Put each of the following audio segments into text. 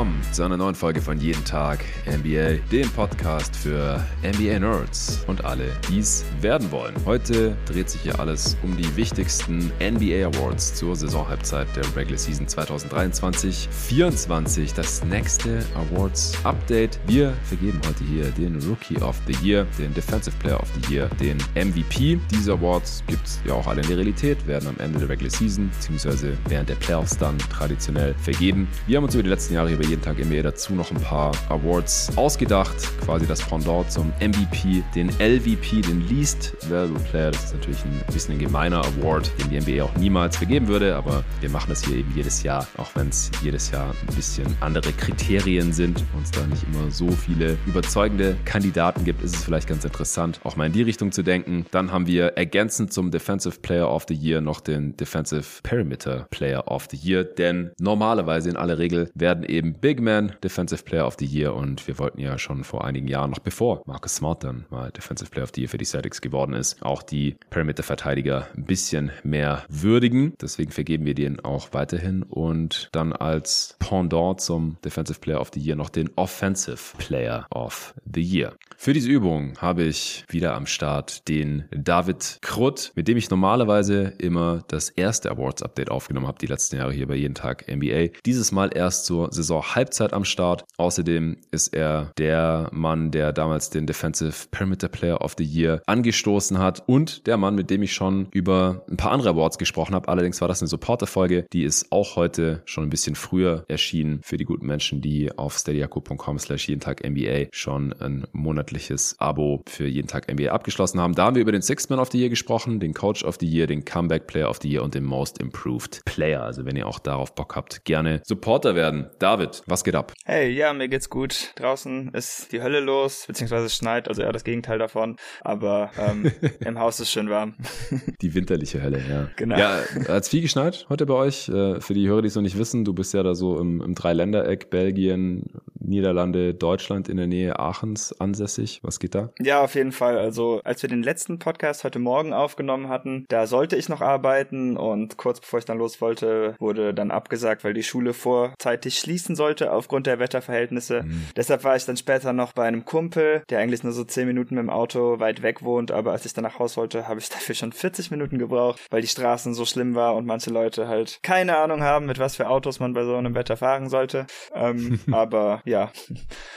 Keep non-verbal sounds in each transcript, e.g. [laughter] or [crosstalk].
www.thebeatmaker.com. zu einer neuen Folge von Jeden Tag NBA, dem Podcast für NBA Nerds und alle, die es werden wollen. Heute dreht sich hier alles um die wichtigsten NBA Awards zur Saisonhalbzeit der Regular Season 2023-24. Das nächste Awards Update. Wir vergeben heute hier den Rookie of the Year, den Defensive Player of the Year, den MVP. Diese Awards gibt es ja auch alle in der Realität, werden am Ende der Regular Season bzw. während der Playoffs dann traditionell vergeben. Wir haben uns über die letzten Jahre über jeden Tag NBA dazu noch ein paar Awards ausgedacht. Quasi das Pendant zum MVP, den LVP, den Least Valuable Player. Das ist natürlich ein bisschen ein gemeiner Award, den die NBA auch niemals vergeben würde, aber wir machen das hier eben jedes Jahr, auch wenn es jedes Jahr ein bisschen andere Kriterien sind und es da nicht immer so viele überzeugende Kandidaten gibt, ist es vielleicht ganz interessant, auch mal in die Richtung zu denken. Dann haben wir ergänzend zum Defensive Player of the Year noch den Defensive Perimeter Player of the Year, denn normalerweise in aller Regel werden eben Big Man Defensive Player of the Year und wir wollten ja schon vor einigen Jahren, noch bevor Marcus Smart dann mal Defensive Player of the Year für die Celtics geworden ist, auch die Perimeter-Verteidiger ein bisschen mehr würdigen. Deswegen vergeben wir den auch weiterhin und dann als Pendant zum Defensive Player of the Year noch den Offensive Player of the Year. Für diese Übung habe ich wieder am Start den David Krutt, mit dem ich normalerweise immer das erste Awards-Update aufgenommen habe, die letzten Jahre hier bei Jeden Tag NBA. Dieses Mal erst zur Saison-Halbzeit am Start. Außerdem ist er der Mann, der damals den Defensive Perimeter Player of the Year angestoßen hat und der Mann, mit dem ich schon über ein paar andere Awards gesprochen habe. Allerdings war das eine Supporter-Folge, die ist auch heute schon ein bisschen früher erschienen für die guten Menschen, die auf steadyako.com slash jeden Tag NBA schon ein monatliches Abo für jeden Tag NBA abgeschlossen haben. Da haben wir über den Sixth Man of the Year gesprochen, den Coach of the Year, den Comeback Player of the Year und den Most Improved Player. Also wenn ihr auch darauf Bock habt, gerne Supporter werden. David, was geht ab? Hey, ja, mir geht's gut. Draußen ist die Hölle los, beziehungsweise es schneit, also eher das Gegenteil davon. Aber ähm, [laughs] im Haus ist schön warm. [laughs] Die winterliche Hölle, ja. Genau. Ja, hat's viel geschneit heute bei euch? Äh, Für die Hörer, die es noch nicht wissen, du bist ja da so im, im Dreiländereck, Belgien, Niederlande, Deutschland in der Nähe Aachens ansässig. Was geht da? Ja, auf jeden Fall. Also, als wir den letzten Podcast heute Morgen aufgenommen hatten, da sollte ich noch arbeiten und kurz bevor ich dann los wollte, wurde dann abgesagt, weil die Schule vorzeitig schließen sollte aufgrund der Wetterverhältnisse. Mhm. Deshalb war ich dann später noch bei einem Kumpel, der eigentlich nur so 10 Minuten mit dem Auto weit weg wohnt, aber als ich dann nach Haus wollte, habe ich [laughs] dafür schon 40 Minuten gebraucht, weil die Straßen so schlimm war und manche Leute halt keine Ahnung haben, mit was für Autos man bei so einem Wetter fahren sollte. Ähm, [laughs] aber ja,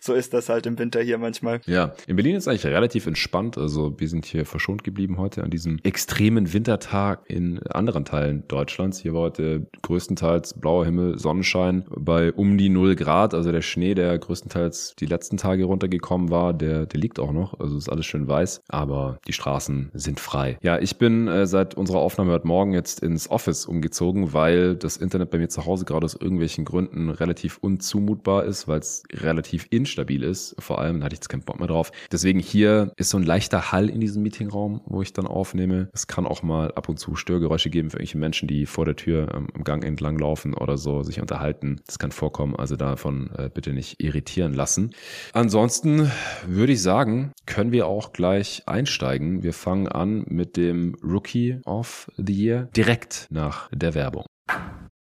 so ist das halt im Winter hier manchmal. Ja, in Berlin ist eigentlich relativ entspannt. Also wir sind hier verschont geblieben heute an diesem extremen Wintertag in anderen Teilen Deutschlands. Hier war heute größtenteils blauer Himmel, Sonnenschein bei um die 0 Grad. Also der Schnee, der größtenteils die letzten Tage runtergekommen war, der, der liegt auch noch. Also ist alles schön weiß, aber die Straßen sind frei. Ja, ich bin äh, seit unserer Aufnahme heute Morgen jetzt ins Office umgezogen, weil das Internet bei mir zu Hause gerade aus irgendwelchen Gründen relativ unzumutbar ist, weil es relativ instabil ist. Vor allem da hatte ich jetzt keinen Bock mehr drauf. Deswegen hier ist so ein leichter Hall in diesem Meetingraum, wo ich dann aufnehme. Es kann auch mal ab und zu Störgeräusche geben für irgendwelche Menschen, die vor der Tür ähm, im Gang entlang laufen oder so, sich unterhalten. Das kann vorkommen, also davon äh, bitte nicht irritieren lassen. Ansonsten würde ich sagen, können wir auch gleich einsteigen. Wir fangen an mit dem Rookie of the Year direkt nach der Werbung.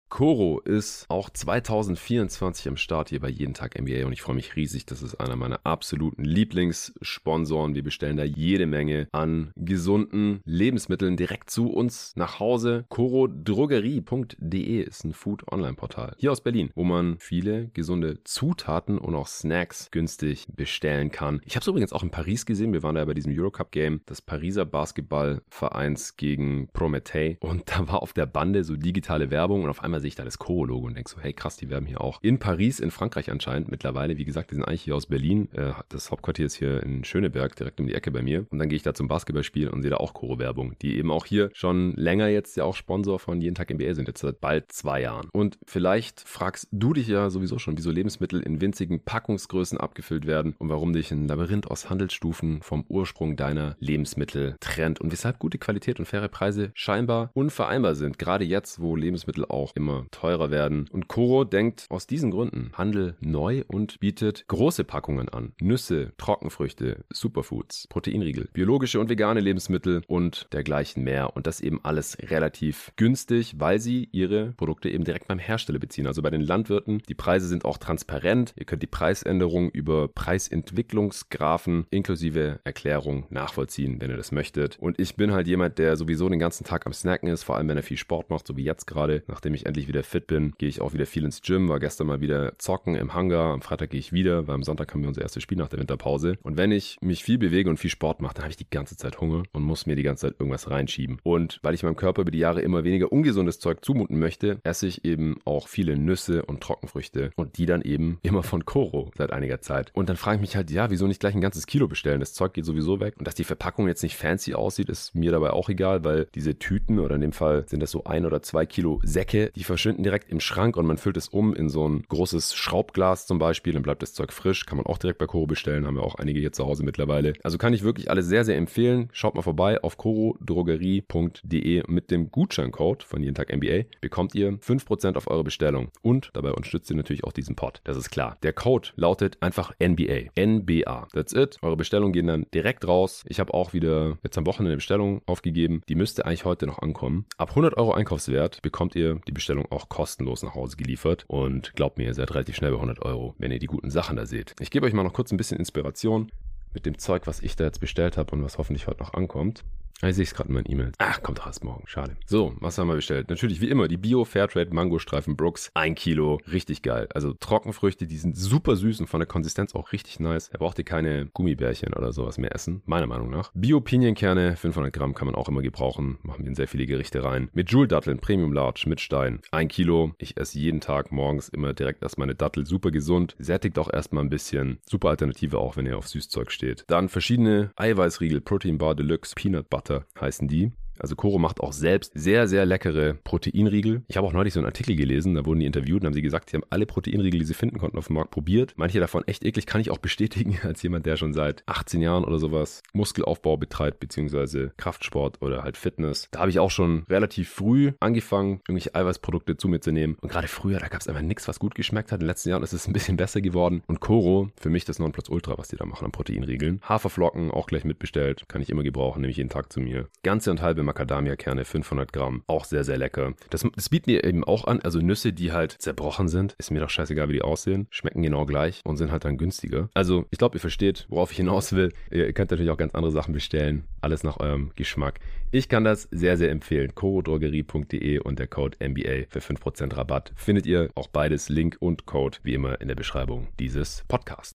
Koro ist auch 2024 am Start hier bei Jeden Tag NBA und ich freue mich riesig. Das ist einer meiner absoluten Lieblingssponsoren. Wir bestellen da jede Menge an gesunden Lebensmitteln direkt zu uns nach Hause. korodrogerie.de ist ein Food-Online-Portal hier aus Berlin, wo man viele gesunde Zutaten und auch Snacks günstig bestellen kann. Ich habe es übrigens auch in Paris gesehen. Wir waren da bei diesem Eurocup-Game des Pariser Basketballvereins gegen Prometei und da war auf der Bande so digitale Werbung und auf einmal sehe ich da das Koro-Logo und denke so, hey krass, die werben hier auch. In Paris, in Frankreich anscheinend mittlerweile. Wie gesagt, die sind eigentlich hier aus Berlin. Äh, Das Hauptquartier ist hier in Schöneberg, direkt um die Ecke bei mir. Und dann gehe ich da zum Basketballspiel und sehe da auch Koro-Werbung, die eben auch hier schon länger jetzt ja auch Sponsor von Jeden Tag NBA sind, jetzt seit bald zwei Jahren. Und vielleicht fragst du dich ja sowieso schon, wieso Lebensmittel in winzigen Packungsgrößen abgefüllt werden und warum dich ein Labyrinth aus Handelsstufen vom Ursprung deiner Lebensmittel trennt und weshalb gute Qualität und faire Preise scheinbar unvereinbar sind. Gerade jetzt, wo Lebensmittel auch im immer teurer werden. Und Koro denkt aus diesen Gründen Handel neu und bietet große Packungen an. Nüsse, Trockenfrüchte, Superfoods, Proteinriegel, biologische und vegane Lebensmittel und dergleichen mehr. Und das eben alles relativ günstig, weil sie ihre Produkte eben direkt beim Hersteller beziehen. Also bei den Landwirten. Die Preise sind auch transparent. Ihr könnt die Preisänderung über Preisentwicklungsgrafen inklusive Erklärung nachvollziehen, wenn ihr das möchtet. Und ich bin halt jemand, der sowieso den ganzen Tag am Snacken ist, vor allem wenn er viel Sport macht, so wie jetzt gerade. Nachdem ich endlich wieder fit bin, gehe ich auch wieder viel ins Gym, war gestern mal wieder zocken im Hangar. Am Freitag gehe ich wieder, weil am Sonntag haben wir unser erstes Spiel nach der Winterpause. Und wenn ich mich viel bewege und viel Sport mache, dann habe ich die ganze Zeit Hunger und muss mir die ganze Zeit irgendwas reinschieben. Und weil ich meinem Körper über die Jahre immer weniger ungesundes Zeug zumuten möchte, esse ich eben auch viele Nüsse und Trockenfrüchte und die dann eben immer von Koro seit einiger Zeit. Und dann frage ich mich halt, ja, wieso nicht gleich ein ganzes Kilo bestellen? Das Zeug geht sowieso weg. Und dass die Verpackung jetzt nicht fancy aussieht, ist mir dabei auch egal, weil diese Tüten oder in dem Fall sind das so ein oder zwei Kilo Säcke, die verschwinden direkt im Schrank und man füllt es um in so ein großes Schraubglas zum Beispiel, dann bleibt das Zeug frisch, kann man auch direkt bei Koro bestellen, haben wir auch einige hier zu Hause mittlerweile. Also kann ich wirklich alles sehr, sehr empfehlen. Schaut mal vorbei auf korodrogerie.de mit dem Gutscheincode von jeden Tag MBA bekommt ihr 5% auf eure Bestellung und dabei unterstützt ihr natürlich auch diesen Pod. Das ist klar. Der Code lautet einfach NBA. NBA. That's it. Eure Bestellungen gehen dann direkt raus. Ich habe auch wieder jetzt am Wochenende eine Bestellung aufgegeben. Die müsste eigentlich heute noch ankommen. Ab 100 Euro Einkaufswert bekommt ihr die Bestellung auch kostenlos nach Hause geliefert. Und glaubt mir, ihr seid relativ schnell bei 100 Euro, wenn ihr die guten Sachen da seht. Ich gebe euch mal noch kurz ein bisschen Inspiration mit dem Zeug, was ich da jetzt bestellt habe und was hoffentlich heute noch ankommt. Ah, ich sehe es gerade in meinen E-Mails. Ach, kommt erst morgen. Schade. So, was haben wir bestellt? Natürlich wie immer die Bio Fairtrade Mangostreifen Brooks. Ein Kilo. Richtig geil. Also Trockenfrüchte, die sind super süß und von der Konsistenz auch richtig nice. Da braucht ihr keine Gummibärchen oder sowas mehr essen. Meiner Meinung nach. Bio Pinienkerne. 500 Gramm kann man auch immer gebrauchen. Machen wir in sehr viele Gerichte rein. Mit Joule Datteln. Premium Large. Mit Stein. Ein Kilo. Ich esse jeden Tag morgens immer direkt erst meine Dattel. Super gesund. Sättigt auch erstmal ein bisschen. Super Alternative auch, wenn ihr auf Süßzeug steht. Dann verschiedene Eiweißriegel. Protein Bar Deluxe. Peanut Butter. Heißen die. Also Koro macht auch selbst sehr, sehr leckere Proteinriegel. Ich habe auch neulich so einen Artikel gelesen, da wurden die interviewt und haben sie gesagt, sie haben alle Proteinriegel, die sie finden konnten, auf dem Markt probiert. Manche davon echt eklig, kann ich auch bestätigen, [laughs] als jemand, der schon seit 18 Jahren oder sowas Muskelaufbau betreibt, beziehungsweise Kraftsport oder halt Fitness. Da habe ich auch schon relativ früh angefangen, irgendwelche Eiweißprodukte zu mir zu nehmen. Und gerade früher, da gab es einfach nichts, was gut geschmeckt hat. In den letzten Jahren ist es ein bisschen besser geworden. Und Koro, für mich das Nonplusultra, was die da machen an Proteinriegeln. Haferflocken auch gleich mitbestellt, kann ich immer gebrauchen, nehme ich jeden Tag zu mir. Ganze und halbe Macadamia-Kerne, 500 Gramm, auch sehr, sehr lecker. Das, das bieten die eben auch an, also Nüsse, die halt zerbrochen sind, ist mir doch scheißegal, wie die aussehen, schmecken genau gleich und sind halt dann günstiger. Also ich glaube, ihr versteht, worauf ich hinaus will. Ihr könnt natürlich auch ganz andere Sachen bestellen, alles nach eurem Geschmack. Ich kann das sehr, sehr empfehlen. corodrogerie.de und der Code MBA für 5% Rabatt. Findet ihr auch beides, Link und Code, wie immer in der Beschreibung dieses Podcasts.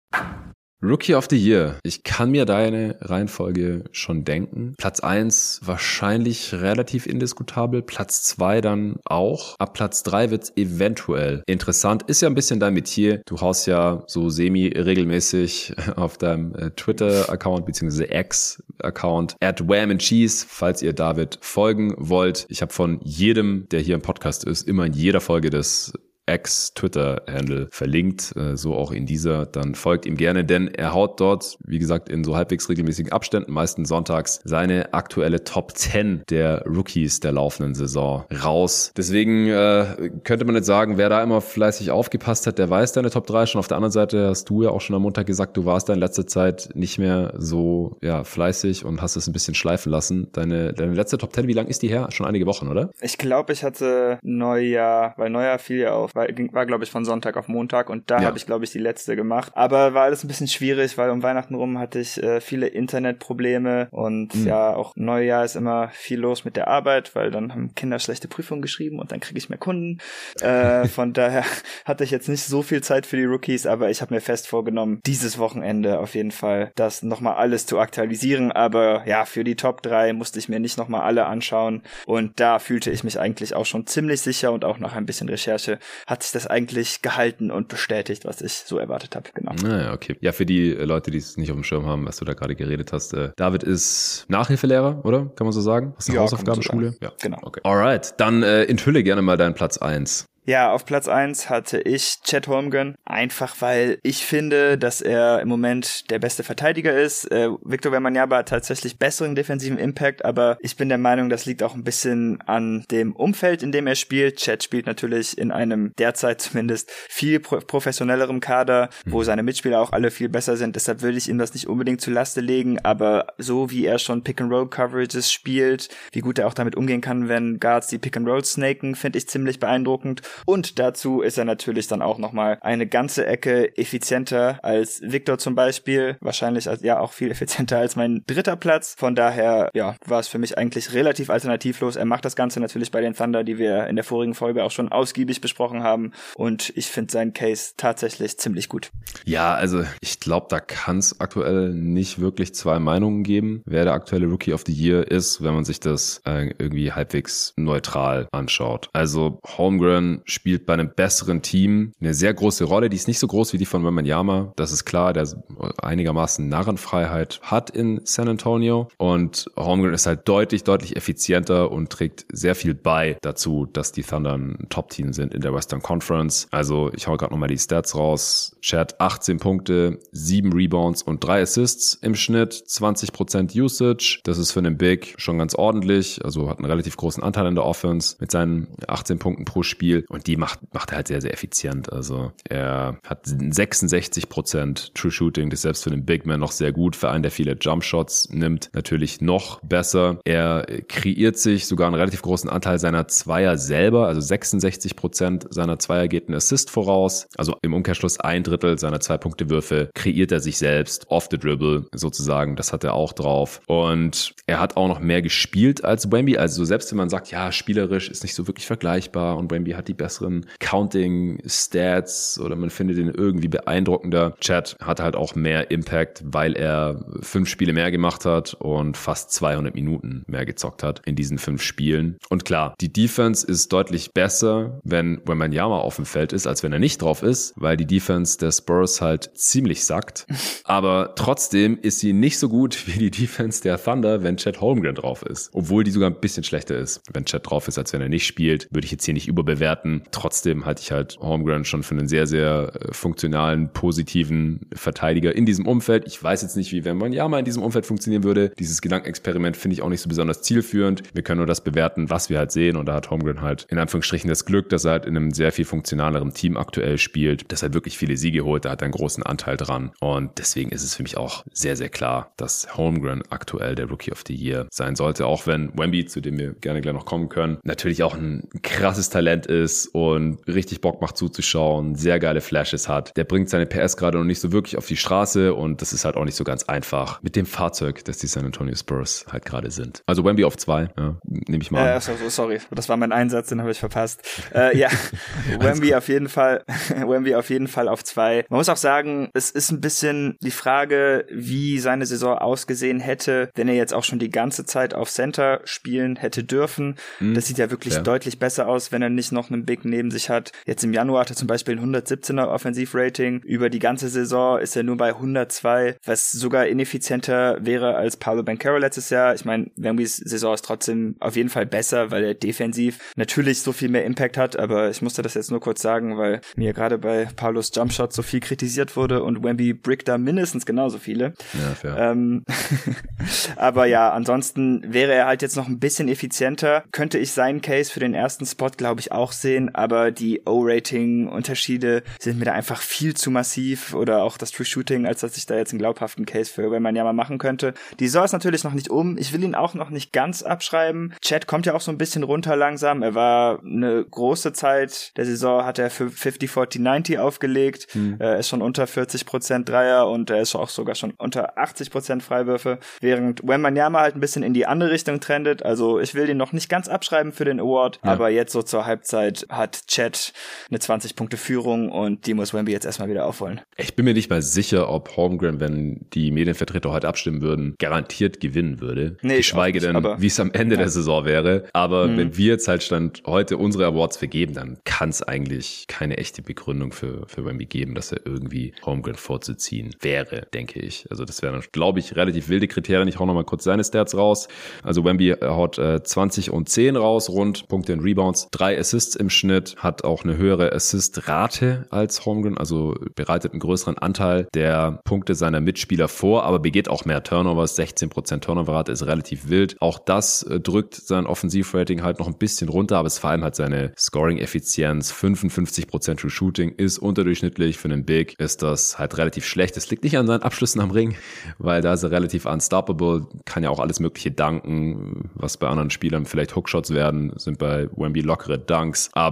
Rookie of the Year. Ich kann mir deine Reihenfolge schon denken. Platz eins wahrscheinlich relativ indiskutabel. Platz zwei dann auch. Ab Platz drei wird's eventuell interessant. Ist ja ein bisschen dein Metier. Du haust ja so semi-regelmäßig [laughs] auf deinem äh, Twitter-Account beziehungsweise X-Account at Wham and Cheese, falls ihr David folgen wollt. Ich habe von jedem, der hier im Podcast ist, immer in jeder Folge des Ex-Twitter-Handle verlinkt, äh, so auch in dieser. Dann folgt ihm gerne, denn er haut dort, wie gesagt, in so halbwegs regelmäßigen Abständen, meistens sonntags, seine aktuelle Top 10 der Rookies der laufenden Saison raus. Deswegen äh, könnte man jetzt sagen, wer da immer fleißig aufgepasst hat, der weiß deine Top 3 schon. Auf der anderen Seite hast du ja auch schon am Montag gesagt, du warst da in letzter Zeit nicht mehr so ja, fleißig und hast es ein bisschen schleifen lassen. Deine, deine letzte Top 10, wie lang ist die her? Schon einige Wochen, oder? Ich glaube, ich hatte Neujahr, weil Neujahr fiel ja auf war, war glaube ich, von Sonntag auf Montag und da ja. habe ich, glaube ich, die letzte gemacht. Aber war alles ein bisschen schwierig, weil um Weihnachten rum hatte ich äh, viele Internetprobleme und mhm. ja, auch Neujahr ist immer viel los mit der Arbeit, weil dann haben Kinder schlechte Prüfungen geschrieben und dann kriege ich mehr Kunden. Äh, [laughs] von daher hatte ich jetzt nicht so viel Zeit für die Rookies, aber ich habe mir fest vorgenommen, dieses Wochenende auf jeden Fall das nochmal alles zu aktualisieren. Aber ja, für die Top 3 musste ich mir nicht nochmal alle anschauen und da fühlte ich mich eigentlich auch schon ziemlich sicher und auch nach ein bisschen Recherche hat sich das eigentlich gehalten und bestätigt, was ich so erwartet habe. Genau. Naja, okay. Ja, für die äh, Leute, die es nicht auf dem Schirm haben, was du da gerade geredet hast, äh, David ist Nachhilfelehrer, oder? Kann man so sagen? Hast du ja, Hausaufgabenschule? So ja, genau. Okay. Alright, dann äh, enthülle gerne mal deinen Platz eins. Ja, auf Platz eins hatte ich Chad Holmgren, einfach weil ich finde, dass er im Moment der beste Verteidiger ist. Äh, Victor Wembanyama hat tatsächlich besseren defensiven Impact, aber ich bin der Meinung, das liegt auch ein bisschen an dem Umfeld, in dem er spielt. Chad spielt natürlich in einem derzeit zumindest viel pro professionellerem Kader, wo mhm. seine Mitspieler auch alle viel besser sind. Deshalb will ich ihm das nicht unbedingt zu Laste legen, aber so wie er schon Pick-and-Roll-Coverages spielt, wie gut er auch damit umgehen kann, wenn Guards die Pick-and-Roll snaken, finde ich ziemlich beeindruckend. Und dazu ist er natürlich dann auch nochmal eine ganze Ecke effizienter als Victor zum Beispiel. Wahrscheinlich als, ja auch viel [laughs] effizienter als mein dritter Platz. Von daher, ja, war es für mich eigentlich relativ alternativlos. Er macht das Ganze natürlich bei den Thunder, die wir in der vorigen Folge auch schon ausgiebig besprochen haben. Und ich finde seinen Case tatsächlich ziemlich gut. Ja, also ich glaube, da kann es aktuell nicht wirklich zwei Meinungen geben, wer der aktuelle Rookie of the Year ist, wenn man sich das äh, irgendwie halbwegs neutral anschaut. Also Holmgren spielt bei einem besseren Team eine sehr große Rolle. Die ist nicht so groß wie die von Wembanyama. Das ist klar, der einigermaßen Narrenfreiheit hat in San Antonio. Und Holmgren ist halt deutlich, deutlich effizienter und trägt sehr viel bei dazu, dass die Thunder ein Top-Team sind in der Western Conference. Also ich hau gerade nochmal die Stats raus. Chad 18 Punkte, 7 Rebounds und 3 Assists im Schnitt, 20% Usage. Das ist für einen Big schon ganz ordentlich. Also hat einen relativ großen Anteil an der Offense mit seinen 18 Punkten pro Spiel. Die macht, macht er halt sehr, sehr effizient. Also er hat 66% True Shooting. Das ist selbst für den Big Man noch sehr gut. Für einen, der viele Jump Shots nimmt, natürlich noch besser. Er kreiert sich sogar einen relativ großen Anteil seiner Zweier selber. Also 66% seiner Zweier geht ein Assist voraus. Also im Umkehrschluss ein Drittel seiner Zwei-Punkte-Würfe kreiert er sich selbst off the dribble sozusagen. Das hat er auch drauf. Und er hat auch noch mehr gespielt als Wemby. Also selbst wenn man sagt, ja, spielerisch ist nicht so wirklich vergleichbar und Wemby hat die besseren Counting-Stats oder man findet ihn irgendwie beeindruckender. Chad hat halt auch mehr Impact, weil er fünf Spiele mehr gemacht hat und fast 200 Minuten mehr gezockt hat in diesen fünf Spielen. Und klar, die Defense ist deutlich besser, wenn Wembanyama auf dem Feld ist, als wenn er nicht drauf ist, weil die Defense der Spurs halt ziemlich sackt. [laughs] Aber trotzdem ist sie nicht so gut [laughs] wie die Defense der Thunder, wenn Chad Holmgren drauf ist. Obwohl die sogar ein bisschen schlechter ist, wenn Chad drauf ist, als wenn er nicht spielt. Würde ich jetzt hier nicht überbewerten. Trotzdem halte ich halt Holmgren schon für einen sehr, sehr äh, funktionalen, positiven Verteidiger in diesem Umfeld. Ich weiß jetzt nicht, wie wenn man ja mal in diesem Umfeld funktionieren würde. Dieses Gedankenexperiment finde ich auch nicht so besonders zielführend. Wir können nur das bewerten, was wir halt sehen. Und da hat Holmgren halt in Anführungsstrichen das Glück, dass er halt in einem sehr viel funktionaleren Team aktuell spielt, dass er wirklich viele Siege holt. Da hat er einen großen Anteil dran. Und deswegen ist es für mich auch sehr, sehr klar, dass Holmgren aktuell der Rookie of the Year sein sollte. Auch wenn Wemby, zu dem wir gerne gleich noch kommen können, natürlich auch ein krasses Talent ist und richtig Bock macht zuzuschauen, sehr geile Flashes hat. Der bringt seine PS gerade noch nicht so wirklich auf die Straße und das ist halt auch nicht so ganz einfach mit dem Fahrzeug, das die San Antonio Spurs halt gerade sind. Also Wemby auf zwei, ja, nehme ich mal an. Äh, sorry, das war mein Einsatz, den habe ich verpasst. Äh, ja, [laughs] [laughs] Wemby auf jeden Fall, [laughs] Wemby auf jeden Fall auf zwei. Man muss auch sagen, es ist ein bisschen die Frage, wie seine Saison ausgesehen hätte, wenn er jetzt auch schon die ganze Zeit auf Center spielen hätte dürfen. Mhm. Das sieht ja wirklich ja. deutlich besser aus, wenn er nicht noch einen Big neben sich hat. Jetzt im Januar hat er zum Beispiel ein 117er Offensivrating. Über die ganze Saison ist er nur bei 102, was sogar ineffizienter wäre als Pablo Bancaro letztes Jahr. Ich meine, Wembys Saison ist trotzdem auf jeden Fall besser, weil er defensiv natürlich so viel mehr Impact hat, aber ich musste das jetzt nur kurz sagen, weil mir gerade bei Paulos Jumpshot so viel kritisiert wurde und Wemby Brick da mindestens genauso viele. Ja, fair. Ähm, [laughs] aber ja, ansonsten wäre er halt jetzt noch ein bisschen effizienter. Könnte ich seinen Case für den ersten Spot, glaube ich, auch sehen, aber die O-Rating-Unterschiede sind mir da einfach viel zu massiv oder auch das True Shooting, als dass ich da jetzt einen glaubhaften Case für ja mal machen könnte. Die Saison ist natürlich noch nicht um. Ich will ihn auch noch nicht ganz abschreiben. Chat kommt ja auch so ein bisschen runter langsam. Er war eine große Zeit der Saison, hat er für 50, 40, 90 aufgelegt. Hm. Er ist schon unter 40 Dreier und er ist auch sogar schon unter 80 Freiwürfe, während Wembanyama halt ein bisschen in die andere Richtung trendet. Also ich will den noch nicht ganz abschreiben für den Award, ja. aber jetzt so zur Halbzeit hat Chat eine 20 Punkte Führung und die muss Wemby jetzt erstmal wieder aufholen. Ich bin mir nicht mal sicher, ob Holmgren, wenn die Medienvertreter heute abstimmen würden, garantiert gewinnen würde. Nee, Geschweige denn, wie es am Ende ja. der Saison wäre. Aber mhm. wenn wir jetzt halt Stand heute unsere Awards vergeben, dann kann es eigentlich keine echte Begründung für, für Wemby geben, dass er irgendwie Holmgren vorzuziehen wäre, denke ich. Also das wären, glaube ich, relativ wilde Kriterien. Ich hau nochmal kurz seine Stats raus. Also Wemby haut äh, 20 und 10 raus, rund Punkte in Rebounds, drei Assists im Schnitt, hat auch eine höhere Assist-Rate als Holmgren, also bereitet einen größeren Anteil der Punkte seiner Mitspieler vor, aber begeht auch mehr Turnovers. 16% Turnover-Rate ist relativ wild. Auch das äh, drückt sein Offensivrating halt noch ein bisschen runter, aber es vor allem halt seine Scoring-Effizienz. 55% True Shooting ist unterdurchschnittlich. Für einen Big ist das halt relativ schlecht. Es liegt nicht an seinen Abschlüssen am Ring, weil da ist er relativ unstoppable, kann ja auch alles Mögliche danken, was bei anderen Spielern vielleicht Hookshots werden, sind bei Wemby lockere Dunks, aber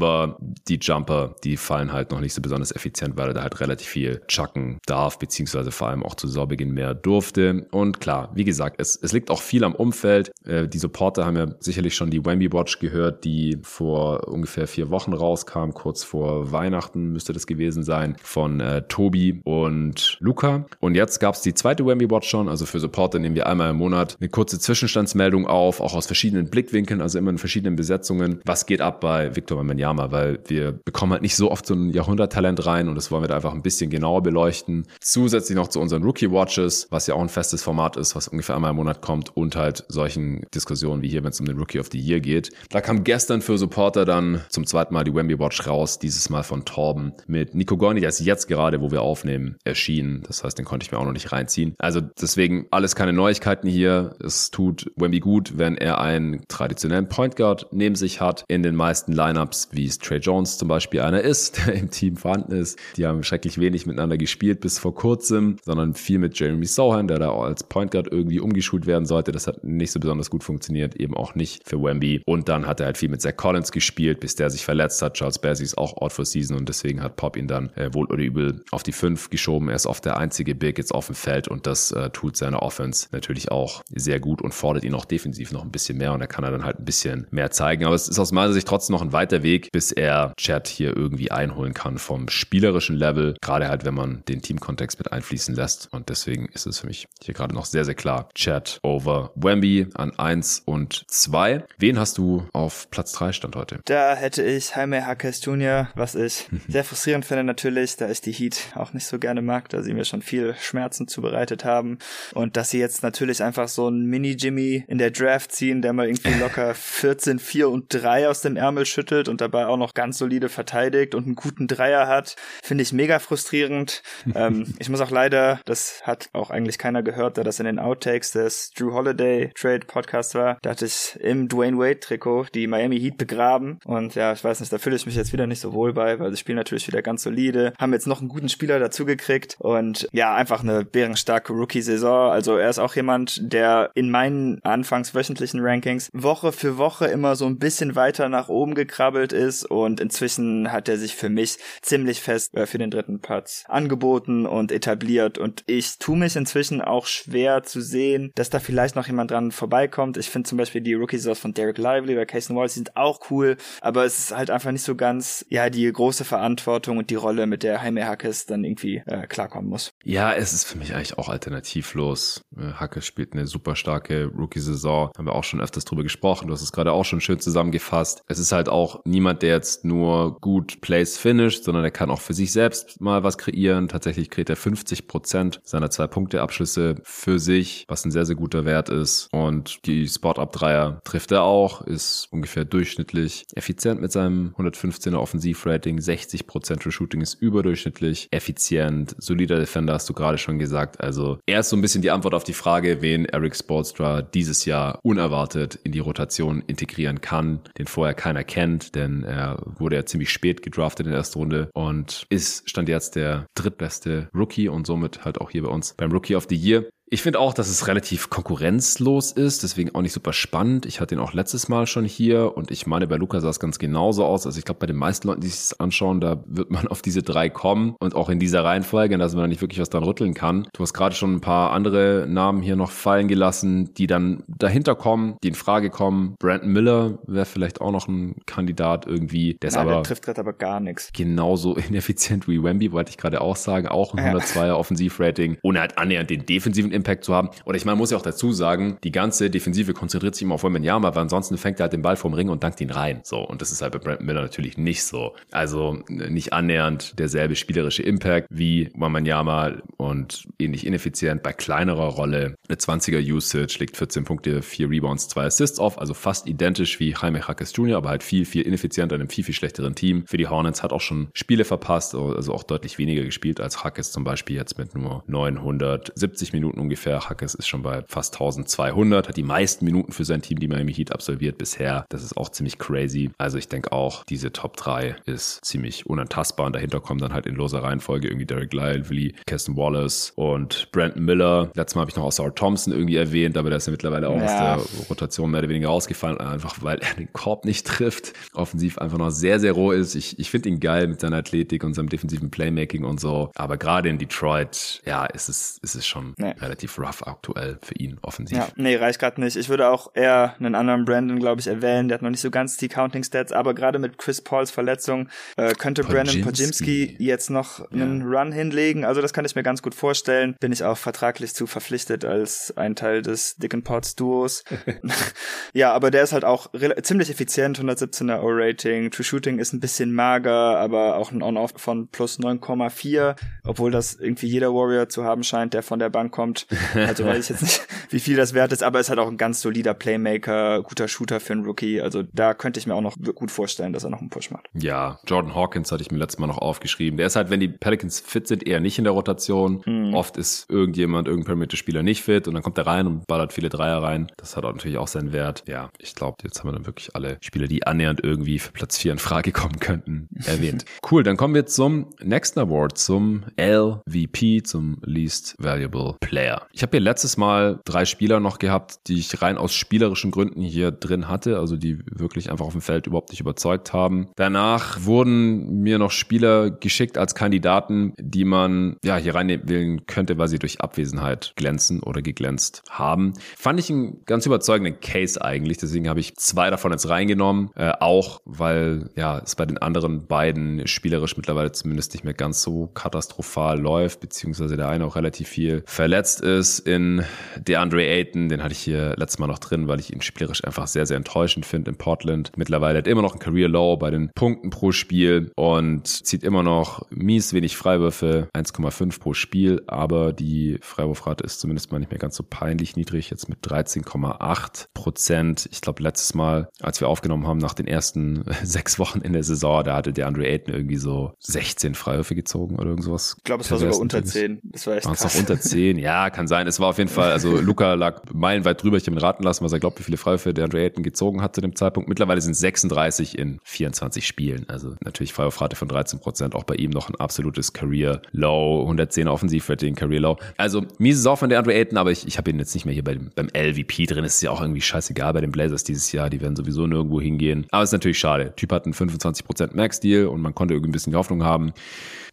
die Jumper, die fallen halt noch nicht so besonders effizient, weil er da halt relativ viel chucken darf, beziehungsweise vor allem auch zu Saubeginn mehr durfte. Und klar, wie gesagt, es, es liegt auch viel am Umfeld. Äh, die Supporter haben ja sicherlich schon die Wemby Watch gehört, die vor ungefähr vier Wochen rauskam, kurz vor Weihnachten müsste das gewesen sein, von äh, Tobi und Luca. Und jetzt gab es die zweite Wemby Watch schon, also für Supporter nehmen wir einmal im Monat eine kurze Zwischenstandsmeldung auf, auch aus verschiedenen Blickwinkeln, also immer in verschiedenen Besetzungen. Was geht ab bei Victor Wembanyama, weil wir bekommen halt nicht so oft so ein Jahrhunderttalent rein und das wollen wir da einfach ein bisschen genauer beleuchten. Zusätzlich noch zu unseren Rookie Watches, was ja auch ein festes Format ist, was ungefähr einmal im Monat kommt und halt solchen Diskussionen wie hier, wenn es um den Rookie of the Year geht. Da kam gestern für Supporter dann zum zweiten Mal die Wemby Watch raus, dieses Mal von Torben mit Nico Gorni, der ist jetzt gerade, wo wir aufnehmen, erschienen. Das heißt, den konnte ich mir auch noch nicht reinziehen. Also deswegen alles keine Neuigkeiten hier. Es tut Wemby gut, wenn er einen traditionellen Point Guard neben sich hat. In den meisten Lineups, wie es Trey Jones zum Beispiel einer ist, [laughs] der im Team vorhanden ist. Die haben schrecklich wenig miteinander gespielt bis vor kurzem, sondern viel mit Jeremy Sohan, der da als Point Guard irgendwie umgeschult werden sollte. Das hat nicht so besonders gut funktioniert, eben auch nicht für Wemby. Und dann hat er halt viel mit Zach Collins gespielt, bis der sich verletzt hat. Charles Bassey ist auch out for season und deswegen hat Pop ihn dann äh, wohl oder übel auf die 5 geschoben. Er ist oft der einzige Big jetzt auf dem Feld und das äh, tut seine Offense natürlich auch sehr gut und fordert ihn auch defensiv noch ein bisschen mehr und da kann er dann halt ein bisschen mehr zeigen. Aber es ist aus meiner Sicht trotzdem noch ein weiter Weg, bis er Chad hier irgendwie einholen kann vom spielerischen Level, gerade halt, wenn man den Teamkontext mit einfließen lässt. Und deswegen ist es für mich hier gerade noch sehr, sehr klar. Chad over Wemby an 1 und 2. Wen hast du auf Platz 3 stand heute? Da hätte ich Jaime Hackes Jr., was ich [laughs] sehr frustrierend finde natürlich, da ich die Heat auch nicht so gerne mag, da sie mir schon viel Schmerzen zubereitet haben. Und dass sie jetzt natürlich einfach so einen Mini-Jimmy in der Draft ziehen, der mal irgendwie [laughs] locker 14, 4 und 3 aus dem Ärmel schüttelt und dabei auch noch ganz solide verteidigt und einen guten Dreier hat, finde ich mega frustrierend. [laughs] ähm, ich muss auch leider, das hat auch eigentlich keiner gehört, da das in den Outtakes des Drew Holiday Trade Podcast war, da hatte ich im Dwayne Wade Trikot die Miami Heat begraben und ja, ich weiß nicht, da fühle ich mich jetzt wieder nicht so wohl bei, weil sie spielen natürlich wieder ganz solide, haben jetzt noch einen guten Spieler dazu gekriegt und ja, einfach eine bärenstarke Rookie-Saison. Also er ist auch jemand, der in meinen anfangs wöchentlichen Rankings Woche für Woche immer so ein bisschen weiter nach oben gekrabbelt ist und inzwischen hat er sich für mich ziemlich fest äh, für den dritten Platz angeboten und etabliert und ich tue mich inzwischen auch schwer zu sehen, dass da vielleicht noch jemand dran vorbeikommt. Ich finde zum Beispiel die Rookies von Derek Lively oder Casey Wallace sind auch cool, aber es ist halt einfach nicht so ganz, ja, die große Verantwortung und die Rolle, mit der Jaime Hackes dann irgendwie äh, klarkommen muss. Ja, es ist für mich eigentlich auch alternativlos. Äh, Hackes spielt eine super starke Rookie-Saison. Haben wir auch schon öfters drüber gesprochen. Du hast es gerade auch schon schön zusammengefasst. Es ist halt auch niemand, der jetzt nur gut Plays finisht, sondern er kann auch für sich selbst mal was kreieren. Tatsächlich kreiert er 50 Prozent seiner zwei Punkte Abschlüsse für sich, was ein sehr, sehr guter Wert ist. Und die Spot-Up-Dreier trifft er auch, ist ungefähr durchschnittlich effizient mit seinem 115er Offensivrating. 60 Prozent für Shooting ist überdurchschnittlich effizient. Solider Defender hast du gerade schon gesagt. Also er ist so ein bisschen die Antwort auf die Frage, wen Eric Spolstra dieses Jahr unerwartet in die Rotation integrieren kann, den vorher keiner kennt, denn er wurde ja ziemlich spät gedraftet in der ersten Runde und ist stand jetzt der drittbeste Rookie und somit halt auch hier bei uns beim Rookie of the Year. Ich finde auch, dass es relativ konkurrenzlos ist, deswegen auch nicht super spannend. Ich hatte ihn auch letztes Mal schon hier und ich meine, bei Luca sah es ganz genauso aus. Also ich glaube, bei den meisten Leuten, die sich das anschauen, da wird man [laughs] auf diese drei kommen und auch in dieser Reihenfolge, dass man da nicht wirklich was dran rütteln kann. Du hast gerade schon ein paar andere Namen hier noch fallen gelassen, die dann dahinter kommen, die in Frage kommen. Brandon Miller wäre vielleicht auch noch ein Kandidat irgendwie. Der ist Nein, aber. Der trifft gerade aber gar nichts. Genauso [laughs] ineffizient wie Wemby, wollte ich gerade auch sagen. Auch ein 102er Offensivrating, ohne halt annähernd den defensiven Impact zu haben. Oder ich meine, muss ja auch dazu sagen, die ganze Defensive konzentriert sich immer auf Wembanyama, weil ansonsten fängt er halt den Ball vom Ring und dankt ihn rein. So, und das ist halt bei Brandon Miller natürlich nicht so. Also nicht annähernd derselbe spielerische Impact wie Wembanyama und ähnlich ineffizient bei kleinerer Rolle. Eine 20er Usage, legt 14 Punkte, 4 Rebounds, 2 Assists auf, also fast identisch wie Jaime Jaquez Jr., aber halt viel, viel ineffizienter in einem viel, viel schlechteren Team. Für die Hornets hat auch schon Spiele verpasst, also auch deutlich weniger gespielt als Jaquez zum Beispiel jetzt mit nur 970 Minuten ungefähr. Jaquez ist schon bei fast 1200, hat die meisten Minuten für sein Team, die Miami Heat absolviert bisher. Das ist auch ziemlich crazy. Also ich denke auch, diese Top 3 ist ziemlich unantastbar und dahinter kommen dann halt in loser Reihenfolge irgendwie Derek Lyle, Willie, Keston Wallace und Brandon Miller. Letztes Mal habe ich noch Oscar Thompson irgendwie erwähnt, aber der ist ja mittlerweile auch ja. aus der Rotation mehr oder weniger ausgefallen, einfach weil er den Korb nicht trifft. Offensiv einfach noch sehr, sehr roh ist. Ich, ich finde ihn geil mit seiner Athletik und seinem defensiven Playmaking und so. Aber gerade in Detroit, ja, ist es, ist es schon nee. relativ rough aktuell für ihn offensiv. Ja, nee, reicht gerade nicht. Ich würde auch eher einen anderen Brandon, glaube ich, erwähnen. Der hat noch nicht so ganz die Counting Stats, aber gerade mit Chris Pauls Verletzung äh, könnte Brandon Pajimski jetzt noch einen ja. Run hinlegen. Also das kann ich mir ganz gut vorstellen. Bin ich auch vertraglich zu verpflichtet als ein Teil des Dick Potts Duos. [laughs] [laughs] ja, aber der ist halt auch ziemlich effizient, 117er O-Rating. True Shooting ist ein bisschen mager, aber auch ein On-Off von plus 9,4, obwohl das irgendwie jeder Warrior zu haben scheint, der von der Bank kommt. [laughs] Also weiß ich jetzt nicht, wie viel das wert ist, aber ist halt auch ein ganz solider Playmaker, guter Shooter für einen Rookie. Also da könnte ich mir auch noch gut vorstellen, dass er noch einen Push macht. Ja, Jordan Hawkins hatte ich mir letztes Mal noch aufgeschrieben. Der ist halt, wenn die Pelicans fit sind, eher nicht in der Rotation. Mhm. Oft ist irgendjemand, irgendein Perimeter-Spieler nicht fit und dann kommt er rein und ballert viele Dreier rein. Das hat auch natürlich auch seinen Wert. Ja, ich glaube, jetzt haben wir dann wirklich alle Spieler, die annähernd irgendwie für Platz 4 in Frage kommen könnten, [laughs] erwähnt. cool, dann kommen wir zum nächsten Award, zum LVP, zum Least Valuable Player. Ich habe hier letztes Mal drei Spieler noch gehabt, die ich rein aus spielerischen Gründen hier drin hatte, also die wirklich einfach auf dem Feld überhaupt nicht überzeugt haben. Danach wurden mir noch Spieler geschickt als Kandidaten, die man ja hier reinwählen könnte, weil sie durch Abwesenheit glänzen oder geglänzt haben. Fand ich einen ganz überzeugenden Case eigentlich, deswegen habe ich zwei davon jetzt reingenommen, äh, auch weil ja es bei den anderen beiden spielerisch mittlerweile zumindest nicht mehr ganz so katastrophal läuft, beziehungsweise der eine auch relativ viel verletzt ist. In DeAndre Ayton, den hatte ich hier letztes Mal noch drin, weil ich ihn spielerisch einfach sehr, sehr enttäuschend finde in Portland. Mittlerweile hat er immer noch ein Career Low bei den Punkten pro Spiel und zieht immer noch mies wenig Freiwürfe, 1,5 pro Spiel, aber die Freiwurfrate ist zumindest mal nicht mehr ganz so peinlich niedrig, jetzt mit 13,8 Prozent. Ich glaube, letztes Mal, als wir aufgenommen haben, nach den ersten [laughs] sechs Wochen in der Saison, da hatte der Andre Ayton irgendwie so 16 Freiwürfe gezogen oder irgendwas. Ich glaube, es war sogar unter 10. Das war echt krass. noch unter 10? Ja, kann sein. Es war auf jeden Fall, also [laughs] Luca lag meilenweit drüber. Ich habe ihn raten lassen, was er glaubt, wie viele Freiwürfe der Andre Ayton gezogen hat zu dem Zeitpunkt. Mittlerweile sind 36 in 24 Spielen. Also natürlich Freiwurfrate von 13 Prozent. Auch bei ihm noch ein absolutes Career Low. 110 Offensivrating, Career Low. Also mies ist auch von der Andre Ayton, aber ich, ich habe ihn jetzt nicht mehr hier bei dem, beim LVP drin. Es ist ja auch irgendwie scheißegal bei den Blazers dieses Jahr. Die werden sowieso nirgendwo hingehen. Aber es ist natürlich schade. Typ hat einen 25% Max-Deal und man konnte irgendwie ein bisschen die Hoffnung haben,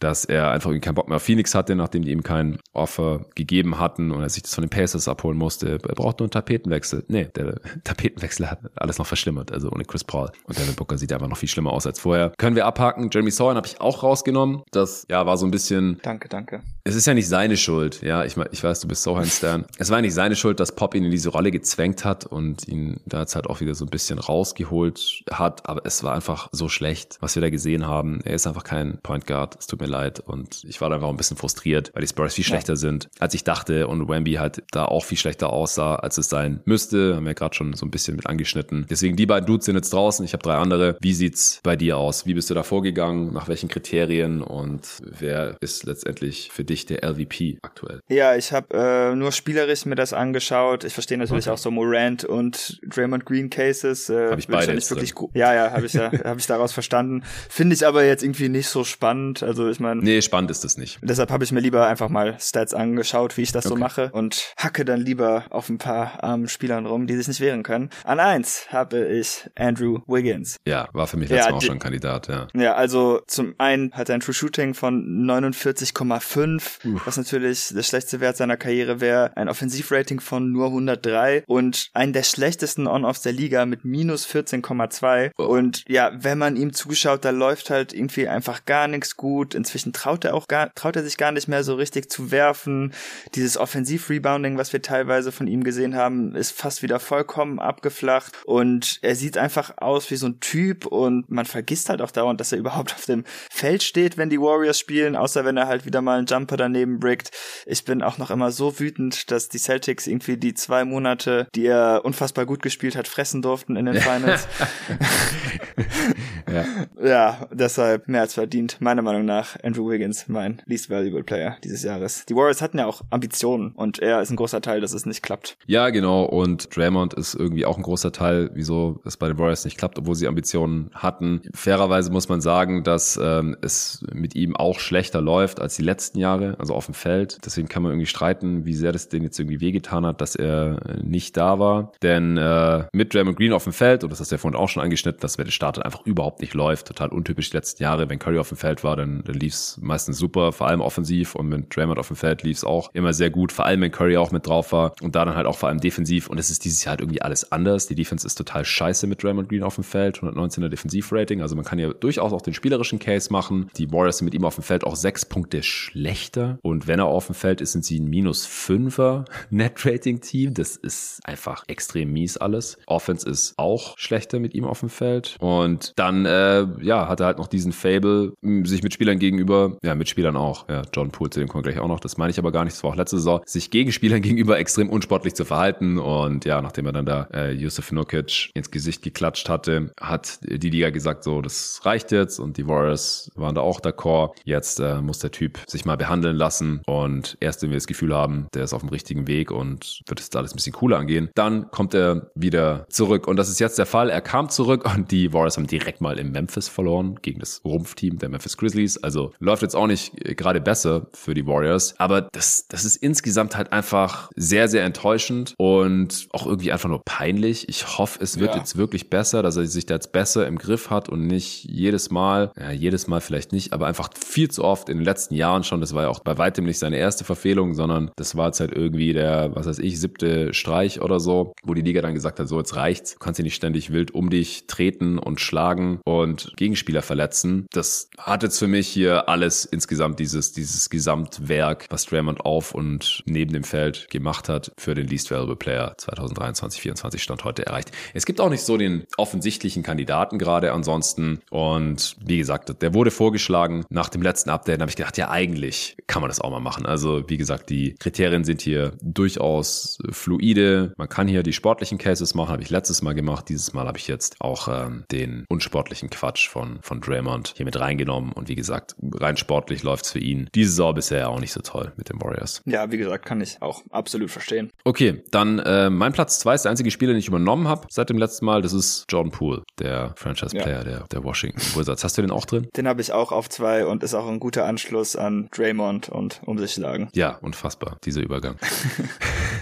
dass er einfach irgendwie keinen Bock mehr auf Phoenix hatte, nachdem die ihm kein Offer gegeben hatten und er sich das von den Pacers abholen musste. Er braucht nur einen Tapetenwechsel. Nee, der [laughs] Tapetenwechsel hat alles noch verschlimmert, also ohne Chris Paul. Und Devin Booker sieht einfach noch viel schlimmer aus als vorher. Können wir abhaken. Jeremy Sohan habe ich auch rausgenommen. Das, ja, war so ein bisschen... Danke, danke. Es ist ja nicht seine Schuld. Ja, ich, ich weiß, du bist Sohan-Stan. es war nicht seine Schuld, dass Pop ihn in diese Rolle gezwängt hat und ihn da jetzt halt auch wieder so ein bisschen rausgeholt hat. Aber es war einfach so schlecht, was wir da gesehen haben. Er ist einfach kein Point Guard. Es tut mir leid. Und ich war da einfach ein bisschen frustriert, weil die Spurs viel schlechter ja. sind, als ich dachte. Und Wemby halt da auch viel schlechter aussah, als es sein müsste. Haben wir gerade schon so ein bisschen mit angeschnitten. Deswegen die beiden Dudes sind jetzt draußen. Ich habe drei andere. Wie sieht's bei dir aus? Wie bist du da vorgegangen? Nach welchen Kriterien? Und wer ist letztendlich für dich der LVP aktuell? Ja, ich habe äh, nur spielerisch mir das angeschaut. Ich verstehe natürlich okay. auch so Morant und Draymond Green Cases. Äh, habe ich beide nicht wirklich Ja, ja, habe ich ja, [laughs] habe ich daraus verstanden. Finde ich aber jetzt irgendwie nicht so spannend. Also ich meine, nee, spannend ist das nicht. Deshalb habe ich mir lieber einfach mal Stats angeschaut, wie ich das okay. so mache und hacke dann lieber auf ein paar armen Spielern rum, die sich nicht wehren können. An eins habe ich Andrew Wiggins. Ja, war für mich letztes ja, Mal auch schon ein Kandidat, ja. Ja, also zum einen hat er ein True Shooting von 49,5, was natürlich der schlechteste Wert seiner Karriere wäre, ein Offensivrating von nur 103 und einen der schlechtesten On-Offs der Liga mit minus 14,2 oh. und ja, wenn man ihm zuschaut, da läuft halt irgendwie einfach gar nichts gut. Inzwischen traut er auch gar, traut er sich gar nicht mehr so richtig zu werfen. Dieses dieses Offensiv-Rebounding, was wir teilweise von ihm gesehen haben, ist fast wieder vollkommen abgeflacht und er sieht einfach aus wie so ein Typ und man vergisst halt auch dauernd, dass er [laughs] überhaupt auf dem Feld steht, wenn die Warriors spielen, außer wenn er halt wieder mal einen Jumper daneben brickt. Ich bin auch noch immer so wütend, dass die Celtics irgendwie die zwei Monate, die er unfassbar gut gespielt hat, fressen durften in den [laughs] Finals. [laughs] ja. ja, deshalb mehr als verdient, meiner Meinung nach, Andrew Wiggins, mein least valuable Player dieses Jahres. Die Warriors hatten ja auch Ambitionen und er ist ein großer Teil, dass es nicht klappt. Ja, genau. Und Draymond ist irgendwie auch ein großer Teil, wieso es bei den Warriors nicht klappt, obwohl sie Ambitionen hatten. Fairerweise muss man sagen, dass ähm, es mit ihm auch schlechter läuft als die letzten Jahre, also auf dem Feld. Deswegen kann man irgendwie streiten, wie sehr das den jetzt irgendwie wehgetan hat, dass er nicht da war. Denn äh, mit Draymond Green auf dem Feld, und das hast du ja vorhin auch schon angeschnitten, dass wenn der Start einfach überhaupt nicht läuft, total untypisch die letzten Jahre. Wenn Curry auf dem Feld war, dann, dann lief es meistens super, vor allem offensiv. Und mit Draymond auf dem Feld lief es auch immer sehr gut, vor allem wenn Curry auch mit drauf war und da dann halt auch vor allem defensiv. Und es ist dieses Jahr halt irgendwie alles anders. Die Defense ist total scheiße mit Draymond Green auf dem Feld, 119er Defensivrating. Also man kann ja durchaus auch den spielerischen Case machen. Die Warriors sind mit ihm auf dem Feld auch sechs Punkte schlechter. Und wenn er auf dem Feld ist, sind sie ein minus fünfer [laughs] Net-Rating-Team. Das ist einfach extrem mies alles. Offense ist auch schlechter mit ihm auf dem Feld. Und dann, äh, ja, hat er halt noch diesen Fable, sich mit Spielern gegenüber, ja, mit Spielern auch, ja, John Poole, zu dem kommen wir gleich auch noch, das meine ich aber gar nicht, das war auch letzte Saison, sich gegen Spielern [laughs] gegenüber extrem unsportlich zu verhalten. Und ja, nachdem er dann da äh, Nukic ins Gesicht geklatscht hatte, hat die Liga gesagt, so, das reicht jetzt. Und die Warriors waren da auch d'accord. Jetzt äh, muss der Typ sich mal behandeln lassen. Und erst wenn wir das Gefühl haben, der ist auf dem richtigen Weg und wird es alles ein bisschen cooler angehen, dann kommt er wieder zurück. Und das ist jetzt der Fall. Er kam zurück [laughs] und die Warriors haben direkt mal in Memphis verloren gegen das Rumpfteam der Memphis Grizzlies. Also läuft jetzt auch nicht gerade besser für die Warriors. Aber das, das ist insgesamt halt einfach sehr, sehr enttäuschend und auch irgendwie einfach nur peinlich. Ich hoffe, es wird ja. jetzt wirklich besser, dass er sich da jetzt besser im Griff hat und nicht jedes Mal, ja, jedes Mal vielleicht nicht, aber einfach viel zu oft in den letzten Jahren schon. Das war ja auch bei weitem nicht seine erste Verfehlung, sondern das war jetzt halt irgendwie der, was weiß ich, siebte Streich oder so, wo die Liga dann gesagt hat, so jetzt reicht's. Du kannst hier nicht ständig wild um dich treten und schlagen und Gegenspieler verletzen. Das hat jetzt für mich hier alles insgesamt dieses, dieses Gesamtwerk, was Draymond auf und neben dem Feld gemacht hat, für den Least Valuable Player 2023, 2024 Stand heute erreicht. Es gibt auch nicht so den offensichtlichen Kandidaten gerade ansonsten. Und wie gesagt, der wurde vorgeschlagen nach dem letzten Update. Da habe ich gedacht, ja, eigentlich kann man das auch mal machen. Also wie gesagt, die Kriterien sind hier durchaus fluide. Man kann hier die sportlichen Cases machen, habe ich letztes Mal gemacht. Dieses Mal habe ich jetzt auch ähm, den unsportlichen Quatsch von, von Draymond hier mit reingenommen. Und wie gesagt, rein sportlich läuft es für ihn diese Saison bisher auch nicht so toll mit den Warriors. Ja, wie gesagt, kann ich auch absolut verstehen. Okay, dann äh, mein Platz zwei ist der einzige Spieler, den ich übernommen habe seit dem letzten Mal. Das ist Jordan Poole, der Franchise-Player ja. der, der Washington Wizards. Hast du den auch drin? Den habe ich auch auf zwei und ist auch ein guter Anschluss an Draymond und um sich schlagen. Ja, unfassbar, dieser Übergang.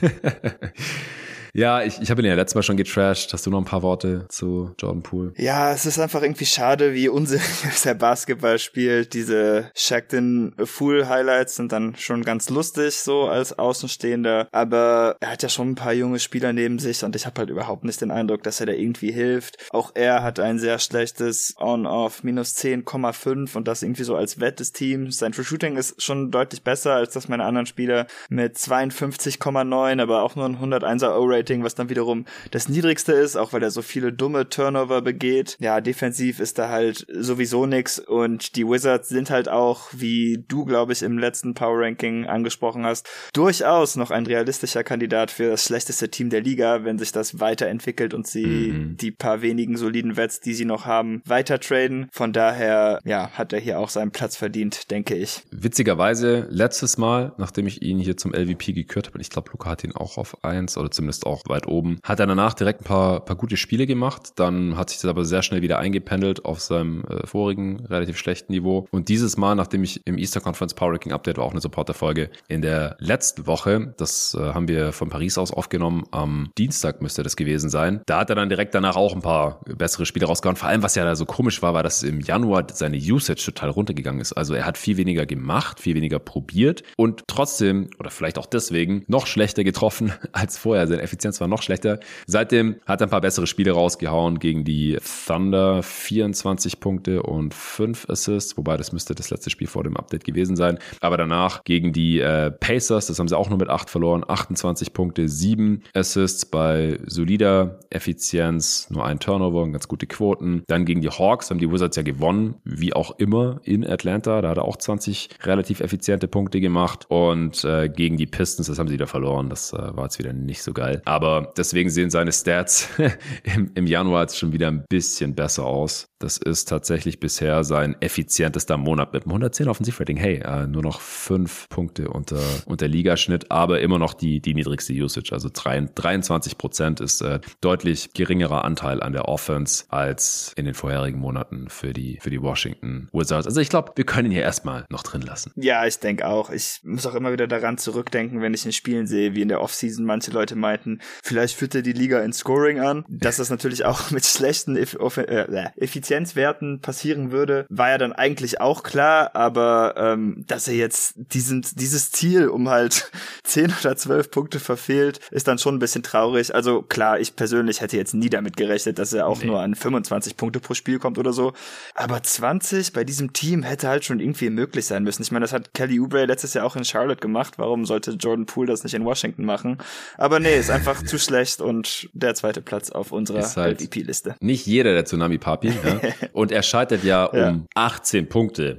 [laughs] Ja, ich, ich habe ihn ja letztes Mal schon getrashed. Hast du noch ein paar Worte zu Jordan Poole? Ja, es ist einfach irgendwie schade, wie unseriös [laughs] er Basketball spielt. Diese Shackton Fool Highlights sind dann schon ganz lustig, so als Außenstehender. Aber er hat ja schon ein paar junge Spieler neben sich und ich habe halt überhaupt nicht den Eindruck, dass er da irgendwie hilft. Auch er hat ein sehr schlechtes On-Off minus 10,5 und das irgendwie so als Wett des Teams. Sein True Shooting ist schon deutlich besser als das meiner anderen Spieler mit 52,9, aber auch nur ein 101er O-Rate Rating, was dann wiederum das niedrigste ist, auch weil er so viele dumme Turnover begeht. Ja, defensiv ist da halt sowieso nix und die Wizards sind halt auch, wie du, glaube ich, im letzten Power Ranking angesprochen hast, durchaus noch ein realistischer Kandidat für das schlechteste Team der Liga, wenn sich das weiterentwickelt und sie mhm. die paar wenigen soliden Wets, die sie noch haben, weiter traden. Von daher, ja, hat er hier auch seinen Platz verdient, denke ich. Witzigerweise, letztes Mal, nachdem ich ihn hier zum LVP gekürt habe, ich glaube, Luca hat ihn auch auf eins oder zumindest auch weit oben. Hat er danach direkt ein paar, paar gute Spiele gemacht, dann hat sich das aber sehr schnell wieder eingependelt auf seinem äh, vorigen relativ schlechten Niveau. Und dieses Mal, nachdem ich im Easter Conference Power Ranking Update war auch eine Supporter-Folge in der letzten Woche, das äh, haben wir von Paris aus aufgenommen, am Dienstag müsste das gewesen sein. Da hat er dann direkt danach auch ein paar bessere Spiele rausgehauen. Vor allem, was ja da so komisch war, war, dass im Januar seine Usage total runtergegangen ist. Also er hat viel weniger gemacht, viel weniger probiert und trotzdem, oder vielleicht auch deswegen, noch schlechter getroffen [laughs] als vorher. Sein Effizienz war noch schlechter. Seitdem hat er ein paar bessere Spiele rausgehauen gegen die Thunder 24 Punkte und 5 Assists, wobei das müsste das letzte Spiel vor dem Update gewesen sein. Aber danach gegen die äh, Pacers, das haben sie auch nur mit 8 verloren, 28 Punkte, 7 Assists bei solider Effizienz, nur ein Turnover und ganz gute Quoten. Dann gegen die Hawks haben die Wizards ja gewonnen, wie auch immer in Atlanta. Da hat er auch 20 relativ effiziente Punkte gemacht. Und äh, gegen die Pistons, das haben sie wieder verloren. Das äh, war jetzt wieder nicht so geil. Aber deswegen sehen seine Stats [laughs] im, im Januar jetzt schon wieder ein bisschen besser aus. Das ist tatsächlich bisher sein effizientester Monat mit einem 110 Offensivrating. Hey, äh, nur noch fünf Punkte unter, unter Ligaschnitt, aber immer noch die, die niedrigste Usage. Also 23 Prozent ist äh, deutlich geringerer Anteil an der Offense als in den vorherigen Monaten für die, für die Washington Wizards. Also ich glaube, wir können ihn hier erstmal noch drin lassen. Ja, ich denke auch. Ich muss auch immer wieder daran zurückdenken, wenn ich in Spielen sehe, wie in der Offseason manche Leute meinten, vielleicht führt er die Liga in Scoring an. Das natürlich auch [laughs] mit schlechten Eff äh, Effizienzwerten passieren würde, war ja dann eigentlich auch klar, aber ähm, dass er jetzt diesen, dieses Ziel um halt [laughs] 10 oder 12 Punkte verfehlt, ist dann schon ein bisschen traurig. Also klar, ich persönlich hätte jetzt nie damit gerechnet, dass er auch nee. nur an 25 Punkte pro Spiel kommt oder so. Aber 20 bei diesem Team hätte halt schon irgendwie möglich sein müssen. Ich meine, das hat Kelly Oubre letztes Jahr auch in Charlotte gemacht. Warum sollte Jordan Poole das nicht in Washington machen? Aber nee, ist einfach [laughs] zu schlecht und der zweite Platz auf unserer halt MVP-Liste. Nicht jeder der Tsunami Papi. Ja? [laughs] und er scheitert ja um ja. 18 Punkte,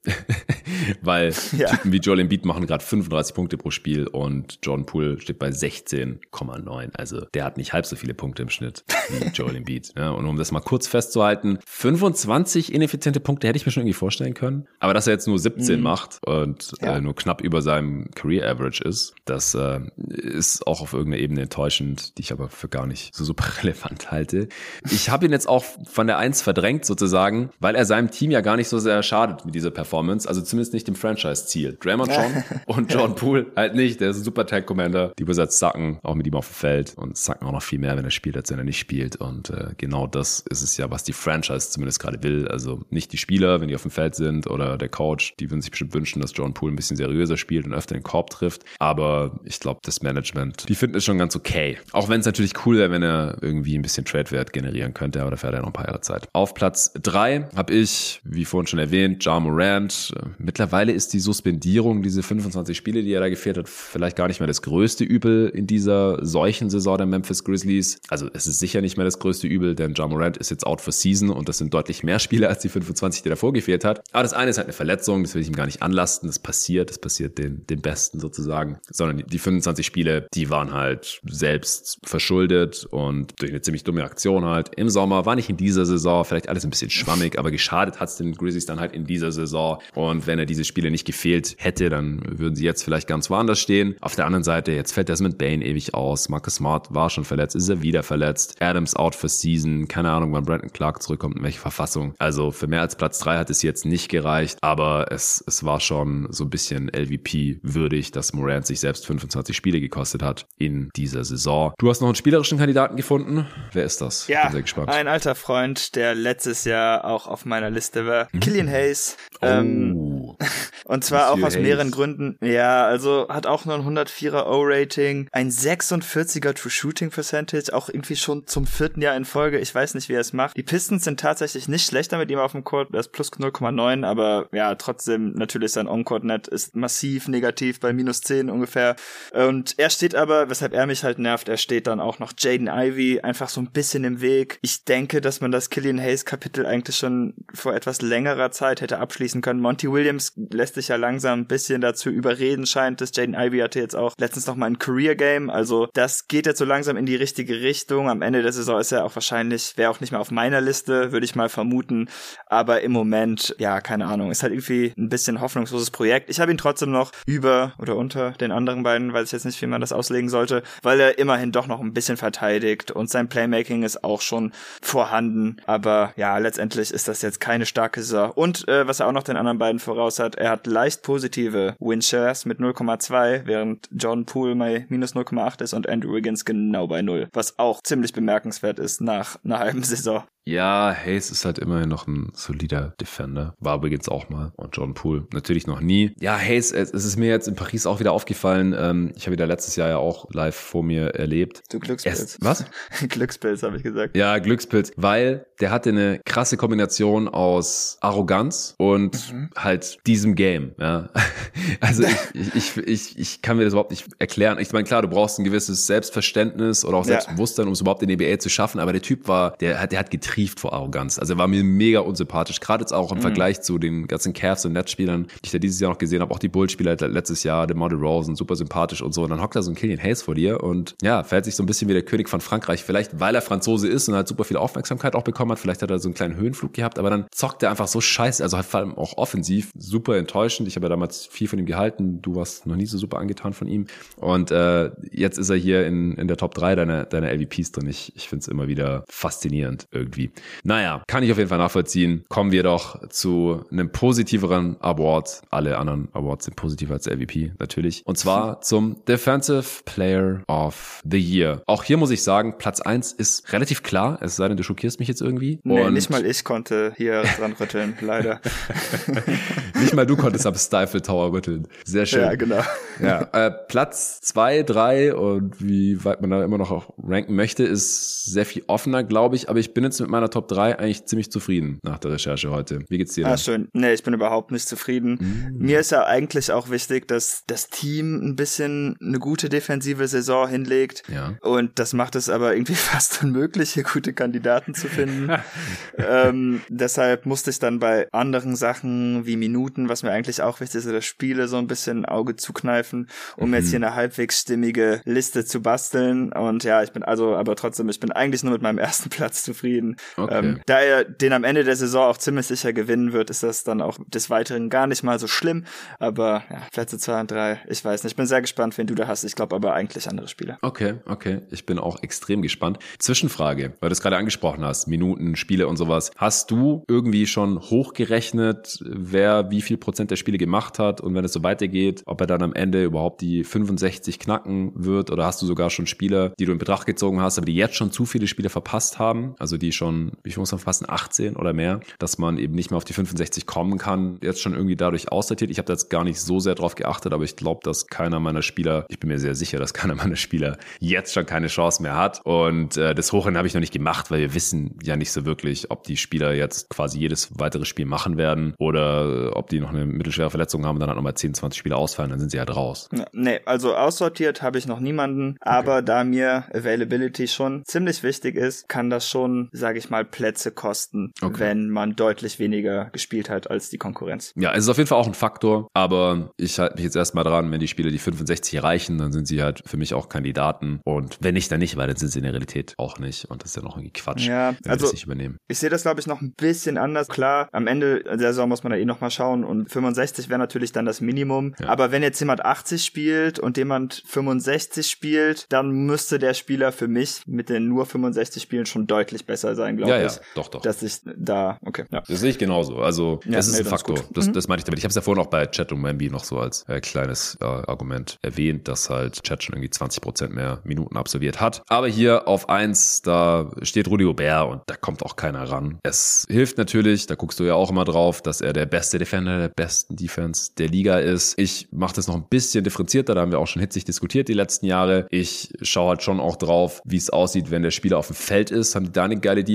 [laughs] weil ja. Typen wie Joel Embiid machen gerade 35 Punkte pro Spiel und Jordan Poole steht bei 16,9. Also der hat nicht halb so viele Punkte im Schnitt wie [laughs] Joel Embiid. Ja? Und um das mal kurz festzuhalten, 25 ineffiziente Punkte hätte ich mir schon irgendwie vorstellen können. Aber dass er jetzt nur 17 mhm. macht und äh, nur knapp über seinem Career Average ist, das äh, ist auch auf irgendeiner Ebene enttäuschend, die ich aber für gar nicht so super relevant halte. Ich habe ihn jetzt auch von der Eins verdrängt sozusagen, weil er seinem Team ja gar nicht so sehr schadet mit dieser Performance, also zumindest nicht dem Franchise-Ziel. Draymond schon und [laughs] John Poole halt nicht, der ist ein super Tag Commander. Die Wizards sacken auch mit ihm auf dem Feld und sacken auch noch viel mehr, wenn er spielt, als wenn er nicht spielt und äh, genau das ist es ja, was die Franchise zumindest gerade will. Also nicht die Spieler, wenn die auf dem Feld sind oder der Coach, die würden sich bestimmt wünschen, dass John Poole ein bisschen seriöser spielt und öfter den Korb trifft, aber ich glaube, das Management, die finden es schon ganz okay. Auch wenn es natürlich cool wäre, wenn er irgendwie ein bisschen Trade-Wert generieren könnte, aber dafür hat er noch ein paar Jahre Zeit. Auf Platz drei habe ich, wie vorhin schon erwähnt, Ja Morant. Mittlerweile ist die Suspendierung, diese 25 Spiele, die er da gefehlt hat, vielleicht gar nicht mehr das größte Übel in dieser solchen Saison der Memphis Grizzlies. Also es ist sicher nicht mehr das größte Übel, denn Ja Morant ist jetzt out for season und das sind deutlich mehr Spiele als die 25, die davor gefehlt hat. Aber das eine ist halt eine Verletzung, das will ich ihm gar nicht anlasten. Das passiert, das passiert den, den Besten sozusagen. Sondern die 25 Spiele, die waren halt selbst verschuldet und durch eine ziemlich dumme Aktion halt im Sommer. War nicht in dieser Saison, vielleicht alles ein bisschen schwammig, aber geschadet hat es den Grizzlies dann halt in dieser Saison. Und wenn er diese Spiele nicht gefehlt hätte, dann würden sie jetzt vielleicht ganz woanders stehen. Auf der anderen Seite, jetzt fällt das mit Bane ewig aus. Marcus Smart war schon verletzt, ist er wieder verletzt. Adams out for season. Keine Ahnung, wann Brandon Clark zurückkommt, in welche Verfassung. Also für mehr als Platz drei hat es jetzt nicht gereicht, aber es, es war schon so ein bisschen LVP würdig, dass Morant sich selbst 25 Spiele gekostet hat in dieser Saison. Du hast noch einen spielerischen Kandidaten gefunden. Wer ist das? Ja, Bin sehr gespannt. ein alter Freund, der letztes Jahr auch auf meiner Liste war. Mhm. Killian Hayes. Oh. Ähm, [laughs] und zwar Monsieur auch aus Hayes. mehreren Gründen. Ja, also hat auch nur ein 104er O-Rating, ein 46er True Shooting Percentage, auch irgendwie schon zum vierten Jahr in Folge. Ich weiß nicht, wie er es macht. Die Pistons sind tatsächlich nicht schlechter mit ihm auf dem Court. Er ist plus 0,9, aber ja, trotzdem natürlich sein On-Court-Net ist massiv negativ bei minus 10 ungefähr. Und er steht aber, weshalb er mich halt nervt, er steht dann auch noch Jaden Ivy einfach so ein bisschen im Weg. Ich denke, dass man das Killian Hayes Kapitel eigentlich schon vor etwas längerer Zeit hätte abschließen können. Monty Williams lässt sich ja langsam ein bisschen dazu überreden, scheint es. Jaden Ivy hatte jetzt auch letztens noch ein Career Game. Also das geht jetzt so langsam in die richtige Richtung. Am Ende der Saison ist er auch wahrscheinlich, wäre auch nicht mehr auf meiner Liste, würde ich mal vermuten. Aber im Moment, ja, keine Ahnung, ist halt irgendwie ein bisschen hoffnungsloses Projekt. Ich habe ihn trotzdem noch über oder unter den anderen beiden, weiß ich jetzt nicht, wie man das auslegen sollte, weil er immerhin doch noch ein bisschen verteidigt und sein Playmaking ist auch schon vorhanden. Aber ja, letztendlich ist das jetzt keine starke Saison. Und äh, was er auch noch den anderen beiden voraus hat, er hat leicht positive Winshares mit 0,2, während John Poole bei minus 0,8 ist und Andrew Wiggins genau bei 0. Was auch ziemlich bemerkenswert ist nach einer halben Saison. Ja, Hayes ist halt immerhin noch ein solider Defender. War übrigens auch mal. Und John Poole natürlich noch nie. Ja, Hayes, es ist mir jetzt in Paris auch wieder aufgefallen. Ähm, ich habe ihn da letztes Jahr ja auch live vor mir erlebt. Du Glückspilz. Erst, was? [laughs] Glückspilz, habe ich gesagt. Ja, Glückspilz, weil der hatte eine krasse Kombination aus Arroganz und mhm. halt diesem Game. Ja. [laughs] Also ich, ich, ich, ich kann mir das überhaupt nicht erklären. Ich meine, klar, du brauchst ein gewisses Selbstverständnis oder auch Selbstbewusstsein, um es überhaupt in der NBA zu schaffen, aber der Typ war, der hat, der hat getrieft vor Arroganz. Also er war mir mega unsympathisch. Gerade jetzt auch im mhm. Vergleich zu den ganzen Cavs und Netzspielern, die ich da dieses Jahr noch gesehen habe, auch die Bullspieler letztes Jahr, der Model Rosen, super sympathisch und so. Und dann hockt da so ein Killian Hayes vor dir und ja, verhält sich so ein bisschen wie der König von Frankreich. Vielleicht, weil er Franzose ist und halt super viel Aufmerksamkeit auch bekommen hat. Vielleicht hat er so einen kleinen Höhenflug gehabt, aber dann zockt er einfach so scheiße. Also halt vor allem auch offensiv super enttäuschend. Ich habe ja damals viel von ihm gehalten. Du warst noch nie so super angetan von ihm. Und äh, jetzt ist er hier in, in der Top 3 deiner, deiner LVPs drin. Ich, ich finde es immer wieder faszinierend irgendwie. Naja, kann ich auf jeden Fall nachvollziehen. Kommen wir doch zu einem positiveren Award. Alle anderen Awards sind positiver als LVP, natürlich. Und zwar [laughs] zum Defensive Player of the Year. Auch hier muss ich sagen, Platz 1 ist relativ klar. Es sei denn, du schockierst mich jetzt irgendwie. Nee, Und nicht mal ich konnte hier dran rütteln, [laughs] leider. [laughs] nicht mal du konntest am Stifle Tower rütteln. Sehr schön. Ja, genau. Ja, äh, Platz 2, 3 und wie weit man da immer noch auch ranken möchte, ist sehr viel offener, glaube ich. Aber ich bin jetzt mit meiner Top 3 eigentlich ziemlich zufrieden nach der Recherche heute. Wie geht's dir denn? Ah, schön. Nee, ich bin überhaupt nicht zufrieden. Mm. Mir ist ja eigentlich auch wichtig, dass das Team ein bisschen eine gute defensive Saison hinlegt. Ja. Und das macht es aber irgendwie [laughs] fast unmöglich, hier gute Kandidaten zu finden. [laughs] ähm, deshalb musste ich dann bei anderen Sachen wie Minuten, was mir eigentlich auch wichtig ist, oder Spiele so ein bisschen Auge zukneifen, um mhm. jetzt hier eine halbwegs stimmige Liste zu basteln. Und ja, ich bin also, aber trotzdem, ich bin eigentlich nur mit meinem ersten [laughs] Platz zufrieden. Okay. Ähm, da er den am Ende der Saison auch ziemlich sicher gewinnen wird, ist das dann auch des Weiteren gar nicht mal so schlimm. Aber ja, Plätze zwei und drei, ich weiß nicht. Ich bin sehr gespannt, wen du da hast. Ich glaube aber eigentlich andere Spieler. Okay, okay. Ich bin auch extrem gespannt. Zwischenfrage, weil du es gerade angesprochen hast, Minuten, Spiele und sowas. Hast du irgendwie schon hochgerechnet, wer wie viel Prozent der Spiele gemacht hat und wenn es so weitergeht, ob er dann am Ende überhaupt die 65 knacken wird oder hast du sogar schon Spieler, die du in Betracht gezogen hast, aber die jetzt schon zu viele Spiele verpasst haben, also die schon, wie viel muss man fassen, 18 oder mehr, dass man eben nicht mehr auf die 65 kommen kann, jetzt schon irgendwie dadurch aussortiert. Ich habe da jetzt gar nicht so sehr drauf geachtet, aber ich glaube, dass keiner meiner Spieler, ich bin mir sehr sicher, dass [laughs] keiner meiner Spieler jetzt schon keine Chance mehr hat. Und äh, das Hochrennen habe ich noch nicht gemacht, weil wir wissen ja nicht so wirklich, ob die Spieler jetzt quasi jedes weitere Spiel machen werden oder ob die noch eine mittelschwere Verletzung haben und dann halt nochmal 10, 20 Spiele ausfallen, dann sind sie halt raus. Nee, also aussortiert habe ich noch niemanden, aber okay. da mir Availability schon ziemlich wichtig ist, kann das schon, sage ich mal, Plätze kosten, okay. wenn man deutlich weniger gespielt hat als die Konkurrenz. Ja, es ist auf jeden Fall auch ein Faktor, aber ich halte mich jetzt erstmal dran, wenn die Spiele die 65 erreichen, dann sind sie halt für mich auch Kandidaten und wenn nicht, dann nicht, weil dann sind sie in der Realität auch nicht und das ist ja noch irgendwie Quatsch, ja, also, nicht übernehmen. Ich sehe das, glaube ich, noch ein bisschen anders. Klar, am Ende der Saison muss man da eh nochmal schauen und 65 wäre natürlich dann das Minimum, ja. aber wenn jetzt jemand 80 spielt und jemand 65 spielt, dann müsste der Spieler für mich mit den nur 65 Spielen schon deutlich besser sein, glaube ja, ich. Ja, doch, doch. Dass ich da, okay. Ja. Das sehe ich genauso. Also, ja, das ist nee, ein Faktor. Ist das, mhm. das meinte ich damit. Ich habe es ja vorhin auch bei Chat und Wemby noch so als äh, kleines äh, Argument erwähnt, dass halt Chat schon irgendwie 20 Prozent mehr Minuten absolviert hat. Aber hier auf eins, da steht Rudy Gobert und da kommt auch keiner ran. Es hilft natürlich, da guckst du ja auch immer drauf, dass er der beste Defender der besten Defense der Liga ist. Ich mache das noch ein bisschen differenzierter, da haben wir auch schon hitzig diskutiert die letzten Jahre. Ich schaue halt schon auch drauf, wie es aussieht, wenn der Spieler auf dem Feld ist. Haben die da eine geile Defense?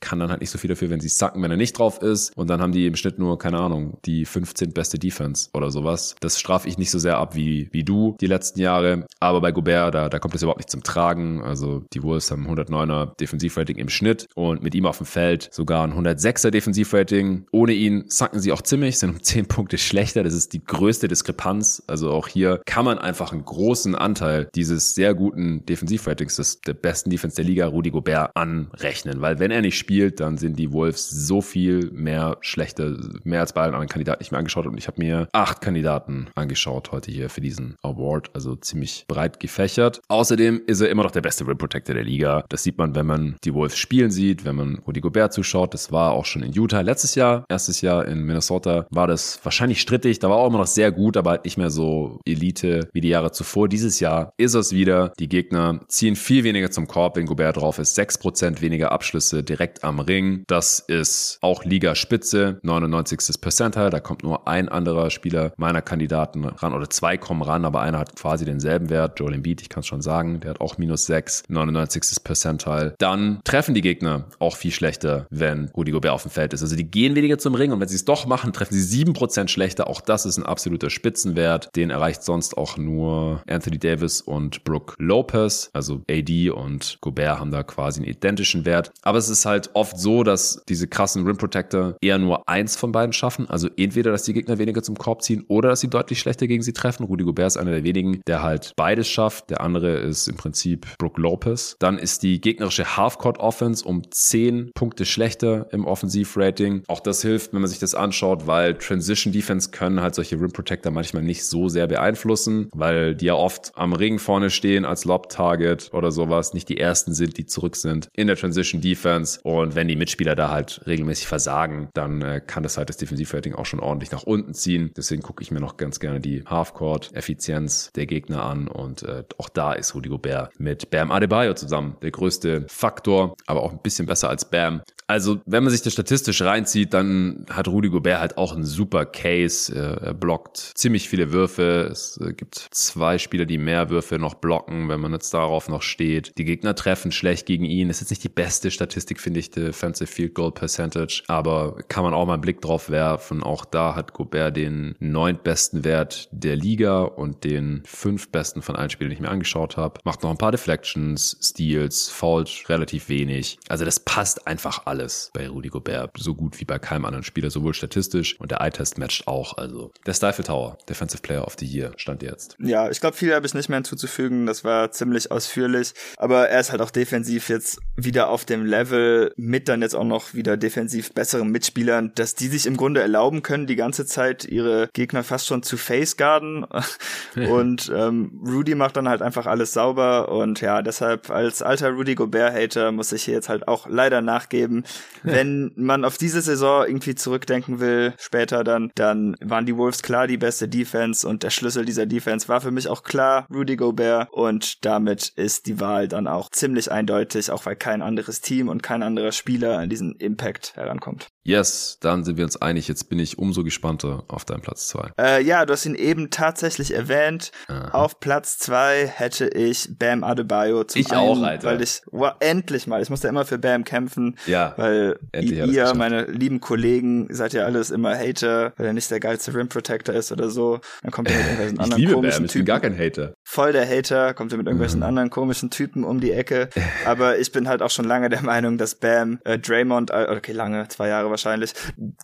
Kann dann halt nicht so viel dafür, wenn sie sacken, wenn er nicht drauf ist. Und dann haben die im Schnitt nur, keine Ahnung, die 15 beste Defense oder sowas. Das strafe ich nicht so sehr ab wie, wie du die letzten Jahre. Aber bei Gobert, da, da kommt es überhaupt nicht zum Tragen. Also die Wolves haben 109er Defensivrating im Schnitt und mit ihm auf dem Feld sogar ein 106er Defensivrating. Ohne ihn sacken sie auch ziemlich, sind um [laughs] 10 Punkte schlechter. Das ist die größte Diskrepanz. Also auch hier kann man einfach einen großen Anteil dieses sehr guten Defensivratings, des der besten Defense der Liga, Rudi Gobert, anrechnen. Weil wenn er nicht spielt, dann sind die Wolves so viel mehr schlechter, mehr als bei allen anderen Kandidaten ich mir angeschaut und ich habe mir acht Kandidaten angeschaut heute hier für diesen Award, also ziemlich breit gefächert. Außerdem ist er immer noch der beste Rim Protector der Liga. Das sieht man, wenn man die Wolves spielen sieht, wenn man Rudi Gobert zuschaut. Das war auch schon in Utah letztes Jahr, erstes Jahr in Minnesota war das wahrscheinlich strittig. Da war auch immer noch sehr gut, aber halt nicht mehr so Elite wie die Jahre zuvor. Dieses Jahr ist es wieder. Die Gegner ziehen viel weniger zum Korb, wenn Gobert drauf ist. Sechs Prozent weniger Abschlüsse Abschlüsse direkt am Ring. Das ist auch Ligaspitze, 99. Percentile. Da kommt nur ein anderer Spieler meiner Kandidaten ran oder zwei kommen ran, aber einer hat quasi denselben Wert. Joel Embiid, ich kann es schon sagen, der hat auch minus 6, 99. Percentile. Dann treffen die Gegner auch viel schlechter, wenn Rudy Gobert auf dem Feld ist. Also die gehen weniger zum Ring und wenn sie es doch machen, treffen sie 7% schlechter. Auch das ist ein absoluter Spitzenwert. Den erreicht sonst auch nur Anthony Davis und Brooke Lopez. Also AD und Gobert haben da quasi einen identischen Wert. Aber es ist halt oft so, dass diese krassen Rim Protector eher nur eins von beiden schaffen. Also entweder, dass die Gegner weniger zum Korb ziehen oder dass sie deutlich schlechter gegen sie treffen. Rudy Gobert ist einer der wenigen, der halt beides schafft. Der andere ist im Prinzip Brooke Lopez. Dann ist die gegnerische Halfcourt Offense um 10 Punkte schlechter im Offensivrating. Auch das hilft, wenn man sich das anschaut, weil Transition Defense können halt solche Rim Protector manchmal nicht so sehr beeinflussen, weil die ja oft am Ring vorne stehen als Lob Target oder sowas, nicht die ersten sind, die zurück sind in der Transition Defense. Und wenn die Mitspieler da halt regelmäßig versagen, dann äh, kann das halt das Defensivrating auch schon ordentlich nach unten ziehen. Deswegen gucke ich mir noch ganz gerne die Halfcourt-Effizienz der Gegner an und äh, auch da ist Rudy Gobert mit Bam Adebayo zusammen der größte Faktor, aber auch ein bisschen besser als Bam. Also, wenn man sich das statistisch reinzieht, dann hat Rudy Gobert halt auch einen super Case. Er blockt ziemlich viele Würfe. Es äh, gibt zwei Spieler, die mehr Würfe noch blocken, wenn man jetzt darauf noch steht. Die Gegner treffen schlecht gegen ihn. Das ist jetzt nicht die beste Statistik, finde ich, Defensive Field Goal Percentage, aber kann man auch mal einen Blick drauf werfen. Auch da hat Gobert den neuntbesten Wert der Liga und den fünfbesten von allen Spielen, die ich mir angeschaut habe. Macht noch ein paar Deflections, Steals, Fouls relativ wenig. Also das passt einfach alles bei Rudy Gobert. So gut wie bei keinem anderen Spieler, sowohl statistisch und der Eye-Test matcht auch. Also der Stifle Tower, Defensive Player of the Year, stand jetzt. Ja, ich glaube, viel habe ich nicht mehr hinzuzufügen. Das war ziemlich ausführlich. Aber er ist halt auch defensiv jetzt wieder auf dem Level mit dann jetzt auch noch wieder defensiv besseren Mitspielern, dass die sich im Grunde erlauben können, die ganze Zeit ihre Gegner fast schon zu Face-Garden. [laughs] und ähm, Rudy macht dann halt einfach alles sauber. Und ja, deshalb als alter Rudy Gobert-Hater muss ich hier jetzt halt auch leider nachgeben wenn man auf diese Saison irgendwie zurückdenken will, später dann, dann waren die Wolves klar die beste Defense und der Schlüssel dieser Defense war für mich auch klar Rudy Gobert und damit ist die Wahl dann auch ziemlich eindeutig, auch weil kein anderes Team und kein anderer Spieler an diesen Impact herankommt. Yes, dann sind wir uns einig. Jetzt bin ich umso gespannter auf deinen Platz zwei. Äh, ja, du hast ihn eben tatsächlich erwähnt. Aha. Auf Platz zwei hätte ich Bam Adebayo zum Ich einen, auch, Alter. Weil ich, wow, endlich mal, ich musste immer für Bam kämpfen. Ja. Weil ihr, meine lieben Kollegen, seid ja alles immer Hater, weil er nicht der geilste Rim Protector ist oder so. Dann kommt er mit irgendwelchen [laughs] ich anderen liebe komischen Bam, ich Typen. bin gar kein Hater. Voll der Hater, kommt er mit irgendwelchen mhm. anderen komischen Typen um die Ecke. [laughs] Aber ich bin halt auch schon lange der Meinung, dass Bam äh, Draymond, okay, lange, zwei Jahre wahrscheinlich,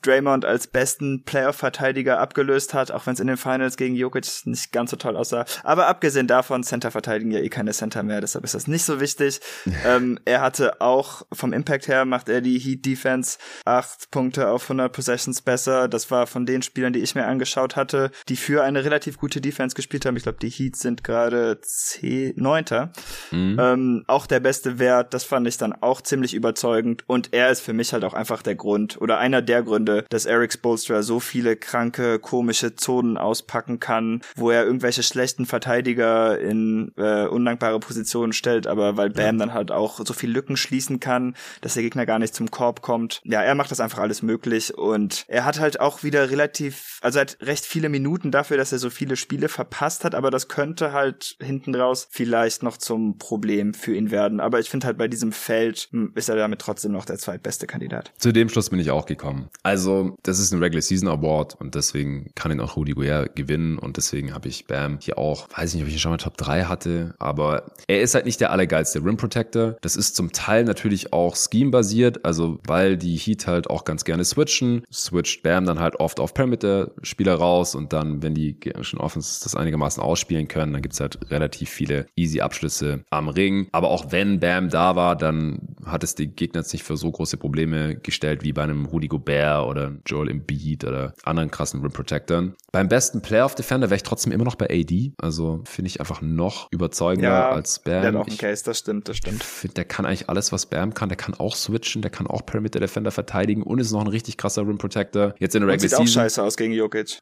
Draymond als besten Playoff-Verteidiger abgelöst hat, auch wenn es in den Finals gegen Jokic nicht ganz so toll aussah. Aber abgesehen davon, Center verteidigen ja eh keine Center mehr, deshalb ist das nicht so wichtig. ähm, er hatte auch vom Impact her, macht er die Heat Defense acht Punkte auf 100 Possessions besser. Das war von den Spielern, die ich mir angeschaut hatte, die für eine relativ gute Defense gespielt haben. Ich glaube, die Heat sind gerade neunter. Mhm. Ähm, auch der beste Wert, das fand ich dann auch ziemlich überzeugend. Und er ist für mich halt auch einfach der Grund oder einer der Gründe, dass Eric Spolstra so viele kranke, komische Zonen auspacken kann, wo er irgendwelche schlechten Verteidiger in äh, undankbare Positionen stellt, aber weil Bam ja. dann halt auch so viel Lücken schließen kann, dass der Gegner gar nicht zum Korb kommt. Ja, er macht das einfach alles möglich und er hat halt auch wieder relativ, also hat recht viele Minuten dafür, dass er so viele Spiele verpasst hat, aber das könnte halt hinten raus vielleicht noch zum Problem für ihn werden. Aber ich finde halt bei diesem Feld hm, ist er damit trotzdem noch der zweitbeste Kandidat. Zu dem Schluss bin ich auch gekommen. Also, das ist ein Regular Season Award und deswegen kann ihn auch Rudy Gobert gewinnen und deswegen habe ich Bam hier auch, weiß nicht, ob ich ihn schon mal Top 3 hatte, aber er ist halt nicht der allergeilste Rim Protector. Das ist zum Teil natürlich auch Scheme-basiert, also weil die Heat halt auch ganz gerne switchen, switcht Bam dann halt oft auf Perimeter-Spieler raus und dann, wenn die schon Offense das einigermaßen ausspielen können, dann gibt's halt relativ viele easy Abschlüsse am Ring. Aber auch wenn Bam da war, dann hat es die Gegner jetzt nicht für so große Probleme gestellt wie bei einem Rudy Gobert oder Joel Embiid oder anderen krassen Rim Protectors. Beim besten Playoff Defender wäre ich trotzdem immer noch bei AD. Also finde ich einfach noch überzeugender ja, als Bam. Der hat auch einen Case, das stimmt, das stimmt. Find, der kann eigentlich alles, was Bam kann. Der kann auch switchen, der kann auch Perimeter Defender verteidigen und ist noch ein richtig krasser Rim Protector. Jetzt in der Regular Season. Sieht auch scheiße aus gegen Jokic.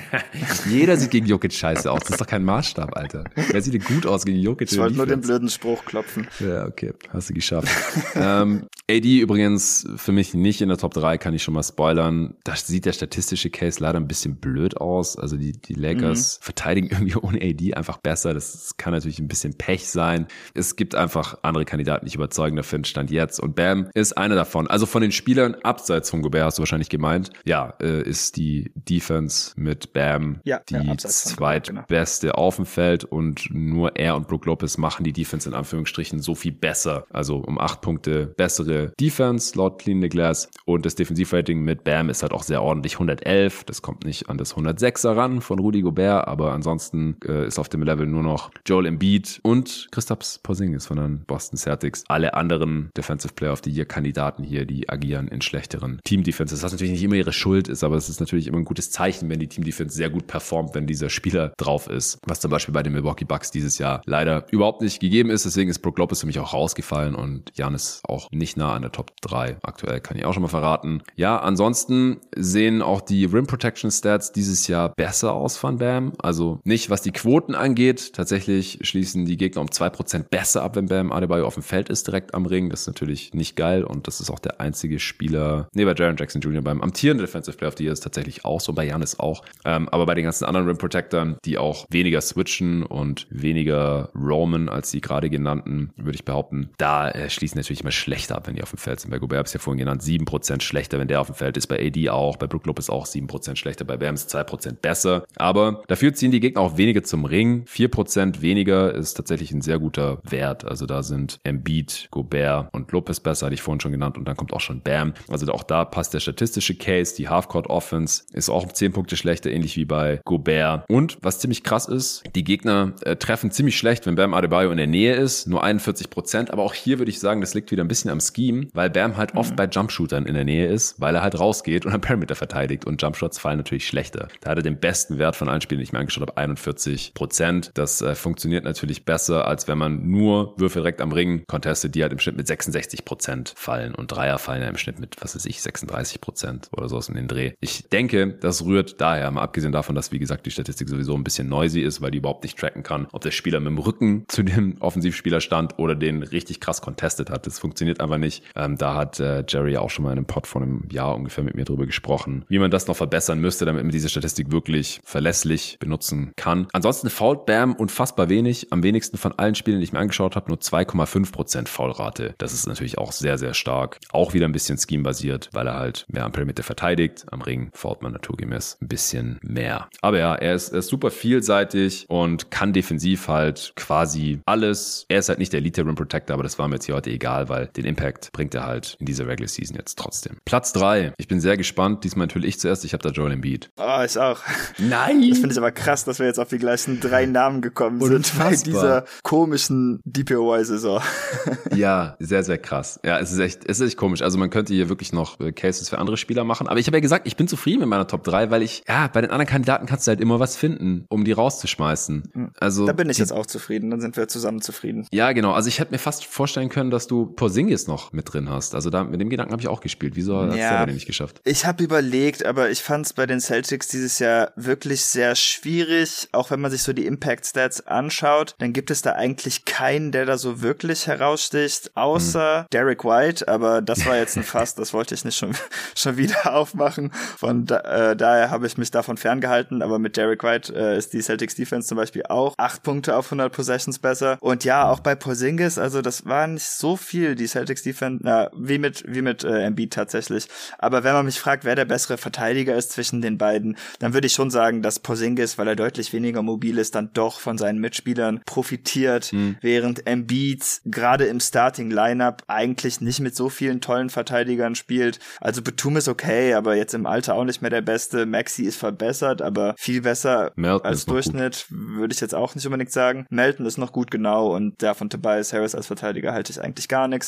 [laughs] Jeder sieht gegen Jokic scheiße aus. Das ist doch kein Maßstab, Alter. Wer sieht denn gut aus gegen Jokic? Ich wollte nur den blöden Spruch klopfen. Ja, okay. Hast du geschafft. [laughs] ähm, AD übrigens für mich nicht in der Top 3, kann ich schon mal spoilern. Da sieht der statistische Case leider ein bisschen blöd aus. Also die, die Lakers mhm. verteidigen [laughs] irgendwie ohne AD einfach besser. Das kann natürlich ein bisschen Pech sein. Es gibt einfach andere Kandidaten, die ich überzeugender finde, Stand jetzt. Und Bam ist einer davon. Also von den Spielern abseits von Gobert hast du wahrscheinlich gemeint. Ja, äh, ist die Defense mit Bam ja, die ja, zweitbeste genau. auf dem Feld und nur er und Brook Lopez machen die Defense in Anführungsstrichen so viel besser. Also um acht Punkte bessere Defense laut Clean the Glass und das Defensivrating mit Bam ist halt auch sehr ordentlich 111. Das kommt nicht an das 106er ran von Rudy Gobert, aber ansonsten äh, ist auf dem Level nur noch Joel Embiid und Christaps Porzingis von den Boston Celtics. Alle anderen Defensive Player of the Year Kandidaten hier, die agieren in schlechteren Team Defenses. Was natürlich nicht immer ihre Schuld ist, aber es ist natürlich immer ein gutes Zeichen, wenn die Team Defense sehr gut performt, wenn dieser Spieler drauf ist. Was zum Beispiel bei den Milwaukee Bucks dieses Jahr leider überhaupt nicht gegeben ist. Deswegen ist Brook Lopez für mich auch rausgefallen und Janis auch nicht nah an der Top 3 aktuell, kann ich auch schon mal verraten. Ja, ansonsten sehen auch die Rim Protection Stats dieses Jahr besser aus von Bam. Also nicht, was die Quoten angeht. Tatsächlich schließen die Gegner um 2% besser ab, wenn Bam Adebayo auf dem Feld ist, direkt am Ring. Das ist natürlich nicht geil und das ist auch der einzige Spieler, nee, bei Jaron Jackson Jr. beim amtierenden Defensive Player of the Year ist tatsächlich auch so, bei Janis auch. Ähm, aber bei den ganzen anderen Rim Protectern, die auch weniger switchen und weniger roamen als die gerade genannten, würde ich behaupten, da äh, schließen natürlich immer schlechter ab, wenn die auf dem Feld sind. Bei Gobert habe ich ja vorhin genannt, 7% schlechter, wenn der auf dem Feld ist. Bei AD auch, bei Brook Lopez auch 7% schlechter, bei Bam ist 2% besser. Aber dafür ziehen die Gegner auch weniger zum Ring. 4% weniger ist tatsächlich ein sehr guter Wert. Also da sind Embiid, Gobert und Lopez besser, hatte ich vorhin schon genannt. Und dann kommt auch schon Bam. Also auch da passt der statistische Case. Die Halfcourt Offense ist auch um 10 Punkte schlechter, ähnlich wie bei Gobert. Und was ziemlich krass ist, die Gegner äh, treffen ziemlich schlecht, wenn Bam Adebayo in der Nähe ist. Nur 41 Prozent. Aber auch hier würde ich sagen, das liegt wieder ein bisschen am Scheme, weil Bam halt oft mhm. bei Jumpshootern in der Nähe ist, weil er halt rausgeht und [laughs] am Perimeter verteidigt. Und Jumpshots fallen natürlich schlechter. Da hat er den besten Wert von allen Spielen, die ich mir angeschaut habe, 41 Prozent. Das äh, funktioniert natürlich besser, als wenn man nur Würfe direkt am Ring contestet, die halt im Schnitt mit 66 Prozent fallen. Und Dreier fallen ja im Schnitt mit, was weiß ich, 36 Prozent oder so aus in den Dreh. Ich denke, das rührt daher, mal abgesehen davon, dass, wie gesagt, die Statistik sowieso ein bisschen noisy ist, weil die überhaupt nicht tracken kann, ob der Spieler mit dem Rücken zu dem Offensivspieler stand oder den richtig krass contestet hat. Das funktioniert einfach nicht. Ähm, da hat äh, Jerry auch schon mal in einem Pod von einem Jahr ungefähr mit mir drüber gesprochen, wie man das noch verbessern müsste, damit man diese Statistik wirklich verlässlich benutzen kann. Ansonsten fault Bam unfassbar wenig. Am wenigsten von allen Spielen, die ich mir angeschaut habe, nur 2,5% Foulrate. Das ist natürlich auch sehr, sehr stark. Auch wieder ein bisschen Scheme-basiert, weil er halt mehr am Perimeter verteidigt. Am Ring fault man naturgemäß ein bisschen mehr. Aber ja, er ist, er ist super vielseitig und kann defensiv halt quasi alles. Er ist halt nicht der Elite Rim Protector, aber das war mir jetzt hier heute egal, weil den Impact bringt er halt in dieser Regular Season jetzt trotzdem. Platz drei. Ich bin sehr gespannt. Diesmal natürlich ich zuerst. Ich habe da Joel Embiid. Oh, ich auch. Nein! Das finde ich aber krass, dass wir jetzt auf die gleichen drei Namen gekommen sind Unfassbar. bei dieser komischen DPOY-Saison. [laughs] ja, sehr, sehr krass. Ja, es ist echt, es ist echt komisch. Also man könnte hier wirklich noch äh, Cases für andere Spieler machen. Aber ich habe ja gesagt, ich bin zufrieden mit meiner Top 3, weil ich, ja, bei den anderen Kandidaten kannst du halt immer was finden, um die rauszuschmeißen. Hm. Also. Da bin ich jetzt auch zufrieden. Dann sind wir zusammen zufrieden. Ja, genau. Also ich hätte mir fast vorstellen können, dass du Porzingis noch mit drin hast. Also da, mit dem Gedanken habe ich auch gespielt. Wieso hat ja, der nicht geschafft? Ich habe überlegt, aber ich fand es bei den Celtics dieses Jahr wirklich sehr schwierig. Auch wenn man sich so die Impact Stats anschaut, dann gibt es da eigentlich keinen, der da so wirklich heraussticht, außer hm. Derek White. Aber das war jetzt ein [laughs] Fass, das wollte ich nicht schon, [laughs] schon wieder aufmachen. Von da, äh, daher habe ich mich davon ferngehalten. Aber mit Derek White äh, ist die Celtics Defense zum Beispiel auch acht Punkte auf 100 Possessions besser. Und ja, auch bei Porzingis, also das war nicht so viel, die Celtics Defense, na, wie mit, wie mit äh, Embiid tatsächlich. Aber wenn man mich fragt, wer der bessere Verteidiger ist zwischen den beiden, dann würde ich schon sagen, dass Porzingis, weil er deutlich weniger mobil ist, dann doch von seinen Mitspielern profitiert, mhm. während Embiid gerade im Starting Lineup eigentlich nicht mit so vielen tollen Verteidigern spielt. Also Betum ist okay, aber jetzt im Alter auch nicht mehr der Beste. Maxi ist verbessert, aber viel besser Melton als Durchschnitt würde ich jetzt auch nicht unbedingt sagen. Melton ist noch gut genau und von Tobias Harris als Verteidiger halte ich eigentlich gar nichts.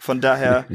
Von daher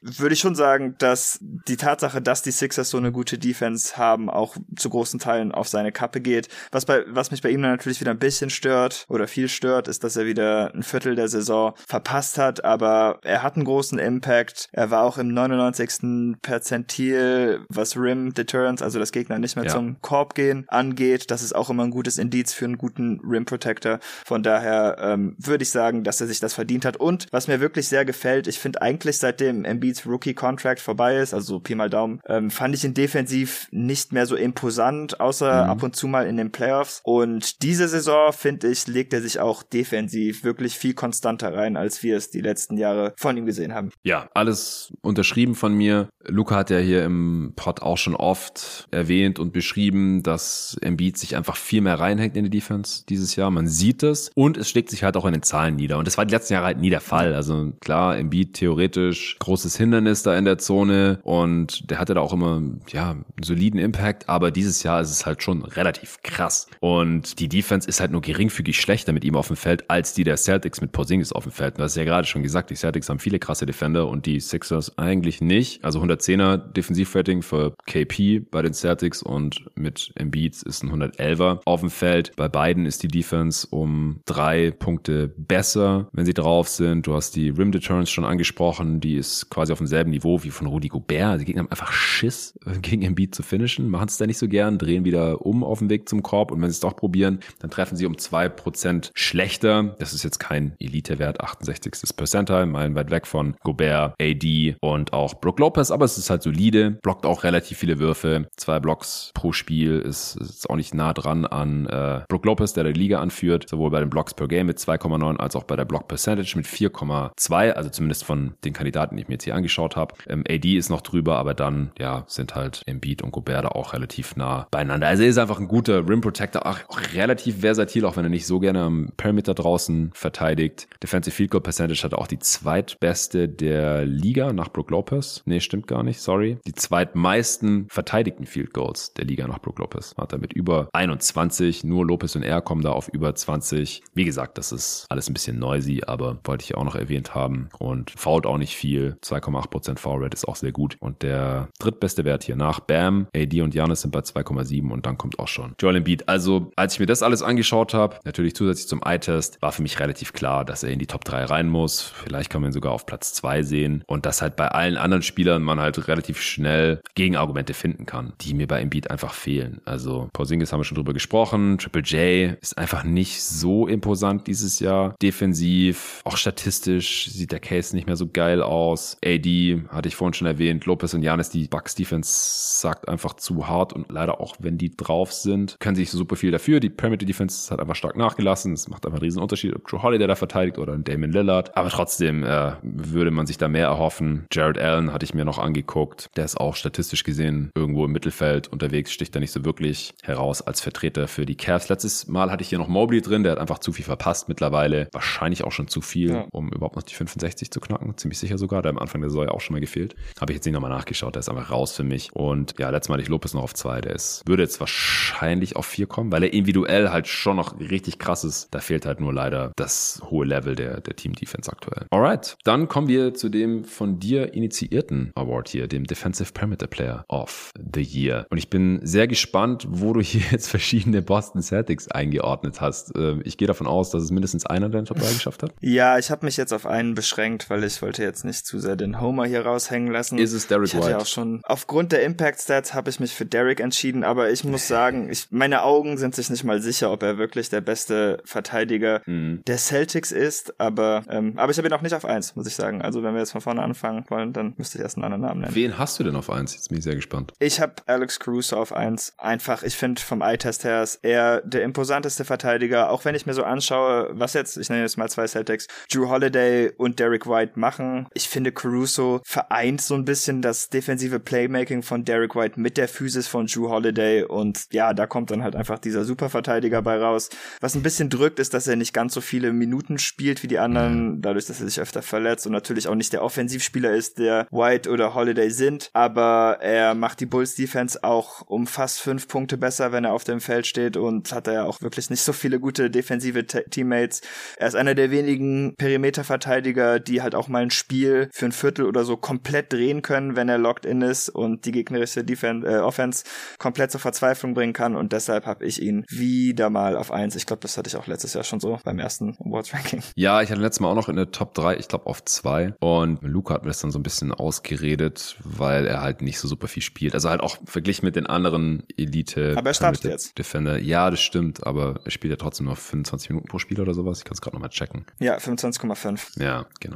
würde ich schon sagen, dass die Tatsache, dass die Sixers so eine gute Defense haben, auch zu großen Teilen auf seine Kappe geht. Was bei, was mich bei ihm dann natürlich wieder ein bisschen stört oder viel stört, ist, dass er wieder ein Viertel der Saison verpasst hat, aber er hat einen großen Impact. Er war auch im 99. Perzentil, was Rim Deterrence, also das Gegner nicht mehr ja. zum Korb gehen, angeht. Das ist auch immer ein gutes Indiz für einen guten Rim Protector. Von daher ähm, würde ich sagen, dass er sich das verdient hat. Und was mir wirklich sehr gefällt, ich finde eigentlich seitdem Embiids Rookie-Contract vorbei ist, also Pi mal Daumen, ähm, fand ich ihn defensiv nicht mehr so imposant, außer mhm. ab und zu mal in den Playoffs. Und diese Saison, finde ich, legt er sich auch defensiv wirklich viel konstanter rein, als wir es die letzten Jahre von ihm gesehen haben. Ja, alles unterschrieben von mir. Luca hat ja hier im Pod auch schon oft erwähnt und beschrieben, dass Embiid sich einfach viel mehr reinhängt in die Defense dieses Jahr. Man sieht es und es schlägt sich halt auch in den Zahlen nieder. Und das war die letzten Jahre halt nie der Fall. Also klar, Embiid theoretisch großes Hindernis da in der Zone und der hatte da auch immer, ja, einen soliden Impact. Aber dieses Jahr ist es halt schon relativ krass. Und die Defense ist halt nur geringfügig schlechter mit ihm auf dem Feld als die der Celtics mit Porzingis auf dem Feld. Du hast ja gerade schon gesagt, die Celtics haben viele krasse Defender und die Sixers eigentlich nicht. Also 110er Defensivrating für KP bei den Celtics und mit Embiid ist ein 111er auf dem Feld. Bei beiden ist die Defense um drei Punkte besser, wenn sie drauf sind. Du hast die Rim Deterrence schon angesprochen, die ist quasi auf demselben Niveau wie von Rudy Gobert. Die Gegner haben einfach Schiss, [laughs] gegen Embiid zu finishen, machen es da nicht so gern, drehen wieder um auf dem Weg zum Korb und wenn sie es doch probieren, dann treffen sie um zwei Prozent schlechter. Das ist jetzt kein Elite-Wert, 68. Percentile, meilenweit weg von Gobert, AD und auch Brook Lopez, aber es ist halt solide, blockt auch relativ viele Würfe. Zwei Blocks pro Spiel ist, ist auch nicht nah dran an äh, Brook Lopez, der die Liga anführt, sowohl bei den Blocks per Game mit 2,9 als auch bei der Block Percentage mit 4,2, also zumindest von den Kandidaten, die ich mir jetzt hier angeschaut habe. Ähm, AD ist noch drüber, aber dann ja sind halt Embiid und Gobert da auch relativ nah beieinander. Also er ist einfach ein guter Rim Protector, auch, auch relativ versatil, auch wenn er nicht so gerne am Perimeter draußen verteidigt. Defensive Field Goal Percentage hat auch die zweitbeste der Liga nach Brook Lopez. Nee, stimmt gar nicht, sorry. Die zweitmeisten verteidigten Field Goals der Liga nach Brook Lopez. Hat er mit über 21. Nur Lopez und er kommen da auf über 20. Wie gesagt, das ist alles ein bisschen noisy, aber wollte ich auch noch erwähnt haben. Und fault auch nicht viel. 2,8% Foul Rate ist auch sehr gut. Und der drittbeste Wert hier nach Bam, AD und Janis sind bei 2,7 und dann kommt auch schon Joel Embiid. Also, als ich mir das alles angeschaut habe, natürlich zusätzlich zum Eye-Test, war für mich relativ klar, dass er in die Top 3 rein muss. Vielleicht kann man ihn sogar auf Platz 2 sehen. Und dass halt bei allen anderen Spielern man halt relativ schnell Gegenargumente finden kann, die mir bei Embiid einfach fehlen. Also Porzingis haben wir schon drüber gesprochen. Triple J ist einfach nicht so imposant dieses Jahr. Defensiv, auch statistisch sieht der Case nicht mehr so geil aus. AD hatte ich vorhin schon erwähnt. Lopez und Janis, die Bucks Defense sagt einfach zu hart und leider auch wenn die drauf sind, können sie nicht so super viel dafür. Die Perimeter Defense hat einfach stark nachgelassen. Es macht einfach einen riesen Unterschied, ob Drew Holiday da verteidigt oder ein Damon Lillard. Aber trotzdem äh, würde man sich da mehr erhoffen. Jared Allen hatte ich mir noch angeguckt. Der ist auch statistisch gesehen irgendwo im Mittelfeld unterwegs, sticht da nicht so wirklich heraus als Vertreter für die Cavs. Letztes Mal hatte ich hier noch Mobley drin, der hat einfach zu viel verpasst mittlerweile. Wahrscheinlich auch schon zu viel, ja. um überhaupt noch die 65 zu knacken. Ziemlich sicher sogar. Der am Anfang der Saison ja auch schon mal gefehlt. Habe ich jetzt nicht nochmal nachgeschaut. Der ist einfach raus für mich. Und ja, letztes Mal hatte ich Lopez noch auf zwei. Der ist, würde jetzt wahrscheinlich auf vier kommen, weil er individuell halt schon noch richtig krass ist. Da fehlt halt nur leider das hohe Level der, der Team Defense aktuell. Alright, dann kommen wir zu dem von dir initiierten Award hier, dem Defensive Perimeter Player of the Year. Und ich bin sehr gespannt, wo du hier jetzt verschiedene Boston Celtics eingeordnet hast. Ähm, ich gehe davon aus, dass es mindestens einer deiner Top 3 geschafft hat. Ja, ich habe mich jetzt auf einen beschränkt, weil ich wollte jetzt nicht zu sehr den Homer hier raushängen lassen. Ist es Derek ich hatte White? Ja auch schon aufgrund der Impact Stats habe ich mich für Derek entschieden, aber ich muss [laughs] sagen, ich, meine Augen sind sich nicht mal sicher, ob er wirklich der beste Verteidiger mhm. der Celtics ist, aber ähm, aber ich habe ihn auch nicht auf eins, muss ich sagen. Also wenn wir jetzt von vorne anfangen wollen, dann müsste ich erst einen anderen Namen nennen. Wen hast du denn auf eins? Jetzt bin ich sehr gespannt. Ich habe Alex Caruso auf eins. Einfach, ich finde vom Eye-Test her ist er der imposanteste Verteidiger, auch wenn ich mir so anschaue, was jetzt, ich nenne jetzt mal zwei Celtics, Drew Holiday und Derek White machen. Ich finde Caruso vereint so ein bisschen das defensive Playmaking von Derek White mit der Physis von Drew Holiday und ja, da kommt dann halt einfach dieser Superverteidiger bei raus. Was ein bisschen drückt, ist, dass er nicht ganz so viele Minuten spielt wie die anderen, mhm. dadurch, dass er sich öfter verletzt und natürlich auch nicht der Offensivspieler ist, der White oder Holiday sind, aber er macht die Bulls Defense auch um fast fünf Punkte besser, wenn er auf dem Feld steht und hat er ja auch wirklich nicht so viele gute defensive Teammates. Er ist einer der wenigen Perimeterverteidiger, die halt auch mal ein Spiel für ein Viertel oder so komplett drehen können, wenn er locked in ist und die gegnerische Defen äh, Offense komplett zur Verzweiflung bringen kann und deshalb habe ich ihn wieder mal auf eins. Ich glaube, das hatte ich auch letztes Jahr schon so beim ersten Awards Ranking. [laughs] Ja, ich hatte letztes Mal auch noch in der Top 3, ich glaube auf zwei und Luca hat mir das dann so ein bisschen ausgeredet, weil er halt nicht so super viel spielt. Also halt auch verglichen mit den anderen Elite. Aber er startet jetzt. Defender. Ja, das stimmt, aber er spielt ja trotzdem nur 25 Minuten pro Spiel oder sowas. Ich kann es gerade nochmal checken. Ja, 25,5. Ja, genau.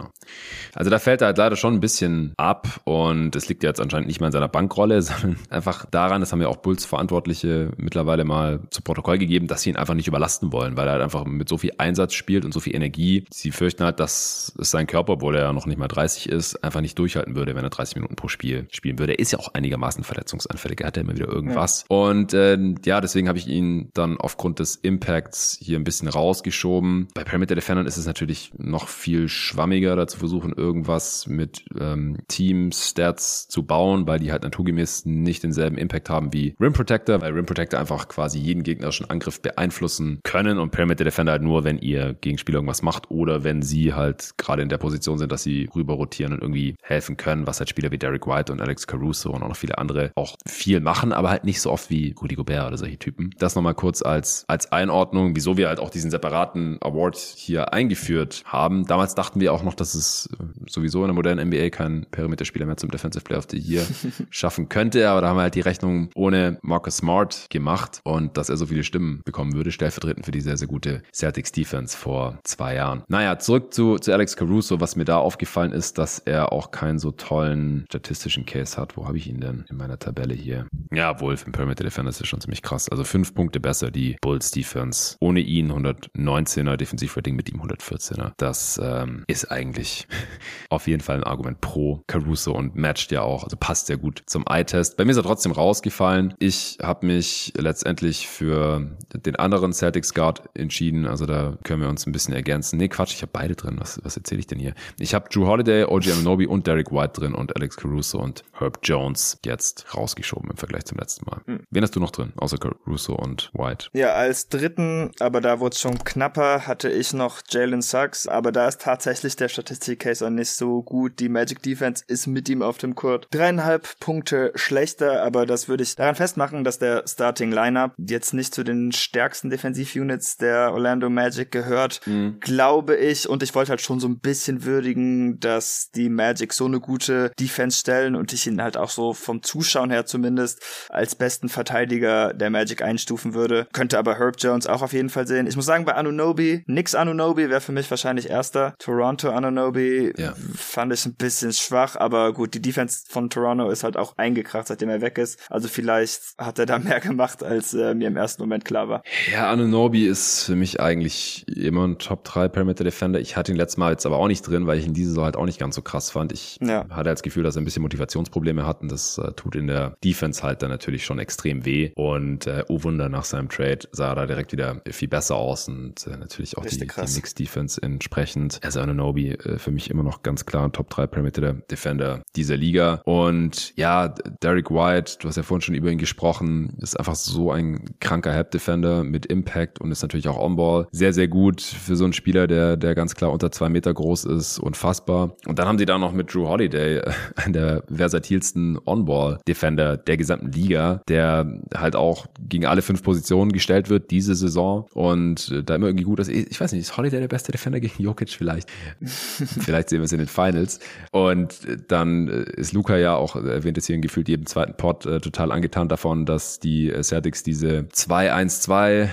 Also da fällt er halt leider schon ein bisschen ab und es liegt jetzt anscheinend nicht mal in seiner Bankrolle, [laughs] sondern einfach daran, das haben ja auch Bulls Verantwortliche mittlerweile mal zu Protokoll gegeben, dass sie ihn einfach nicht überlasten wollen, weil er halt einfach mit so viel Einsatz spielt und so viel Energie. Sie fürchten halt, dass es sein Körper, obwohl er ja noch nicht mal 30 ist, einfach nicht durchhalten würde, wenn er 30 Minuten pro Spiel spielen würde. Er ist ja auch einigermaßen verletzungsanfällig. Er hat ja immer wieder irgendwas. Ja. Und äh, ja, deswegen habe ich ihn dann aufgrund des Impacts hier ein bisschen rausgeschoben. Bei Perimeter Defendern ist es natürlich noch viel schwammiger, da zu versuchen, irgendwas mit ähm, Team-Stats zu bauen, weil die halt naturgemäß nicht denselben Impact haben wie Rim Protector, weil Rim Protector einfach quasi jeden gegnerischen Angriff beeinflussen können und Perimeter Defender halt nur, wenn ihr Gegenspieler irgendwas macht oder wenn sie halt gerade in der Position sind, dass sie rüber rotieren und irgendwie helfen können, was halt Spieler wie Derek White und Alex Caruso und auch noch viele andere auch viel machen, aber halt nicht so oft wie Rudy Gobert oder solche Typen. Das nochmal kurz als, als Einordnung, wieso wir halt auch diesen separaten Award hier eingeführt haben. Damals dachten wir auch noch, dass es sowieso in der modernen NBA keinen Perimeter-Spieler mehr zum Defensive Player of the Year [laughs] schaffen könnte, aber da haben wir halt die Rechnung ohne Marcus Smart gemacht und dass er so viele Stimmen bekommen würde, stellvertretend für die sehr, sehr gute Celtics Defense vor zwei Jahren. Naja, zurück zu, zu Alex Caruso. Was mir da aufgefallen ist, dass er auch keinen so tollen statistischen Case hat. Wo habe ich ihn denn in meiner Tabelle hier? Ja, Wolf im Perimeter Defender ist schon ziemlich krass. Also fünf Punkte besser, die Bulls Defense. Ohne ihn 119er Defensivrating, mit ihm 114er. Das ähm, ist eigentlich [laughs] auf jeden Fall ein Argument pro Caruso und matcht ja auch, also passt sehr gut zum Eye-Test. Bei mir ist er trotzdem rausgefallen. Ich habe mich letztendlich für den anderen Celtics Guard entschieden. Also da können wir uns ein bisschen ergänzen. Nee, Quatsch, ich habe beide drin. Was, was erzähle ich denn hier? Ich habe Drew Holiday, OG Amanobi und Derek White drin und Alex Caruso und Herb Jones jetzt rausgeschoben im Vergleich zum letzten Mal. Hm. Wen hast du noch drin, außer Caruso und White? Ja, als dritten, aber da wurde es schon knapper, hatte ich noch Jalen Suggs, aber da ist tatsächlich der Statistik-Case auch nicht so gut. Die Magic Defense ist mit ihm auf dem Court dreieinhalb Punkte schlechter, aber das würde ich daran festmachen, dass der Starting Lineup jetzt nicht zu den stärksten Defensiv-Units der Orlando Magic gehört, mhm. glaube ich. Und ich wollte halt schon so ein bisschen würdigen, dass die Magic so eine gute Defense stellen und ich ihn halt auch so vom Zuschauen her zumindest als besten Verteidiger der Magic einstufen würde. Könnte aber Herb Jones auch auf jeden Fall sehen. Ich muss sagen, bei Anunobi, nix Anunobi wäre für mich wahrscheinlich erster. Toronto Anunobi ja. fand ich ein bisschen schwach, aber gut, die Defense von Toronto ist halt auch eingekracht, seitdem er weg ist. Also vielleicht hat er da [laughs] mehr gemacht, als äh, mir im ersten Moment klar war. Ja, Anunobi ist für mich eigentlich immer ein Top 3 Perimeter Defender. Ich hatte ihn letztes Mal jetzt aber auch nicht drin, weil ich ihn diese Saison halt auch nicht ganz so krass fand. Ich ja. hatte das Gefühl, dass er ein bisschen Motivationsprobleme hat und das äh, tut in der Defense halt dann natürlich schon extrem weh. Und äh, oh Wunder, nach seinem Trade sah er da direkt wieder viel besser aus und äh, natürlich auch die, die Knicks Defense entsprechend. Also Anunobi äh, für mich immer noch ganz klar ein Top 3 Perimeter Defender dieser Liga. Und ja, Derek White, du hast ja vorhin schon über ihn gesprochen, ist einfach so ein kranker Help Defender mit Impact und ist natürlich auch On-Ball. Sehr, sehr gut für so einen Spieler, der, der ganz klar unter zwei Meter groß ist, unfassbar. Und dann haben sie da noch mit Drew Holiday, [laughs] äh, der versatilsten On-Ball-Defender der gesamten Liga, der halt auch gegen alle fünf Positionen gestellt wird diese Saison und äh, da immer irgendwie gut ist. Ich weiß nicht, ist Holiday der beste Defender gegen Jokic vielleicht? [laughs] vielleicht sehen wir es in den Finals. Und dann äh, ist Luca ja auch, erwähnt es hier in gefühlt jedem zweiten Pod, äh, total angetan davon, dass die Celtics diese 2-1-2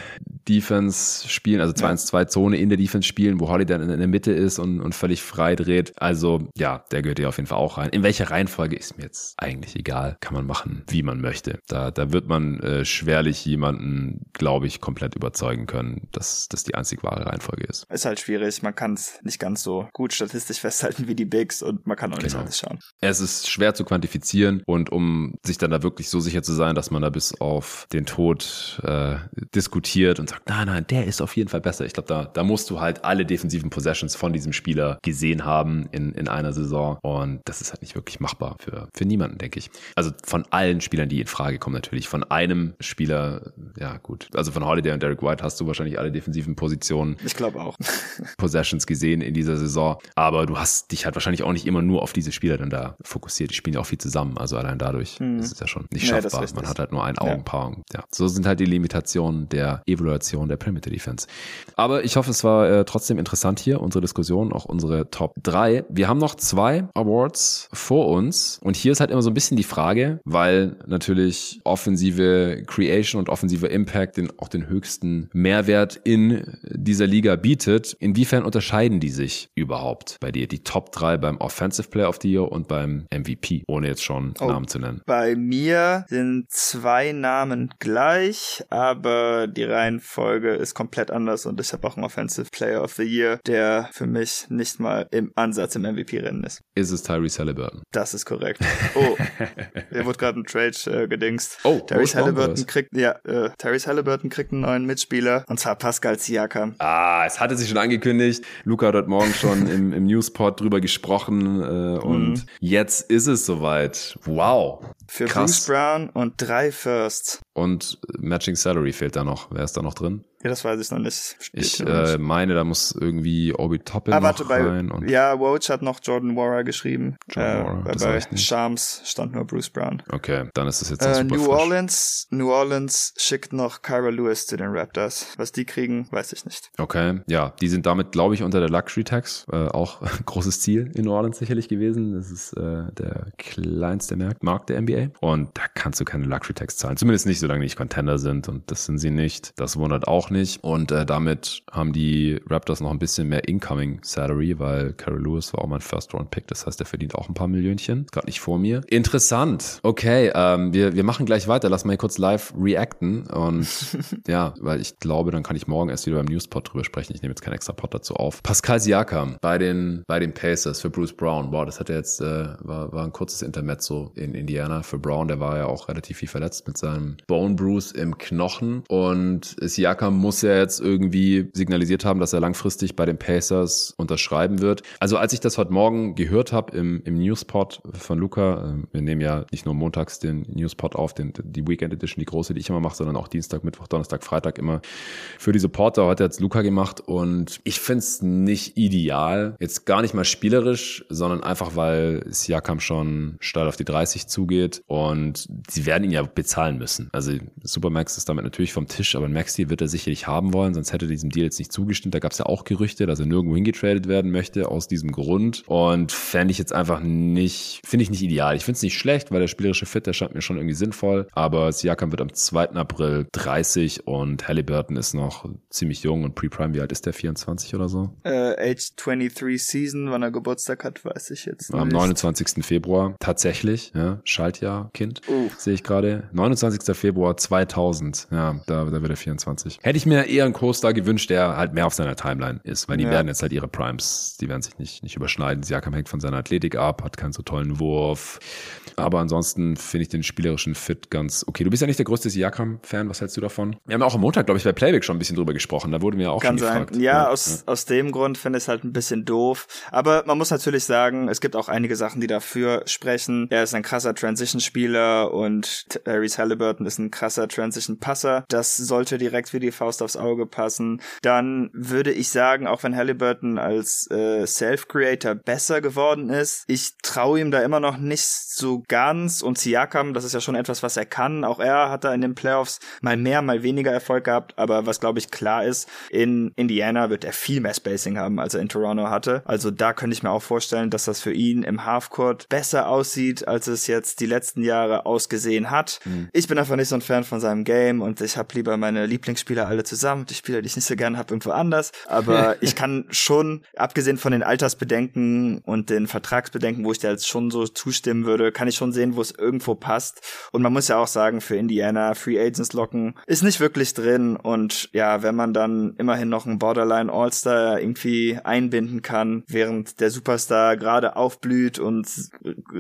Defense spielen, also 2-1-2 Zone in der Defense spielen, wo Holiday dann in der Mitte ist und, und völlig frei dreht. Also ja, der gehört hier auf jeden Fall auch rein. In welcher Reihenfolge ist mir jetzt eigentlich egal. Kann man machen, wie man möchte. Da, da wird man äh, schwerlich jemanden, glaube ich, komplett überzeugen können, dass das die einzig wahre Reihenfolge ist. Ist halt schwierig. Man kann es nicht ganz so gut statistisch festhalten wie die Bigs und man kann auch nicht genau. alles schauen. Es ist schwer zu quantifizieren und um sich dann da wirklich so sicher zu sein, dass man da bis auf den Tod äh, diskutiert und sagt, nein, nein, der ist auf jeden Fall besser. Ich glaube, da, da musst du halt alle defensiven Possessions von diesem Spieler gesehen haben in, in einer Saison. Und das ist halt nicht wirklich machbar für, für niemanden, denke ich. Also von allen Spielern, die in Frage kommen, natürlich. Von einem Spieler, ja gut. Also von Holiday und Derek White hast du wahrscheinlich alle defensiven Positionen. Ich glaube auch. [laughs] Possessions gesehen in dieser Saison. Aber du hast dich halt wahrscheinlich auch nicht immer nur auf diese Spieler dann da fokussiert. Die spielen ja auch viel zusammen. Also allein dadurch hm. ist es ja schon nicht schaffbar. Man hat halt nur ein Augenpaar. Ja. ja. So sind halt die Limitationen der Evaluation der Perimeter Defense. Aber ich hoffe, es war äh, trotzdem interessant hier, unsere Diskussion, auch unsere Top 3. Wir haben noch zwei Awards vor uns. Und hier ist halt immer so ein bisschen die Frage, weil natürlich offensive Creation und offensive Impact den, auch den höchsten Mehrwert in dieser Liga bietet. Inwiefern unterscheiden die sich überhaupt bei dir? Die Top 3 beim Offensive Player of the Year und beim MVP, ohne jetzt schon oh, Namen zu nennen. Bei mir sind zwei Namen gleich, aber die Reihenfolge ist komplett anders und ich habe auch einen Offensive Player of the Year, der für mich nicht mal im Ansatz im MVP-Rennen ist. Ist es Tyrese Halliburton? Das ist korrekt. [laughs] Oh, hier wurde gerade ein Trade äh, gedingst. Oh, Tyrese Halliburton kriegt, ja, äh, Tyrese Halliburton kriegt einen neuen Mitspieler und zwar Pascal Siakam. Ah, es hatte sich schon angekündigt. Luca hat heute Morgen schon im, im Newspot drüber gesprochen äh, und mhm. jetzt ist es soweit. Wow. Für Krass. Bruce Brown und drei Firsts. Und Matching Salary fehlt da noch. Wer ist da noch drin? Ja, das weiß ich noch nicht. Steht ich äh, meine, da muss irgendwie Obi Toppin ah, warte, rein. Bei, ja, Woj hat noch Jordan Warrer geschrieben. Jordan äh, Warrer, bei Shams stand nur Bruce Brown. Okay, dann ist das jetzt äh, New frisch. Orleans, New Orleans schickt noch Kyra Lewis zu den Raptors. Was die kriegen, weiß ich nicht. Okay, ja, die sind damit, glaube ich, unter der Luxury Tax. Äh, auch [laughs] großes Ziel in New Orleans sicherlich gewesen. Das ist äh, der kleinste Markt der NBA. Und da kannst du keine Luxury Tax zahlen. Zumindest nicht, solange die nicht Contender sind. Und das sind sie nicht. Das wundert auch nicht. Und äh, damit haben die Raptors noch ein bisschen mehr Incoming Salary, weil Carol Lewis war auch mein First-Round-Pick. Das heißt, der verdient auch ein paar Millionchen. Gerade nicht vor mir. Interessant. Okay, ähm, wir, wir machen gleich weiter. Lass mal hier kurz live reacten. Und [laughs] ja, weil ich glaube, dann kann ich morgen erst wieder beim Newspot drüber sprechen. Ich nehme jetzt keinen extra Pod dazu auf. Pascal Siakam bei den, bei den Pacers für Bruce Brown. Wow, das hat er jetzt, äh, war, war ein kurzes Intermezzo in Indiana für Brown. Der war ja auch relativ viel verletzt mit seinem Bone Bruce im Knochen. Und Siakam muss ja jetzt irgendwie signalisiert haben, dass er langfristig bei den Pacers unterschreiben wird. Also als ich das heute Morgen gehört habe im, im Newspot von Luca, äh, wir nehmen ja nicht nur montags den Newspot auf, den, die Weekend Edition, die große, die ich immer mache, sondern auch Dienstag, Mittwoch, Donnerstag, Freitag immer für die Supporter. Heute hat Luca gemacht und ich finde es nicht ideal. Jetzt gar nicht mal spielerisch, sondern einfach, weil Siakam schon steil auf die 30 zugeht und sie werden ihn ja bezahlen müssen. Also Supermax ist damit natürlich vom Tisch, aber ein Maxi wird er sicherlich haben wollen, sonst hätte er diesem Deal jetzt nicht zugestimmt. Da gab es ja auch Gerüchte, dass er nirgendwo hingetradet werden möchte aus diesem Grund. Und fände ich jetzt einfach nicht, finde ich nicht ideal. Ich finde es nicht schlecht, weil der spielerische Fit, der scheint mir schon irgendwie sinnvoll. Aber Siakam wird am 2. April 30 und Halliburton ist noch ziemlich jung und Pre-Prime, wie alt ist der? 24 oder so? Äh, Age 23 Season, wann er Geburtstag hat, weiß ich jetzt nicht. Am 29. Februar, tatsächlich, ja, Schaltjahr, Kind, uh. sehe ich gerade. 29. Februar 2000, ja, da, da wird er 24. Hätte ich mir eher einen Co-Star gewünscht, der halt mehr auf seiner Timeline ist, weil die ja. werden jetzt halt ihre Primes, die werden sich nicht, nicht überschneiden. Siakam hängt von seiner Athletik ab, hat keinen so tollen Wurf. Aber ansonsten finde ich den spielerischen Fit ganz okay. Du bist ja nicht der größte Siakam-Fan, was hältst du davon? Wir haben auch am Montag, glaube ich, bei Playback schon ein bisschen drüber gesprochen. Da wurden wir auch Kann schon sein. gefragt. Ja, ja, aus, ja. aus dem Grund finde ich es halt ein bisschen doof. Aber man muss natürlich sagen, es gibt auch einige Sachen, die dafür sprechen. Er ist ein krasser Transition-Spieler und Tyrese Halliburton ist ein krasser Transition-Passer. Das sollte direkt wie die Faust aufs Auge passen. Dann würde ich sagen, auch wenn Halliburton als äh, Self-Creator besser geworden ist, ich traue ihm da immer noch nicht so ganz. Und Siakam, das ist ja schon etwas, was er kann. Auch er hat da in den Playoffs mal mehr, mal weniger Erfolg gehabt. Aber was, glaube ich, klar ist, in Indiana wird er viel mehr Spacing haben, als er in Toronto hatte. Also da könnte ich mir auch vorstellen, dass das für ihn im Halfcourt besser aussieht, als es jetzt die letzten Jahre ausgesehen hat. Mhm. Ich bin einfach nicht so ein Fan von seinem Game und ich habe lieber meine Lieblingsspieler alle zusammen. Die Spieler, die ich nicht so gerne habe, irgendwo anders. Aber [laughs] ich kann schon, abgesehen von den Altersbedenken und den Vertragsbedenken, wo ich dir jetzt schon so zustimmen würde, kann ich schon sehen, wo es irgendwo passt. Und man muss ja auch sagen, für Indiana Free Agents locken ist nicht wirklich drin. Und ja, wenn man dann immerhin noch einen Borderline All-Star irgendwie einbinden kann, während der Superstar gerade aufblüht und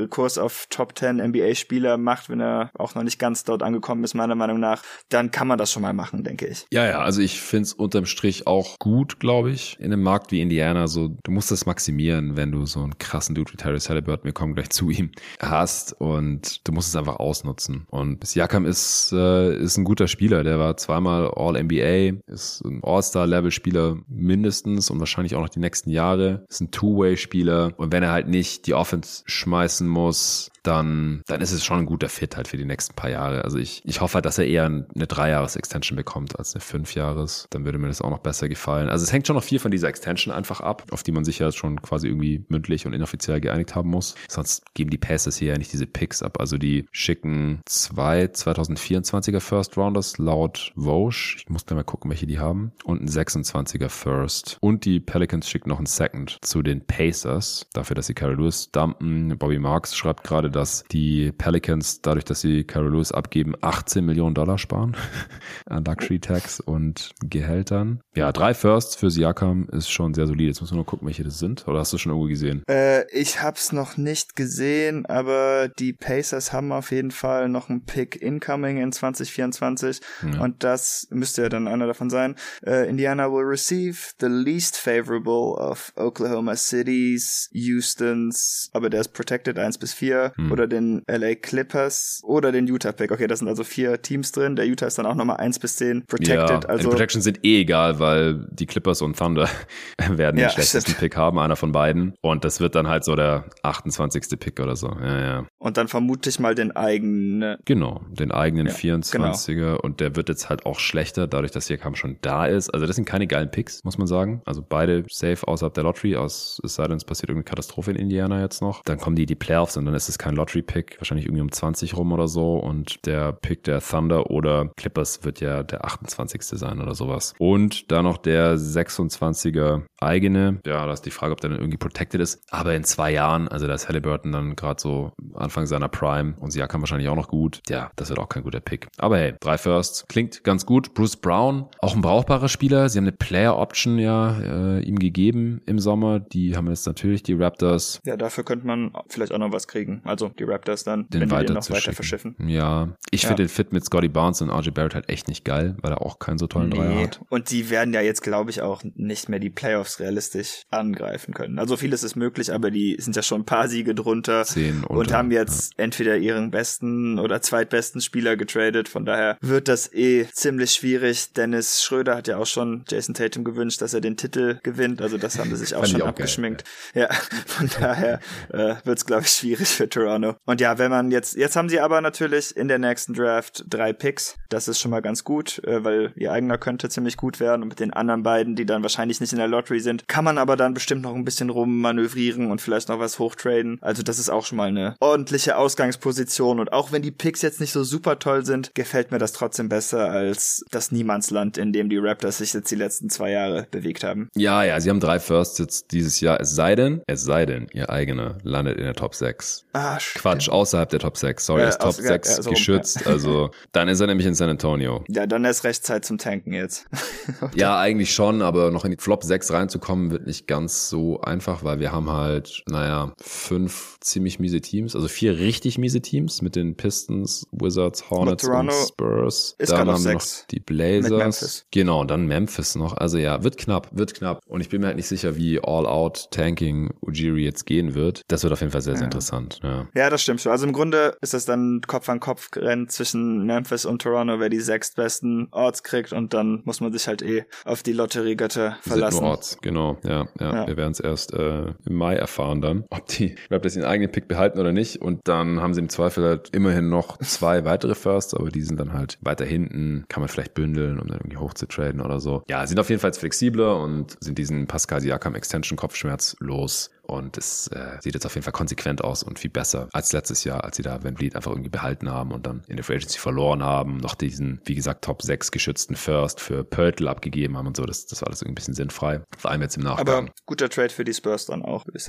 Kurs auf Top 10 NBA-Spieler macht, wenn er auch noch nicht ganz dort angekommen ist, meiner Meinung nach, dann kann man das schon mal machen, denke ich. Ja, ja, also ich finde es unterm Strich auch gut, glaube ich, in einem Markt wie Indiana. So, du musst das maximieren, wenn du so einen krassen Dude wie Tyrese Halliburton, wir kommen gleich zu ihm, hast und du musst es einfach ausnutzen. Und Siakam ist, äh, ist ein guter Spieler. Der war zweimal All-NBA, ist ein All-Star-Level-Spieler mindestens und wahrscheinlich auch noch die nächsten Jahre. Ist ein Two-Way-Spieler. Und wenn er halt nicht die Offense schmeißen muss, dann, dann ist es schon ein guter Fit halt für die nächsten paar Jahre. Also ich, Ich hoffe halt, dass er eher eine Dreijahres-Extension bekommt als eine Fünfjahres. Dann würde mir das auch noch besser gefallen. Also es hängt schon noch viel von dieser Extension einfach ab, auf die man sich ja schon quasi irgendwie mündlich und inoffiziell geeinigt haben muss. Sonst geben die Passes hier ja nicht diese Picks ab. Also die schicken zwei 2024er First Rounders laut Vosch. Ich muss da mal gucken, welche die haben. Und ein 26er First. Und die Pelicans schicken noch einen Second zu den Pacers. Dafür, dass sie Carol Lewis dumpen. Bobby Marks schreibt gerade, dass die Pelicans dadurch, dass sie Carol Lewis abgeben, 18 Millionen Dollar sparen [laughs] an Luxury Tax und Gehältern. Ja, drei Firsts für Siakam ist schon sehr solide. Jetzt muss man nur gucken, welche das sind. Oder hast du schon irgendwo gesehen? Äh, ich hab's noch nicht gesehen, aber die Pacers haben auf jeden Fall noch einen Pick incoming in 2024 ja. und das müsste ja dann einer davon sein. Uh, Indiana will receive the least favorable of Oklahoma Cities, Houstons, aber der ist protected 1 bis 4 hm. oder den LA Clippers oder den Utah Pick. Okay, das sind also vier Teams drin. Der Utah ist dann auch nochmal 1 bis 10 protected. Ja, also Protection sind eh egal, weil die Clippers und Thunder [laughs] werden ja, den schlechtesten stimmt. Pick haben, einer von beiden. Und das wird dann halt so der 28. Pick oder so. Ja, ja. Und dann vermute ich mal den eigenen. Genau, den eigenen ja, 24er. Genau. Und der wird jetzt halt auch schlechter, dadurch, dass Siakam schon da ist. Also das sind keine geilen Picks, muss man sagen. Also beide safe außerhalb der Lottery, aus, es sei denn, es passiert irgendeine Katastrophe in Indiana jetzt noch. Dann kommen die die Playoffs und dann ist es kein Lottery-Pick, wahrscheinlich irgendwie um 20 rum oder so. Und der Pick der Thunder oder Clippers wird ja der 28. sein oder sowas. Und da noch der 26er eigene. Ja, da ist die Frage, ob der dann irgendwie protected ist. Aber in zwei Jahren, also da ist Halliburton dann gerade so Anfang seiner Prime und Siakam wahrscheinlich auch noch gut. Ja, das wird auch kein guter Pick. Aber hey, drei Firsts klingt ganz gut. Bruce Brown, auch ein brauchbarer Spieler. Sie haben eine Player Option ja äh, ihm gegeben im Sommer. Die haben jetzt natürlich die Raptors. Ja, dafür könnte man vielleicht auch noch was kriegen. Also die Raptors dann, den wenn weiter die den noch weiter verschiffen. Ja, ich ja. finde den Fit mit Scotty Barnes und RJ Barrett halt echt nicht geil, weil er auch keinen so tollen nee. Dreier hat. Und die werden ja jetzt, glaube ich, auch nicht mehr die Playoffs realistisch angreifen können. Also vieles ist möglich, aber die sind ja schon ein paar Siege drunter Zehn unter, und haben jetzt ja. entweder ihren besten oder zweitbesten Spieler getradet. Von daher wird das eh ziemlich schwierig. Dennis Schröder hat ja auch schon Jason Tatum gewünscht, dass er den Titel gewinnt. Also das haben sie sich [laughs] auch schon auch abgeschminkt. Geil, ja. ja. [laughs] von daher äh, wird es, glaube ich, schwierig für Toronto. Und ja, wenn man jetzt, jetzt haben sie aber natürlich in der nächsten Draft drei Picks. Das ist schon mal ganz gut, äh, weil ihr eigener könnte ziemlich gut werden und mit den anderen beiden, die dann wahrscheinlich nicht in der Lottery sind, kann man aber dann bestimmt noch ein bisschen rummanövrieren und vielleicht noch was hochtraden. Also das ist auch schon mal eine ordentliche Ausgangsposition und auch wenn die Picks jetzt nicht so super toll sind, gefällt mir das trotzdem besser als das Niemandsland, in dem die Raptors sich jetzt die letzten zwei Jahre bewegt haben. Ja, ja, sie haben drei Firsts jetzt dieses Jahr. Es sei denn, es sei denn, ihr eigener landet in der Top 6. Ah, Quatsch, außerhalb der Top 6. Sorry, ja, ist Top aus, 6 ja, so geschützt. Ja. Also dann ist er nämlich in San Antonio. Ja, dann ist recht Zeit zum Tanken jetzt. [laughs] ja, eigentlich schon, aber noch in die Flop 6 reinzukommen wird nicht ganz so einfach, weil wir haben halt, naja, fünf ziemlich miese Teams, also vier richtig miese Teams mit den Pistons, Wizards, Hornets und Spurs. Ist dann haben wir noch die Blazers. Genau, dann Memphis noch. Also ja, wird knapp, wird knapp. Und ich bin mir halt nicht sicher, wie All-Out-Tanking Ujiri jetzt gehen wird. Das wird auf jeden Fall sehr, sehr ja. interessant. Ja. Ja, das stimmt schon. Also im Grunde ist das dann Kopf an Kopf rennen zwischen Memphis und Toronto, wer die sechs besten Orts kriegt und dann muss man sich halt eh auf die Lotteriegötter verlassen. Sind nur Orts, genau. Ja, ja. ja. Wir werden es erst äh, im Mai erfahren dann, ob die Raptors ihren eigenen Pick behalten oder nicht. Und dann haben sie im Zweifel halt immerhin noch zwei weitere Firsts, aber die sind dann halt weiter hinten. Kann man vielleicht bündeln, um dann irgendwie hoch zu traden oder so. Ja, sind auf jeden Fall flexibler und sind diesen Pascal Siakam Extension Kopfschmerz los. Und es äh, sieht jetzt auf jeden Fall konsequent aus und viel besser als letztes Jahr, als sie da Van Vliet einfach irgendwie behalten haben und dann in der Free Agency verloren haben, noch diesen, wie gesagt, Top 6 geschützten First für Pörtl abgegeben haben und so. Das, das war alles irgendwie ein bisschen sinnfrei. Vor allem jetzt im Nachgang. Aber guter Trade für die Spurs dann auch, würde ich.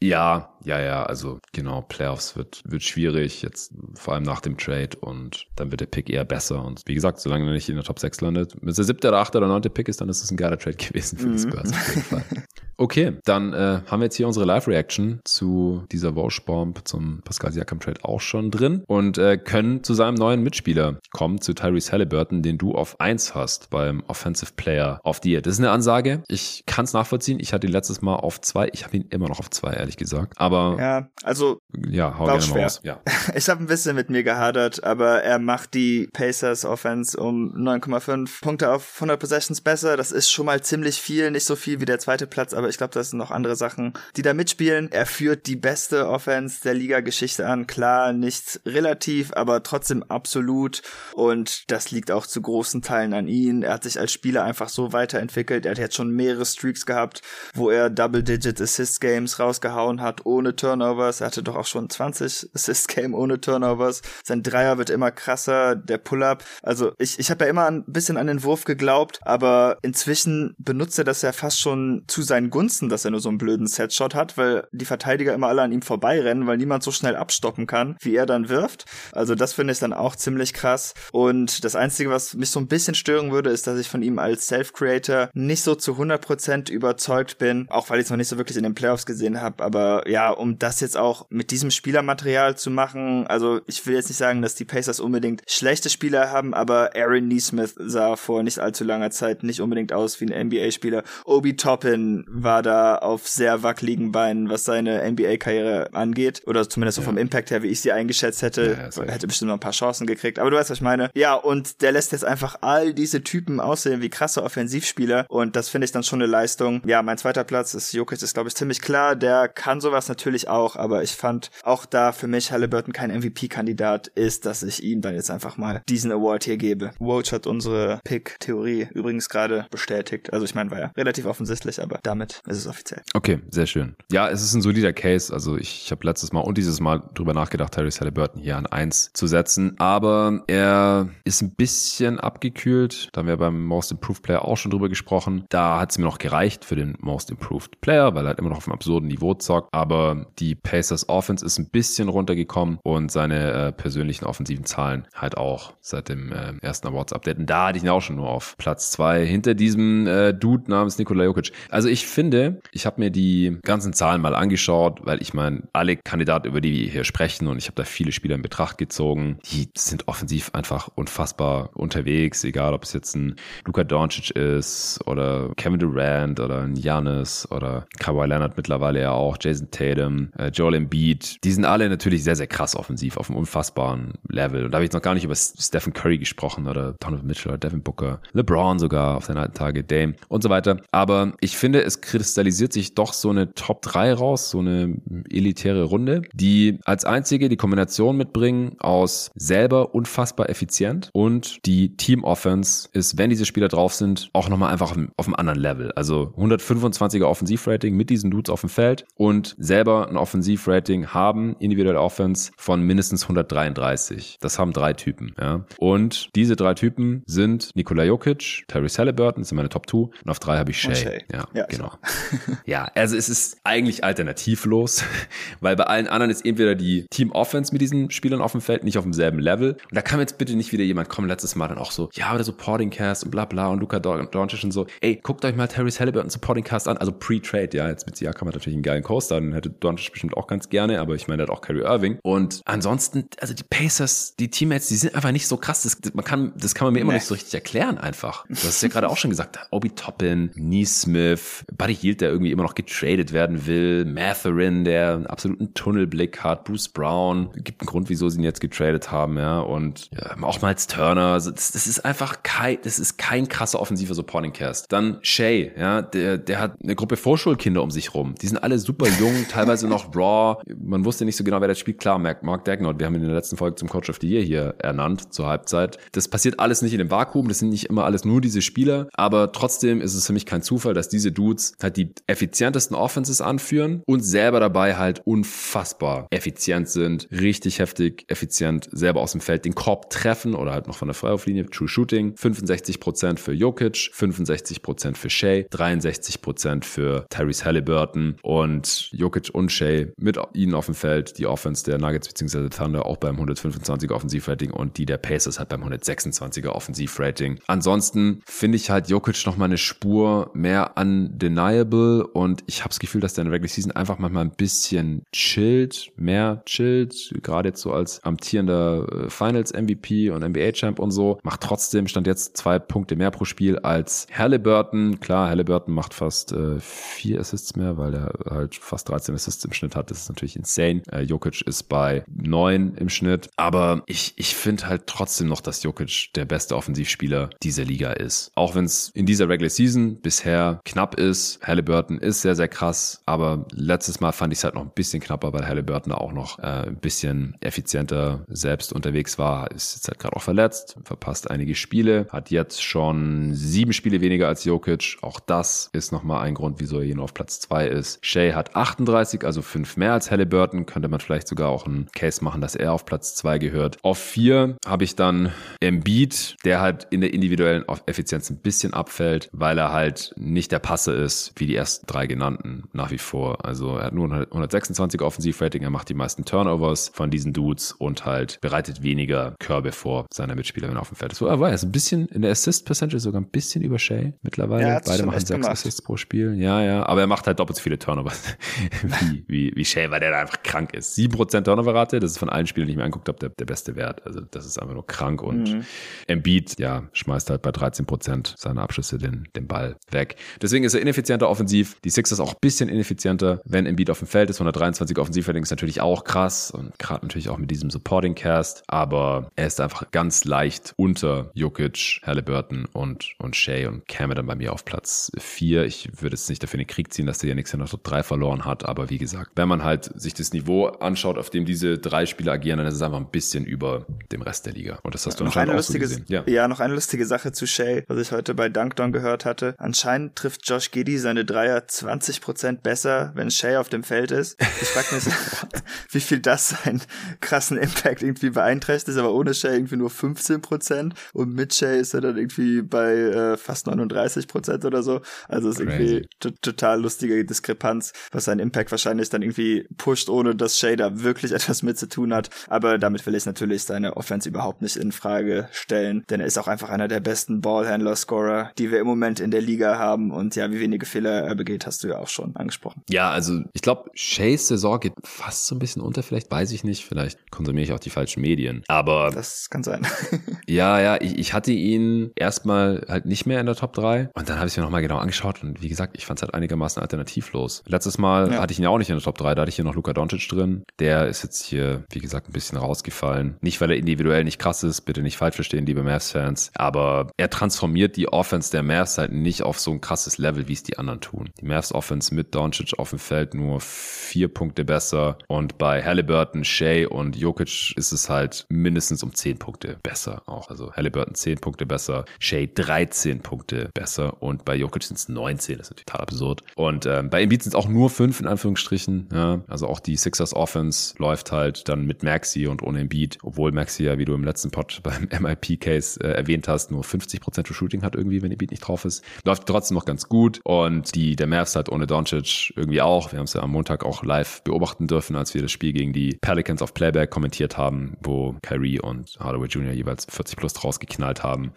Ja, ja, ja, also genau, Playoffs wird, wird schwierig, jetzt vor allem nach dem Trade und dann wird der Pick eher besser. Und wie gesagt, solange er nicht in der Top 6 landet, wenn es der siebte oder achte oder neunte Pick ist, dann ist es ein geiler Trade gewesen für mhm. die Spurs auf jeden Fall. [laughs] Okay, dann äh, haben wir jetzt hier unsere Live-Reaction zu dieser Walsh-Bomb zum Pascal Siakam-Trade auch schon drin und äh, können zu seinem neuen Mitspieler kommen, zu Tyrese Halliburton, den du auf 1 hast beim Offensive Player the Year. Das ist eine Ansage. Ich kann es nachvollziehen. Ich hatte ihn letztes Mal auf 2. Ich habe ihn immer noch auf 2, ehrlich gesagt. Aber ja, also ja, hau gerne schwer. mal raus. Ja. [laughs] Ich habe ein bisschen mit mir gehadert, aber er macht die Pacers Offense um 9,5 Punkte auf 100 Possessions besser. Das ist schon mal ziemlich viel, nicht so viel wie der zweite Platz, aber ich glaube, das sind noch andere Sachen, die da mitspielen. Er führt die beste Offense der Liga-Geschichte an. Klar, nicht relativ, aber trotzdem absolut. Und das liegt auch zu großen Teilen an ihn. Er hat sich als Spieler einfach so weiterentwickelt. Er hat jetzt schon mehrere Streaks gehabt, wo er Double-Digit Assist-Games rausgehauen hat, ohne Turnovers. Er hatte doch auch schon 20 Assist-Game ohne Turnovers. Sein Dreier wird immer krasser, der Pull-Up. Also ich, ich habe ja immer ein bisschen an den Wurf geglaubt, aber inzwischen benutzt er das ja fast schon zu seinen Gunsten, dass er nur so einen blöden Setshot hat, weil die Verteidiger immer alle an ihm vorbeirennen, weil niemand so schnell abstoppen kann, wie er dann wirft. Also das finde ich dann auch ziemlich krass. Und das Einzige, was mich so ein bisschen stören würde, ist, dass ich von ihm als Self-Creator nicht so zu 100% überzeugt bin, auch weil ich es noch nicht so wirklich in den Playoffs gesehen habe. Aber ja, um das jetzt auch mit diesem Spielermaterial zu machen, also ich will jetzt nicht sagen, dass die Pacers unbedingt schlechte Spieler haben, aber Aaron Neesmith sah vor nicht allzu langer Zeit nicht unbedingt aus wie ein NBA-Spieler. Obi Toppin war da auf sehr wackeligen Beinen, was seine NBA-Karriere angeht. Oder zumindest ja. vom Impact her, wie ich sie eingeschätzt hätte. Ja, hätte bestimmt noch ein paar Chancen gekriegt. Aber du weißt, was ich meine. Ja, und der lässt jetzt einfach all diese Typen aussehen wie krasse Offensivspieler. Und das finde ich dann schon eine Leistung. Ja, mein zweiter Platz ist Jokic, ist glaube ich ziemlich klar. Der kann sowas natürlich auch, aber ich fand auch da für mich Halliburton kein MVP-Kandidat ist, dass ich ihm dann jetzt einfach mal diesen Award hier gebe. Woj hat unsere Pick-Theorie übrigens gerade bestätigt. Also ich meine, war ja relativ offensichtlich, aber damit ist es offiziell. Okay, sehr schön. Ja, es ist ein solider Case. Also ich, ich habe letztes Mal und dieses Mal drüber nachgedacht, Harry Halliburton hier an eins zu setzen. Aber er ist ein bisschen abgekühlt. Da haben wir beim Most Improved Player auch schon drüber gesprochen. Da hat es mir noch gereicht für den Most Improved Player, weil er halt immer noch auf einem absurden Niveau zockt. Aber die Pacers Offense ist ein bisschen runtergekommen und seine äh, persönlichen offensiven Zahlen halt auch seit dem äh, ersten Awards-Update. Und da hatte ich ihn auch schon nur auf Platz zwei hinter diesem äh, Dude namens Nikola Jokic. Also ich finde, ich habe mir die ganzen Zahlen mal angeschaut, weil ich meine, alle Kandidaten, über die wir hier sprechen, und ich habe da viele Spieler in Betracht gezogen, die sind offensiv einfach unfassbar unterwegs, egal ob es jetzt ein Luka Doncic ist oder Kevin Durant oder ein Giannis oder Kawhi Leonard mittlerweile ja auch, Jason Tatum, äh, Joel Embiid. Die sind alle natürlich sehr, sehr krass offensiv auf einem unfassbaren Level. Und da habe ich jetzt noch gar nicht über Stephen Curry gesprochen oder Donovan Mitchell oder Devin Booker, LeBron sogar auf seinen alten Tage, Dame und so weiter. Aber ich finde, es kristallisiert sich doch so eine Top 3 raus, so eine elitäre Runde, die als einzige die Kombination mitbringen aus selber unfassbar effizient und die Team Offense ist, wenn diese Spieler drauf sind, auch nochmal einfach auf, auf einem anderen Level. Also 125er Offensivrating mit diesen Dudes auf dem Feld und selber ein Offensivrating haben, individuelle Offense von mindestens 133. Das haben drei Typen, ja. Und diese drei Typen sind Nikola Jokic, Terry Halliburton, das sind meine Top 2 und auf drei habe ich Shay. Shay. Ja, ja, genau. [laughs] ja, also es ist eigentlich alternativlos, [laughs] weil bei allen anderen ist entweder die Team Offense mit diesen Spielern auf dem Feld nicht auf demselben Level. Und da kann jetzt bitte nicht wieder jemand kommen, letztes Mal dann auch so, ja, oder Supporting Cast und bla bla und Luca Doncic und so. Ey, guckt euch mal Terry Halliburton Supporting Cast an, also Pre-Trade, ja, jetzt mit Siakam hat natürlich einen geilen Coaster, den hätte Doncic bestimmt auch ganz gerne, aber ich meine, der hat auch Kyrie Irving. Und ansonsten, also die Pacers, die Teammates, die sind einfach nicht so krass, das, man kann, das kann man mir immer nee. nicht so richtig erklären einfach. Du hast ja gerade auch schon gesagt, Obi Toppin, Neesmith, Buddy Hield, der irgendwie immer noch getradet werden will, Matherin, der einen absoluten Tunnelblick hat, Bruce Brown, gibt einen Grund, wieso sie ihn jetzt getradet haben, ja, und ja, auch mal als Turner, also das, das, ist einfach kein, das ist kein krasser offensiver Supporting Cast. Dann Shay, ja, der, der hat eine Gruppe Vorschulkinder um sich rum, die sind alle super jung, teilweise noch raw, man wusste nicht so genau, wer das spielt, klar, Mark, Mark Dagnott, wir haben ihn in der letzten Folge zum Coach of the Year hier ernannt, zur Halbzeit. Das passiert alles nicht in dem Vakuum, das sind nicht immer alles nur diese Spieler, aber trotzdem ist es für mich kein Zufall, dass diese Dudes halt die effizientesten Offenses anführen und selber dabei halt unfassbar effizient sind, richtig heftig effizient, selber aus dem Feld den Korb treffen oder halt noch von der Freiwurflinie, True Shooting, 65% für Jokic, 65% für Shea, 63% für Tyrese Halliburton und Jokic und Shea mit ihnen auf dem Feld, die Offense der Nuggets bzw. Thunder auch beim 125er Offensivrating und die der Pacers halt beim 126er Offensivrating. Ansonsten finde ich halt Jokic noch mal eine Spur mehr undeniable und ich habe das Gefühl, dass der in der Regular Season einfach manchmal ein bisschen chillt, mehr chillt, gerade jetzt so als amtierender äh, Finals MVP und NBA Champ und so, macht trotzdem stand jetzt zwei Punkte mehr pro Spiel als Halliburton. Klar, Halliburton macht fast äh, vier Assists mehr, weil er halt fast 13 Assists im Schnitt hat. Das ist natürlich insane. Äh, Jokic ist bei 9 im Schnitt. Aber ich, ich finde halt trotzdem noch, dass Jokic der beste Offensivspieler dieser Liga ist. Auch wenn es in dieser Regular Season bisher knapp ist. Halliburton ist sehr, sehr krass. Aber letztes Mal fand ich es halt noch ein bisschen knapper, weil Halliburton auch noch äh, ein bisschen effizienter selbst unterwegs war. Ist jetzt halt gerade auch verletzt, verpasst einige Spiele, hat jetzt schon sieben Spiele weniger als Jokic. Auch das ist nochmal ein Grund, wieso er hier nur auf Platz zwei ist. Shea hat 38, also fünf mehr als Halliburton. Könnte man vielleicht sogar auch einen Case machen, dass er auf Platz zwei gehört. Auf vier habe ich dann Embiid, der halt in der individuellen Effizienz ein bisschen abfällt, weil er halt nicht der Passe ist, wie die ersten drei genannten nach wie vor. Also er hat nur 126 Offensivrating, er macht die meisten Turnovers von diesen Dudes und halt bereitet weniger Körbe vor seiner Mitspieler, wenn er auf dem Feld ist. Er war jetzt ein bisschen in der Assist-Percentage sogar ein bisschen über Shea mittlerweile. Ja, Beide machen sechs gemacht. Assists pro Spiel. Ja, ja. Aber er macht halt doppelt so viele Turnovers [laughs] wie, wie, wie Shea, weil der da einfach krank ist. Sieben Prozent Turnover-Rate, das ist von allen Spielen, die ich mir angeguckt habe, der, der beste Wert. Also das ist einfach nur krank und mhm. Embiid, ja, schmeißt halt bei 13 Prozent seiner Abschlüsse den, den Ball weg. Deswegen ist er ineffizienter offensiv. Die Sixers auch ein bisschen ineffizienter, wenn Embiid auf dem Feld ist. 123 Offensivrating ist natürlich auch krass und gerade natürlich auch mit diesem Supporting Cast, aber er ist einfach ganz leicht unter Jokic, Halliburton und, und Shea und käme dann bei mir auf Platz 4. Ich würde es nicht dafür in den Krieg ziehen, dass der ja nichts in der Top 3 verloren hat, aber wie gesagt, wenn man halt sich das Niveau anschaut, auf dem diese drei Spieler agieren, dann ist es einfach ein bisschen über dem Rest der Liga. Und das hast du noch anscheinend eine lustige, so ja. ja, noch eine lustige Sache zu Shea, was ich heute bei Dunkdown gehört hatte. Anscheinend trifft Josh Giddy seine Dreier 20% besser, wenn Shea auf dem Feld ist. Ich frage mich, [laughs] wie viel das seinen krassen Impact irgendwie beeinträchtigt, aber ohne Shea irgendwie nur 15% und mit Shea ist er dann irgendwie bei äh, fast 39% oder so. Also ist irgendwie total lustige Diskrepanz, was seinen Impact wahrscheinlich dann irgendwie pusht, ohne dass Shea da wirklich [laughs] etwas mit zu tun hat. Aber damit will ich natürlich seine Offense überhaupt nicht in Frage stellen, denn er ist auch einfach einer der besten Ballhandler-Scorer, die wir im Moment in der Liga haben und ja, wie wenige Fehler er begeht, hast du ja auch schon angesprochen. Ja, also ich glaube, Shays Saison geht fast so ein bisschen unter, vielleicht weiß ich nicht, vielleicht konsumiere ich auch die falschen Medien. Aber das kann sein. [laughs] ja, ja, ich, ich hatte ihn erstmal halt nicht mehr in der Top 3 und dann habe ich es mir nochmal genau angeschaut und wie gesagt, ich fand es halt einigermaßen alternativlos. Letztes Mal ja. hatte ich ihn ja auch nicht in der Top 3, da hatte ich hier noch Luka Doncic drin. Der ist jetzt hier, wie gesagt, ein bisschen rausgefallen. Nicht, weil er individuell nicht krass ist, bitte nicht falsch verstehen, liebe Mavs-Fans, aber er transformiert die Offense der Mavs halt nicht auf so ein krasses Level, wie es die anderen tun. Die Mavs Offense mit Doncic auf dem Feld nur vier Punkte besser und bei Halliburton, Shea und Jokic ist es halt mindestens um zehn Punkte besser auch. Also Halliburton zehn Punkte besser, Shea 13 Punkte besser und bei Jokic sind es 19, das ist natürlich total absurd. Und ähm, bei Embiid sind es auch nur fünf in Anführungsstrichen. Ja. Also auch die Sixers Offense läuft halt dann mit Maxi und ohne Embiid, obwohl Maxi ja, wie du im letzten Pod [laughs] beim MIP-Case äh, erwähnt hast, nur 50% für Shooting hat irgendwie, wenn Embiid nicht drauf ist. Läuft trotzdem noch ganz gut und die der Mavs halt ohne Doncic irgendwie auch. Wir haben es ja am Montag auch live beobachten dürfen, als wir das Spiel gegen die Pelicans auf Playback kommentiert haben, wo Kyrie und Hardaway Jr. jeweils 40 plus draus geknallt haben.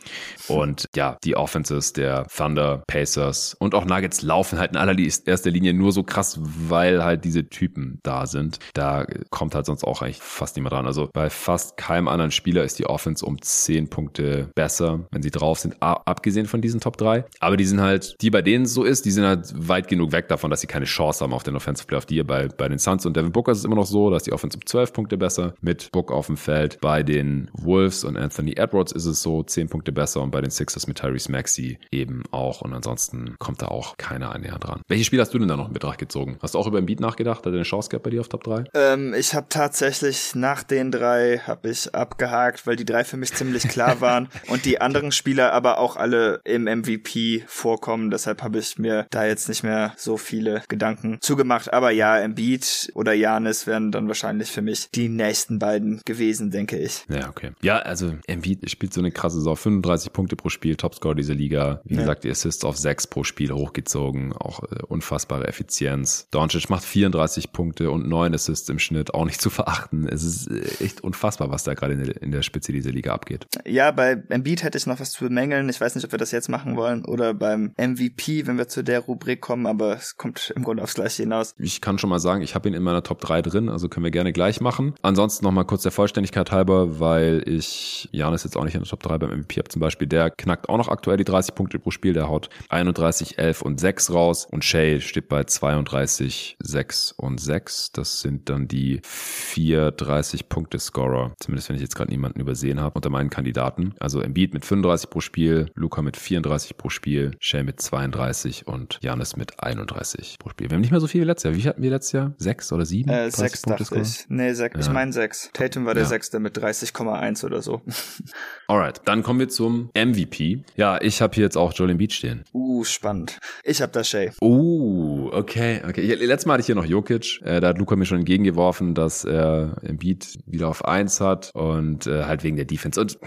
Und ja, die Offenses der Thunder, Pacers und auch Nuggets laufen halt in allererster Linie nur so krass, weil halt diese Typen da sind. Da kommt halt sonst auch eigentlich fast niemand dran. Also bei fast keinem anderen Spieler ist die Offense um 10 Punkte besser, wenn sie drauf sind, abgesehen von diesen Top 3. Aber die sind halt, die bei denen so ist, die sind halt weit genug weg davon, dass sie keine Chance haben auf den Offensive Player of the Year. Bei, bei den Suns und Devin Booker ist es immer noch so, dass die Offense um 12 Punkte besser mit Book auf dem Feld. Bei den Wolves und Anthony Edwards ist es so 10 Punkte besser und bei den Sixers mit Tyrese Maxey eben auch. Und ansonsten kommt da auch keiner näher dran. Welche Spiele hast du denn da noch in Betracht gezogen? Hast du auch über Beat nachgedacht? Hat er eine Chance gehabt bei dir auf Top 3? Ähm, ich habe tatsächlich nach den drei habe ich abgehakt, weil die drei für mich ziemlich klar [laughs] waren und die anderen Spieler aber auch alle im MVP vorkommen. Deshalb habe ich mir da jetzt nicht mehr so viele Gedanken zugemacht. Aber ja, Embiid oder Janis wären dann wahrscheinlich für mich die nächsten beiden gewesen, denke ich. Ja, okay. Ja, also Embiid spielt so eine krasse Saison. 35 Punkte pro Spiel, Topscore dieser Liga. Wie ja. gesagt, die Assists auf 6 pro Spiel hochgezogen. Auch äh, unfassbare Effizienz. Doncic macht 34 Punkte und 9 Assists im Schnitt. Auch nicht zu verachten. Es ist echt unfassbar, was da gerade in, in der Spitze dieser Liga abgeht. Ja, bei Embiid hätte ich noch was zu bemängeln. Ich weiß nicht, ob wir das jetzt machen wollen oder beim MVP, wenn wir zu der Rubrik kommen, aber es kommt im Grunde aufs Gleiche hinaus. Ich kann schon schon mal sagen, ich habe ihn in meiner Top 3 drin, also können wir gerne gleich machen. Ansonsten nochmal kurz der Vollständigkeit halber, weil ich Janis jetzt auch nicht in der Top 3 beim MVP habe zum Beispiel. Der knackt auch noch aktuell die 30 Punkte pro Spiel, der haut 31, 11 und 6 raus und Shay steht bei 32, 6 und 6. Das sind dann die vier 30-Punkte-Scorer, zumindest wenn ich jetzt gerade niemanden übersehen habe, unter meinen Kandidaten. Also Embiid mit 35 pro Spiel, Luca mit 34 pro Spiel, Shay mit 32 und Janis mit 31 pro Spiel. Wir haben nicht mehr so viel wie letztes Jahr. Wie hatten wir letztes Jahr? Sechs oder sieben? Äh, sechs dachte ich. Nee, sechs. Ja. Ich meine sechs. Tatum war der ja. Sechste mit 30,1 oder so. [laughs] Alright, dann kommen wir zum MVP. Ja, ich habe hier jetzt auch Joel Embiid stehen. Uh, spannend. Ich habe da Shay. Uh, okay, okay. Letztes Mal hatte ich hier noch Jokic. Äh, da hat Luca mir schon entgegengeworfen, dass er Embiid wieder auf eins hat und äh, halt wegen der Defense. Und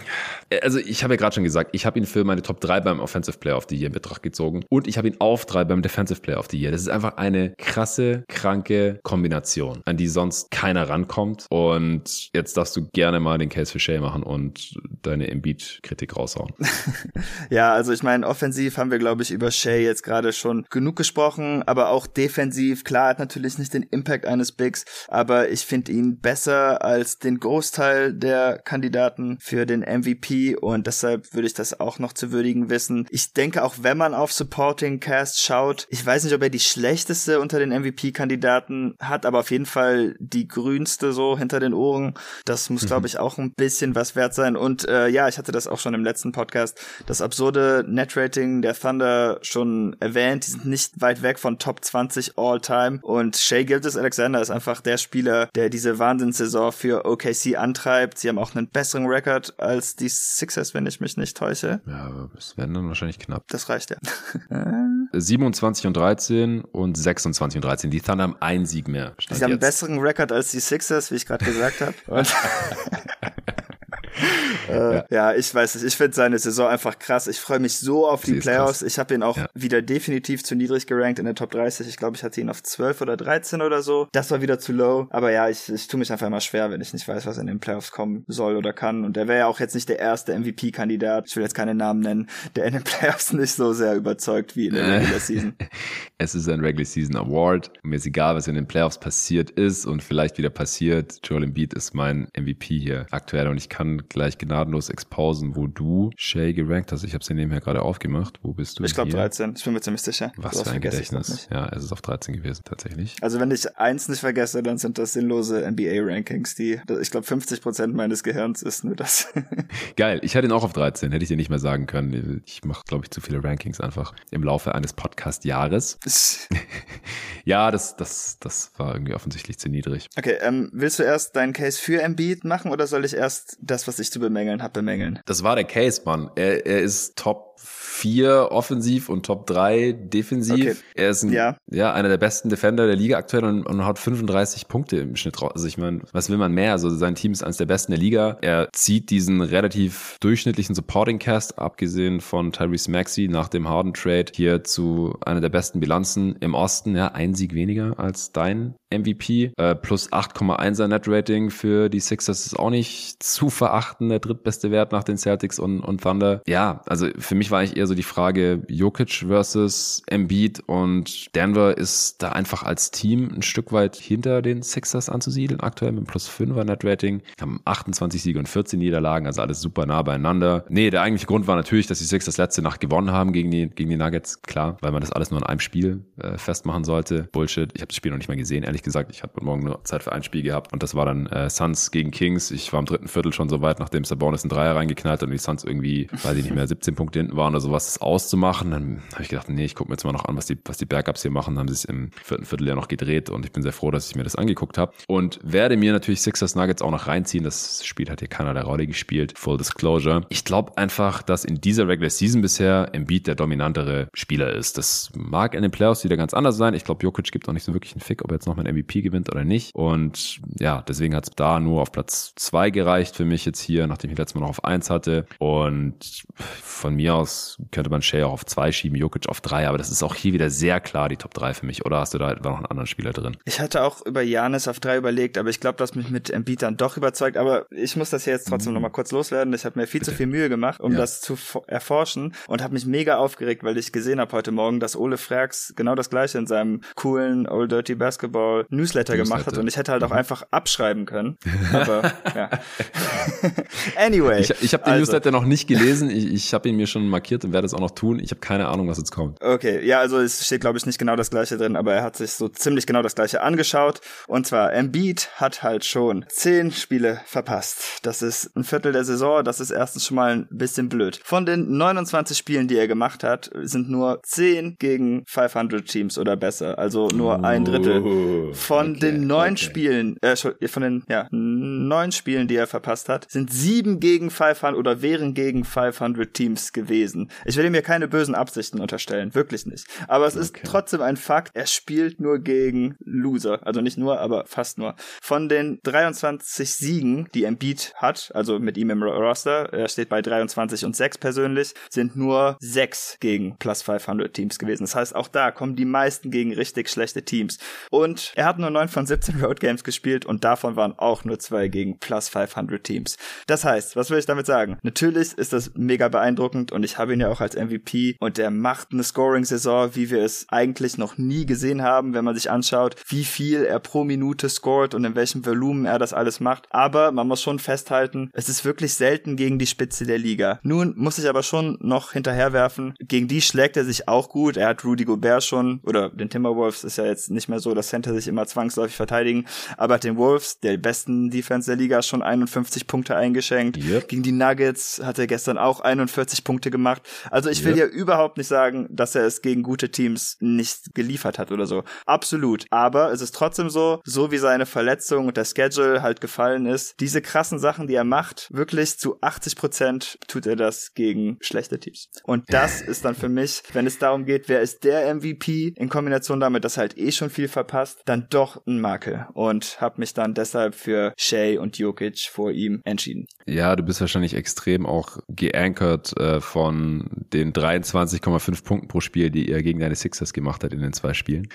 äh, also ich habe ja gerade schon gesagt, ich habe ihn für meine Top 3 beim Offensive Player of the Year in Betracht gezogen und ich habe ihn auf 3 beim Defensive Player of the Year. Das ist einfach eine krasse, kranke Kombination, an die sonst keiner rankommt. Und jetzt darfst du gerne mal den Case für Shay machen und deine Embiid-Kritik raushauen. [laughs] ja, also ich meine, offensiv haben wir, glaube ich, über Shay jetzt gerade schon genug gesprochen, aber auch defensiv, klar, hat natürlich nicht den Impact eines Bigs, aber ich finde ihn besser als den Großteil der Kandidaten für den MVP und deshalb würde ich das auch noch zu würdigen wissen. Ich denke, auch wenn man auf Supporting Cast schaut, ich weiß nicht, ob er die schlechteste unter den MVP-Kandidaten hat, aber auf jeden Fall die grünste so hinter den Ohren. Das muss, mhm. glaube ich, auch ein bisschen was wert sein. Und äh, ja, ich hatte das auch schon im letzten Podcast, das absurde Net-Rating der Thunder schon erwähnt. Die sind nicht weit weg von Top 20 All-Time. Und Shea Gildas Alexander ist einfach der Spieler, der diese Wahnsinnssaison für OKC antreibt. Sie haben auch einen besseren Rekord als die Sixers, wenn ich mich nicht täusche. Ja, aber es werden dann wahrscheinlich knapp. Das reicht ja. [laughs] 27 und 13 und 26 und 13. Die Thunder haben einen Sieg mehr. Sie haben einen besseren Rekord als die Sixers, wie ich gerade gesagt habe. [laughs] [laughs] äh, ja. ja. ich weiß es. Ich finde seine Saison einfach krass. Ich freue mich so auf die Playoffs. Ich habe ihn auch ja. wieder definitiv zu niedrig gerankt in der Top 30. Ich glaube, ich hatte ihn auf 12 oder 13 oder so. Das war wieder zu low. Aber ja, ich, ich tue mich einfach immer schwer, wenn ich nicht weiß, was in den Playoffs kommen soll oder kann. Und der wäre ja auch jetzt nicht der erste MVP-Kandidat. Ich will jetzt keine Namen nennen, der in den [laughs] Playoffs nicht so sehr überzeugt wie in der Regular Season. [laughs] es ist ein Regular Season Award. Mir ist egal, was in den Playoffs passiert ist und vielleicht wieder passiert. Joel Embiid ist mein MVP hier aktuell und ich kann gleich gnadenlos exposen, wo du Shay gerankt hast. Ich habe sie nebenher gerade aufgemacht. Wo bist du? Ich glaube 13. Ich bin mir ziemlich sicher. Was für ein Gedächtnis. Ja, es ist auf 13 gewesen, tatsächlich. Also wenn ich eins nicht vergesse, dann sind das sinnlose NBA-Rankings, die, ich glaube 50 Prozent meines Gehirns ist nur das. [laughs] Geil. Ich hatte ihn auch auf 13. Hätte ich dir nicht mehr sagen können. Ich mache, glaube ich, zu viele Rankings einfach im Laufe eines Podcast-Jahres. [laughs] [laughs] ja, das, das, das war irgendwie offensichtlich zu niedrig. Okay, ähm, willst du erst deinen Case für Embiid machen oder soll ich erst das, was ich zu bemängeln habe, bemängeln? Das war der Case, Mann. Er, er ist top 4 offensiv und Top 3 defensiv. Okay. Er ist ein, ja. ja. einer der besten Defender der Liga aktuell und, und hat 35 Punkte im Schnitt raus. Also ich meine, was will man mehr? Also sein Team ist eines der besten der Liga. Er zieht diesen relativ durchschnittlichen Supporting Cast, abgesehen von Tyrese Maxey nach dem Harden Trade, hier zu einer der besten Bilanzen im Osten. Ja, ein Sieg weniger als dein MVP. Äh, plus 8,1er Net Rating für die Sixers ist auch nicht zu verachten. Der drittbeste Wert nach den Celtics und, und Thunder. Ja, also für mich war eigentlich eher so die Frage Jokic versus Embiid und Denver ist da einfach als Team ein Stück weit hinter den Sixers anzusiedeln. Aktuell mit plus 5er Net Rating. Haben 28 Siege und 14 Niederlagen, also alles super nah beieinander. Nee, der eigentliche Grund war natürlich, dass die Sixers letzte Nacht gewonnen haben gegen die, gegen die Nuggets. Klar, weil man das alles nur in einem Spiel äh, festmachen sollte. Bullshit. Ich habe das Spiel noch nicht mal gesehen, ehrlich gesagt. Ich hatte morgen nur Zeit für ein Spiel gehabt und das war dann äh, Suns gegen Kings. Ich war im dritten Viertel schon so weit, nachdem Sabonis einen Dreier reingeknallt hat und die Suns irgendwie, weiß ich nicht mehr, 17 Punkte hinten waren oder sowas, das auszumachen. Dann habe ich gedacht, nee, ich gucke mir jetzt mal noch an, was die, was die Backups hier machen. Dann haben sie es im vierten Viertel ja noch gedreht und ich bin sehr froh, dass ich mir das angeguckt habe und werde mir natürlich Sixers Nuggets auch noch reinziehen. Das Spiel hat hier keiner der Rolle gespielt. Full Disclosure. Ich glaube einfach, dass in dieser Regular Season bisher Embiid der dominantere Spieler ist. Das mag in den Playoffs wieder ganz anders sein. Ich glaube, Jokic gibt auch nicht so wirklich einen Fick, ob er jetzt noch mal ein MVP gewinnt oder nicht. Und ja, deswegen hat es da nur auf Platz zwei gereicht für mich jetzt hier, nachdem ich letztes Mal noch auf eins hatte. Und von mir aus könnte man Shea auch auf zwei schieben, Jokic auf drei, aber das ist auch hier wieder sehr klar die Top drei für mich. Oder hast du da etwa noch einen anderen Spieler drin? Ich hatte auch über Janis auf drei überlegt, aber ich glaube, dass mich mit Embiid dann doch überzeugt. Aber ich muss das hier jetzt trotzdem mm. nochmal kurz loswerden. Ich habe mir viel Bitte. zu viel Mühe gemacht, um ja. das zu erforschen und habe mich mega aufgeregt, weil ich gesehen habe heute Morgen, dass Ole Frags genau das gleiche in seinem coolen Old Dirty Basketball Newsletter, Newsletter. gemacht hat und ich hätte halt auch mhm. einfach abschreiben können. [laughs] Aber ja. [laughs] anyway. Ich, ich habe den also. Newsletter noch nicht gelesen. Ich, ich habe ihn mir schon markiert und werde es auch noch tun. Ich habe keine Ahnung, was jetzt kommt. Okay, ja, also es steht glaube ich nicht genau das gleiche drin, aber er hat sich so ziemlich genau das gleiche angeschaut. Und zwar Embiid hat halt schon zehn Spiele verpasst. Das ist ein Viertel der Saison. Das ist erstens schon mal ein bisschen blöd. Von den 29 Spielen, die er gemacht hat, sind nur 10 gegen 500 Teams oder besser. Also nur ein Drittel. Von okay, den neun okay. Spielen, äh, von den ja, neun Spielen, die er verpasst hat, sind sieben gegen 500 oder wären gegen 500 Teams gewesen. Ich will ihm hier keine bösen Absichten unterstellen, wirklich nicht. Aber es okay. ist trotzdem ein Fakt, er spielt nur gegen Loser. Also nicht nur, aber fast nur. Von den 23 Siegen, die Embiid hat, also mit ihm im Roster, er steht bei 23 und 6 persönlich, sind nur 6 gegen plus 500 Teams gewesen. Das heißt, auch da kommen die meisten gegen richtig schlechte Teams. Und er hat nur 9 von 17 Road Games gespielt und davon waren auch nur 2 gegen plus 500 Teams. Das heißt, was will ich damit sagen? Natürlich ist das mega beeindruckend und ich habe ihn ja auch als MVP und der macht eine Scoring-Saison, wie wir es eigentlich noch nie gesehen haben, wenn man sich anschaut, wie viel er pro Minute scored und in welchem Volumen er das alles macht. Aber man muss schon festhalten, es ist wirklich selten gegen die Spitze der Liga. Nun muss ich aber schon noch hinterherwerfen, gegen die schlägt er sich auch gut. Er hat Rudy Gobert schon, oder den Timberwolves ist ja jetzt nicht mehr so, dass Center sich immer zwangsläufig verteidigen, aber den Wolves, der besten Defense der Liga, schon 51 Punkte eingeschenkt. Yep. Gegen die Nuggets hat er gestern auch 41 Punkte gemacht. Also ich will ja überhaupt nicht sagen, dass er es gegen gute Teams nicht geliefert hat oder so. Absolut. Aber es ist trotzdem so, so wie seine Verletzung und der Schedule halt gefallen ist, diese krassen Sachen, die er macht, wirklich zu 80 Prozent tut er das gegen schlechte Teams. Und das [laughs] ist dann für mich, wenn es darum geht, wer ist der MVP in Kombination damit, dass er halt eh schon viel verpasst, dann doch ein Makel. Und habe mich dann deshalb für Shea und Jokic vor ihm entschieden. Ja, du bist wahrscheinlich extrem auch geankert äh, von den 23,5 Punkten pro Spiel, die er gegen deine Sixers gemacht hat in den zwei Spielen.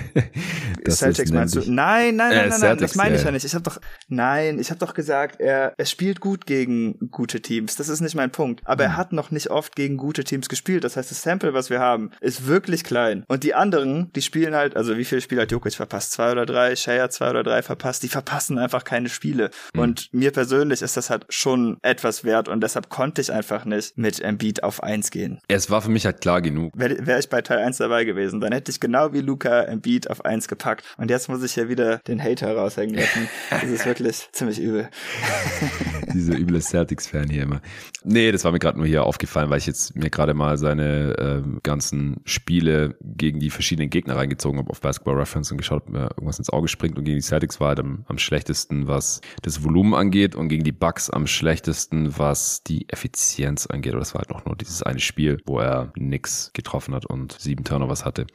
[laughs] Celtics meinst du? Nein, nein, nein, äh, nein, nein, das meine ich ja nicht. Ich habe doch, nein, ich habe doch gesagt, er, er spielt gut gegen gute Teams. Das ist nicht mein Punkt. Aber mhm. er hat noch nicht oft gegen gute Teams gespielt. Das heißt, das Sample, was wir haben, ist wirklich klein. Und die anderen, die spielen halt, also wie viele Spiele hat Jokic verpasst? Zwei oder drei, Shea zwei oder drei verpasst. Die verpassen einfach keine Spiele. Mhm. Und mir persönlich ist das halt schon etwas wert und deshalb konnte ich einfach nicht mit Embiid auf eins gehen. Es war für mich halt klar genug. Wäre wär ich bei Teil 1 dabei gewesen, dann hätte ich genau wie Luca Embiid auf eins gepackt. Und jetzt muss ich ja wieder den Hater raushängen lassen. [laughs] Das ist wirklich ziemlich übel. [laughs] Diese üble Celtics-Fan hier immer. Nee, das war mir gerade nur hier aufgefallen, weil ich jetzt mir gerade mal seine äh, ganzen Spiele gegen die verschiedenen Gegner reingezogen habe auf Basketball Reference und geschaut, ob mir irgendwas ins Auge springt. Und gegen die Celtics war halt am, am schlechtesten, was das Volumen angeht und gegen die Bucks am schlechtesten, was die Effizienz angeht. Oder das war halt noch nur dieses eine Spiel, wo er nix getroffen hat und sieben Turnovers hatte.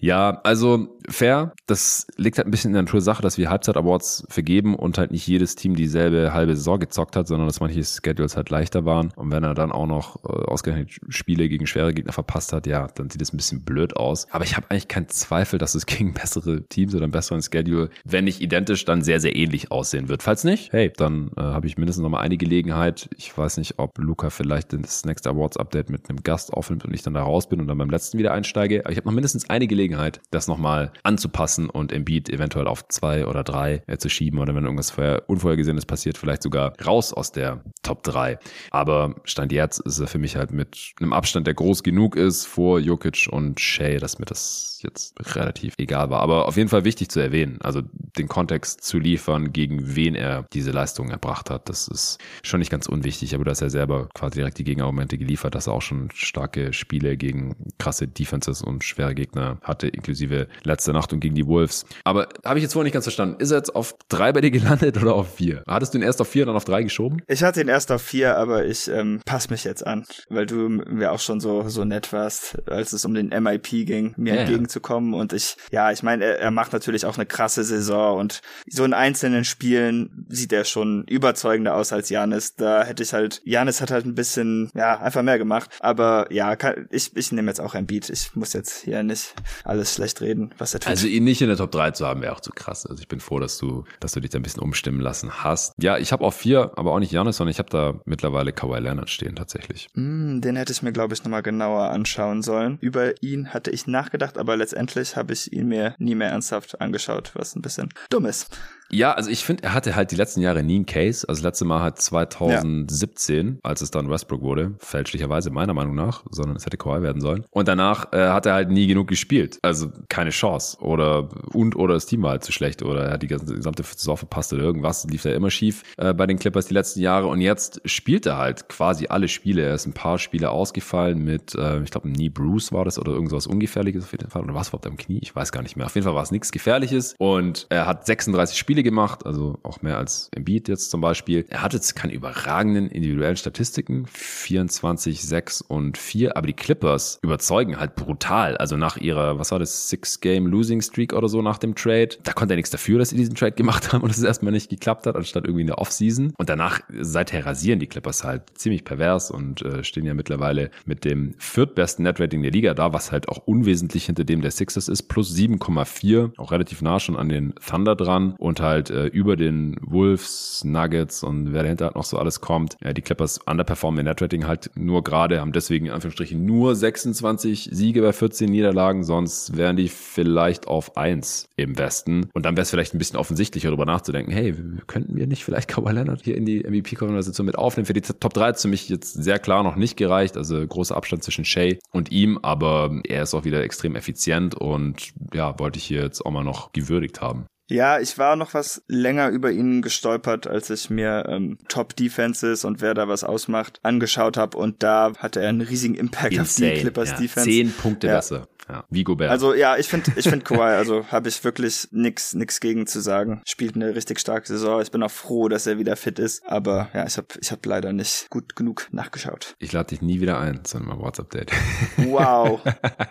Ja, also fair. Das liegt halt ein bisschen in der Natur Sache, dass wir Halbzeit-Awards vergeben und halt nicht jedes Team dieselbe halbe Saison gezockt hat, sondern dass manche Schedules halt leichter waren. Und wenn er dann auch noch äh, ausgerechnet Spiele gegen schwere Gegner verpasst hat, ja, dann sieht es ein bisschen blöd aus. Aber ich habe eigentlich keinen Zweifel, dass es gegen [laughs] bessere Teams oder einen besseren Schedule, wenn nicht identisch, dann sehr, sehr ähnlich aussehen wird. Falls nicht, hey, dann äh, habe ich mindestens noch mal eine Gelegenheit. Ich weiß nicht, ob Luca vielleicht das Next Awards Update mit einem Gast aufnimmt und ich dann da raus bin und dann beim letzten wieder einsteige. Aber ich habe noch mindestens eine Gelegenheit, das nochmal anzupassen und Embiid eventuell auf zwei oder drei äh, zu schieben oder wenn irgendwas vorher Unvorhergesehenes passiert, vielleicht sogar raus aus der Top 3. Aber Stand jetzt ist er für mich halt mit einem Abstand, der groß genug ist vor Jokic und Shea, dass mir das jetzt relativ egal war. Aber auf jeden Fall wichtig zu erwähnen. Also den Kontext zu liefern, gegen wen er diese Leistung erbracht hat, das ist schon nicht ganz unwichtig. Aber dass er selber quasi direkt die Gegenargumente geliefert, dass er auch schon starke Spiele gegen krasse Defenses und schwere Gegner hatte, inklusive letzte Nacht und gegen die Wolves. Aber habe ich jetzt vorher nicht ganz verstanden. Ist er jetzt auf drei bei dir gelandet oder auf vier? Hattest du ihn erst auf vier, dann auf drei geschoben? Ich hatte ihn erst auf vier, aber ich ähm, passe mich jetzt an, weil du mir auch schon so, so nett warst, als es um den MIP ging, mir ja, entgegen zu kommen. Und ich, ja, ich meine, er, er macht natürlich auch eine krasse Saison Saison und so in einzelnen Spielen sieht er schon überzeugender aus als Janis. Da hätte ich halt, Janis hat halt ein bisschen, ja, einfach mehr gemacht. Aber ja, kann, ich, ich nehme jetzt auch ein Beat. Ich muss jetzt hier nicht alles schlecht reden, was er tut. Also ihn nicht in der Top 3 zu haben, wäre auch zu krass. Also ich bin froh, dass du, dass du dich da ein bisschen umstimmen lassen hast. Ja, ich habe auch vier, aber auch nicht Janis, sondern ich habe da mittlerweile Kawhi Leonard stehen tatsächlich. Mm, den hätte ich mir, glaube ich, nochmal genauer anschauen sollen. Über ihn hatte ich nachgedacht, aber letztendlich habe ich ihn mir nie mehr ernsthaft angeschaut, was ein bisschen dumm ist. Ja, also ich finde, er hatte halt die letzten Jahre nie einen Case. Also das letzte Mal halt 2017, ja. als es dann Westbrook wurde, fälschlicherweise meiner Meinung nach, sondern es hätte Kawhi werden sollen. Und danach äh, hat er halt nie genug gespielt. Also keine Chance. Oder und oder das Team war halt zu schlecht oder er hat die gesamte Saison verpasst oder irgendwas. Lief da immer schief äh, bei den Clippers die letzten Jahre. Und jetzt spielt er halt quasi alle Spiele. Er ist ein paar Spiele ausgefallen mit, äh, ich glaube, Knee Bruce war das oder irgendwas Ungefährliches auf jeden Fall. Oder was überhaupt am Knie? Ich weiß gar nicht mehr. Auf jeden Fall war es nichts Gefährliches. Und er hat 36 Spiele Spiele gemacht, also auch mehr als Embiid jetzt zum Beispiel. Er hat jetzt keine überragenden individuellen Statistiken, 24, 6 und 4, aber die Clippers überzeugen halt brutal. Also nach ihrer, was war das, Six-Game-Losing-Streak oder so nach dem Trade, da konnte er nichts dafür, dass sie diesen Trade gemacht haben und es erstmal nicht geklappt hat, anstatt irgendwie in der Offseason. Und danach, seither rasieren die Clippers halt ziemlich pervers und äh, stehen ja mittlerweile mit dem viertbesten Netrating der Liga da, was halt auch unwesentlich hinter dem der Sixers ist, plus 7,4, auch relativ nah schon an den Thunder dran und halt halt äh, über den Wolves, Nuggets und wer dahinter halt noch so alles kommt. Ja, die Clippers underperformen in Netrating halt nur gerade, haben deswegen in Anführungsstrichen nur 26 Siege bei 14 Niederlagen, sonst wären die vielleicht auf 1 im Westen. Und dann wäre es vielleicht ein bisschen offensichtlicher, darüber nachzudenken, hey, könnten wir nicht vielleicht [laughs] Kawhi Leonard hier in die MVP-Konversation mit aufnehmen? Für die Top 3 hat es für mich jetzt sehr klar noch nicht gereicht, also großer Abstand zwischen Shay und ihm, aber er ist auch wieder extrem effizient und ja, wollte ich hier jetzt auch mal noch gewürdigt haben. Ja, ich war noch was länger über ihn gestolpert, als ich mir ähm, Top Defenses und wer da was ausmacht angeschaut habe und da hatte er einen riesigen Impact Insane. auf die Clippers ja. Defense. Zehn Punkte ja. besser. Ja, wie Gobert. Also ja, ich finde, ich finde Kawhi, also habe ich wirklich nix, nix gegen zu sagen. Spielt eine richtig starke Saison. Ich bin auch froh, dass er wieder fit ist. Aber ja, ich habe, ich habe leider nicht gut genug nachgeschaut. Ich lade dich nie wieder ein zu einem WhatsApp-Date. Wow.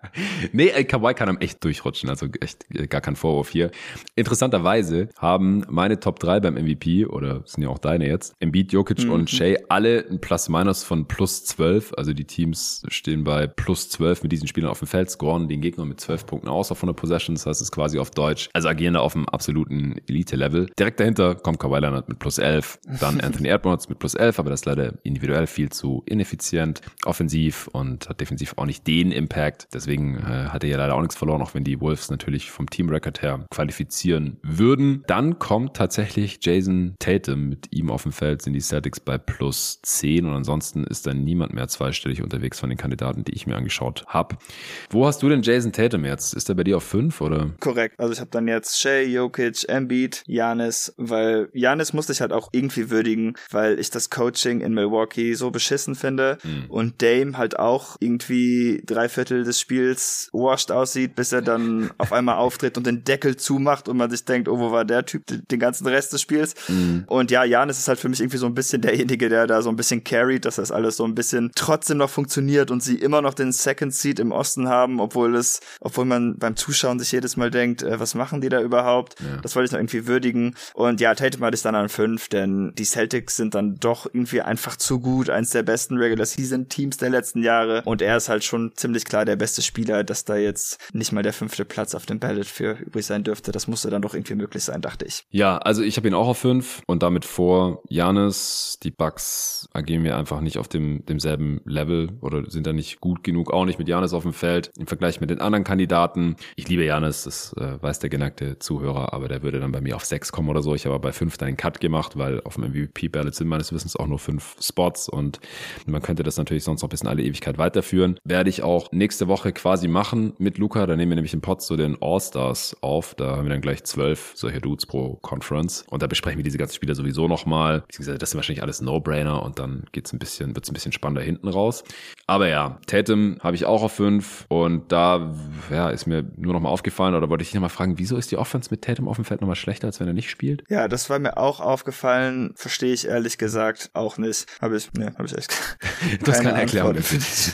[laughs] nee, Kawhi kann am echt durchrutschen. Also echt äh, gar kein Vorwurf hier. Interessanterweise haben meine Top 3 beim MVP oder sind ja auch deine jetzt, Embiid, Jokic mhm. und Shea alle ein Plus-Minus von plus 12. Also die Teams stehen bei plus 12 mit diesen Spielern auf dem Feld, scoren den Gegner mit zwölf Punkten aus auf 100 Possessions. Das heißt, es ist quasi auf Deutsch. Also agieren da auf einem absoluten Elite-Level. Direkt dahinter kommt Kawhi Leonard mit plus 11. Dann [laughs] Anthony Edwards mit plus 11, aber das ist leider individuell viel zu ineffizient. Offensiv und hat defensiv auch nicht den Impact. Deswegen äh, hat er ja leider auch nichts verloren, auch wenn die Wolves natürlich vom Team-Record her qualifizieren würden. Dann kommt tatsächlich Jason Tatum. Mit ihm auf dem Feld sind die Celtics bei plus 10 und ansonsten ist dann niemand mehr zweistellig unterwegs von den Kandidaten, die ich mir angeschaut habe. Wo hast du denn Jason Tatum jetzt? Ist er bei dir auf 5 oder? Korrekt. Also ich habe dann jetzt Shay, Jokic, Embiid, Janis, weil Janis musste ich halt auch irgendwie würdigen, weil ich das Coaching in Milwaukee so beschissen finde mhm. und Dame halt auch irgendwie drei Viertel des Spiels washed aussieht, bis er dann [laughs] auf einmal auftritt und den Deckel zumacht und man sich denkt, oh, wo war der Typ den ganzen Rest des Spiels? Mhm. Und ja, Janis ist halt für mich irgendwie so ein bisschen derjenige, der da so ein bisschen carried, dass das alles so ein bisschen trotzdem noch funktioniert und sie immer noch den Second Seat im Osten haben, obwohl obwohl es, obwohl man beim Zuschauen sich jedes Mal denkt, äh, was machen die da überhaupt? Ja. Das wollte ich noch irgendwie würdigen. Und ja, Tatum hatte ich dann an fünf, denn die Celtics sind dann doch irgendwie einfach zu gut, eins der besten Regular Season Teams der letzten Jahre. Und er ist halt schon ziemlich klar der beste Spieler, dass da jetzt nicht mal der fünfte Platz auf dem Ballot für übrig sein dürfte. Das musste dann doch irgendwie möglich sein, dachte ich. Ja, also ich habe ihn auch auf fünf und damit vor Janis. Die Bucks agieren mir einfach nicht auf dem demselben Level oder sind da nicht gut genug, auch nicht mit Janis auf dem Feld im Vergleich mit den anderen Kandidaten. Ich liebe Janis, das äh, weiß der geneigte Zuhörer, aber der würde dann bei mir auf sechs kommen oder so. Ich habe bei fünf dann einen Cut gemacht, weil auf dem MVP-Ballot sind meines Wissens auch nur fünf Spots und man könnte das natürlich sonst noch bis in alle Ewigkeit weiterführen. Werde ich auch nächste Woche quasi machen mit Luca. Da nehmen wir nämlich im Pod so den All-Stars auf. Da haben wir dann gleich zwölf solche Dudes pro Conference und da besprechen wir diese ganzen Spieler sowieso nochmal. Beziehungsweise das sind wahrscheinlich alles No-Brainer und dann ein bisschen, wird's ein bisschen spannender hinten raus. Aber ja, Tatum habe ich auch auf fünf und da da ja, ist mir nur noch mal aufgefallen oder wollte ich dich noch mal fragen, wieso ist die Offense mit Tatum auf dem Feld noch mal schlechter, als wenn er nicht spielt? Ja, das war mir auch aufgefallen. Verstehe ich ehrlich gesagt auch nicht. Habe ich, ne, habe ich echt. [laughs] Du hast keine Erklärung.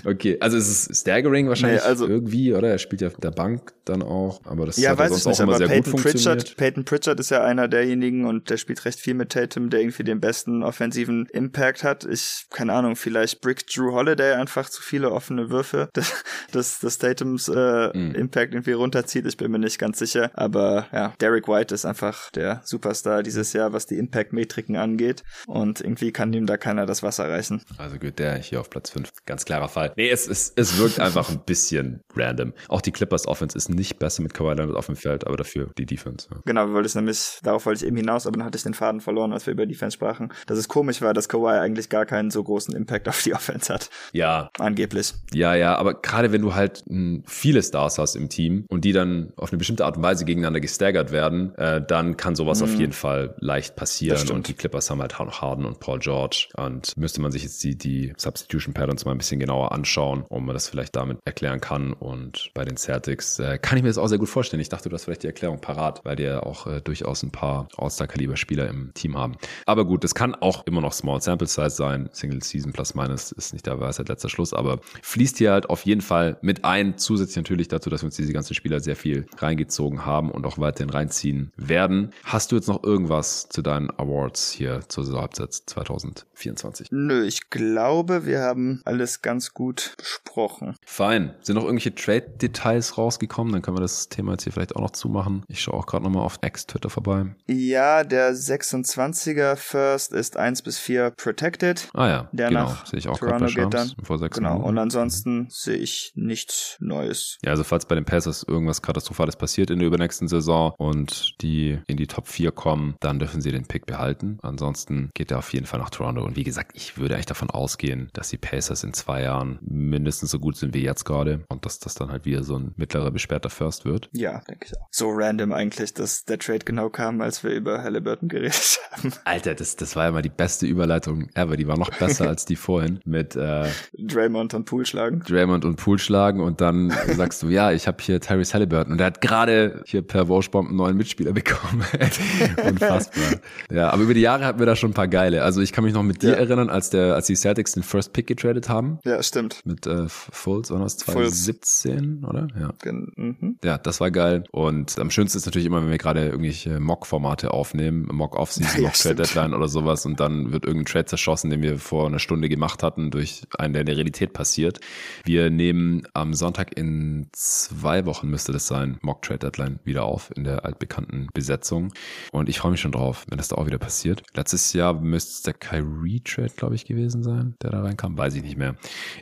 Okay, also es ist staggering wahrscheinlich nee, also, irgendwie, oder? Er spielt ja auf der Bank dann auch, aber das ja, hat weiß ich nicht, aber Peyton Pritchard, Peyton Pritchard ist ja einer derjenigen und der spielt recht viel mit Tatum, der irgendwie den besten offensiven Impact hat. Ich, keine Ahnung, vielleicht Brick Drew Holiday einfach zu viele offene Würfe, [laughs] dass, dass Tatums äh, mhm. Impact irgendwie runterzieht. Ich bin mir nicht ganz sicher. Aber ja, Derek White ist einfach der Superstar dieses Jahr, was die Impact-Metriken angeht. Und irgendwie kann ihm da keiner das Wasser reichen. Also gut, der hier auf Platz 5. Ganz klarer Fall. Nee, es, es, es wirkt einfach ein bisschen random. Auch die Clippers Offense ist nicht besser mit Kawhi Leonard auf dem Feld, aber dafür die Defense. Ja. Genau, wollten es nämlich, darauf wollte ich eben hinaus, aber dann hatte ich den Faden verloren, als wir über Defense sprachen. Dass es komisch war, dass Kawhi eigentlich gar keinen so großen Impact auf die Offense hat. Ja. Angeblich. Ja, ja, aber gerade wenn du halt hm, viele Stars hast im Team und die dann auf eine bestimmte Art und Weise gegeneinander gestaggert werden, äh, dann kann sowas mhm. auf jeden Fall leicht passieren. Und die Clippers haben halt noch Harden und Paul George. Und müsste man sich jetzt die, die Substitution Patterns mal ein bisschen genauer anschauen, um man das vielleicht damit erklären kann. Und bei den Celtics äh, kann ich mir das auch sehr gut vorstellen. Ich dachte, du hast vielleicht die Erklärung parat, weil die ja auch äh, durchaus ein paar All-Star-Kaliber-Spieler im Team haben. Aber gut, das kann auch immer noch Small Sample Size sein. Single Season plus minus ist nicht der Weisheit letzter Schluss, aber fließt hier halt auf jeden Fall mit ein, zusätzlich natürlich dazu, dass wir uns diese ganzen Spieler sehr viel reingezogen haben und auch weiterhin reinziehen werden. Hast du jetzt noch irgendwas zu deinen Awards hier zur Saisonhalbzeit 2024? Nö, ich glaube, wir haben alles ganz gut besprochen. Fein. Sind noch irgendwelche Trade-Details rausgekommen? Dann können wir das Thema jetzt hier vielleicht auch noch zumachen. Ich schaue auch gerade nochmal auf Ex-Twitter vorbei. Ja, der 26er First ist 1 bis 4 protected. Ah ja, der genau. sehe ich auch Toronto geht dann. Vor sechs genau, Minuten. und ansonsten sehe ich nichts Neues. Ja, also falls bei den Pacers irgendwas Katastrophales passiert in der übernächsten Saison und die in die Top 4 kommen, dann dürfen sie den Pick behalten. Ansonsten geht er auf jeden Fall nach Toronto. Und wie gesagt, ich würde eigentlich davon ausgehen, dass die Pacers in zwei Jahren mindestens so gut sind wie jetzt gerade und dass das dann halt wieder so ein mittlerer besperrter First wird. Ja, denke ich auch. So random eigentlich, dass der Trade genau kam, als wir über Halliburton geredet [laughs] haben. Alter, das, das war ja mal die beste Überleitung ever. Die war noch besser [laughs] als die vorhin mit äh, Draymond und Pool schlagen. Draymond und Pool schlagen und dann sagst du, ja, ich habe hier Tyrese Halliburton und der hat gerade hier per Washbomb einen neuen Mitspieler bekommen. [laughs] Unfassbar. Ja, aber über die Jahre hatten wir da schon ein paar geile. Also ich kann mich noch mit dir ja. erinnern, als der, als die Celtics den First Pick getradet haben. Ja, stimmt. Mit äh, Fultz, war das 2017, Fultz. oder? Ja. Mhm. Ja, das war geil. Und am schönsten ist natürlich immer, wenn wir gerade irgendwelche Mock-Formate aufnehmen, Mock-Off-Season, [laughs] ja, Mock-Trade-Deadline oder sowas und dann wird irgendein Trade zerschossen, den wir vor einer Stunde gemacht hatten, durch einen, der in der Realität passiert. Wir nehmen am Sonntag in zwei Wochen müsste das sein, Mock-Trade-Deadline wieder auf in der altbekannten Besetzung. Und ich freue mich schon drauf, wenn das da auch wieder passiert. Letztes Jahr müsste es der Kyrie-Trade, glaube ich, gewesen sein, der da reinkam. Weiß ich nicht mehr.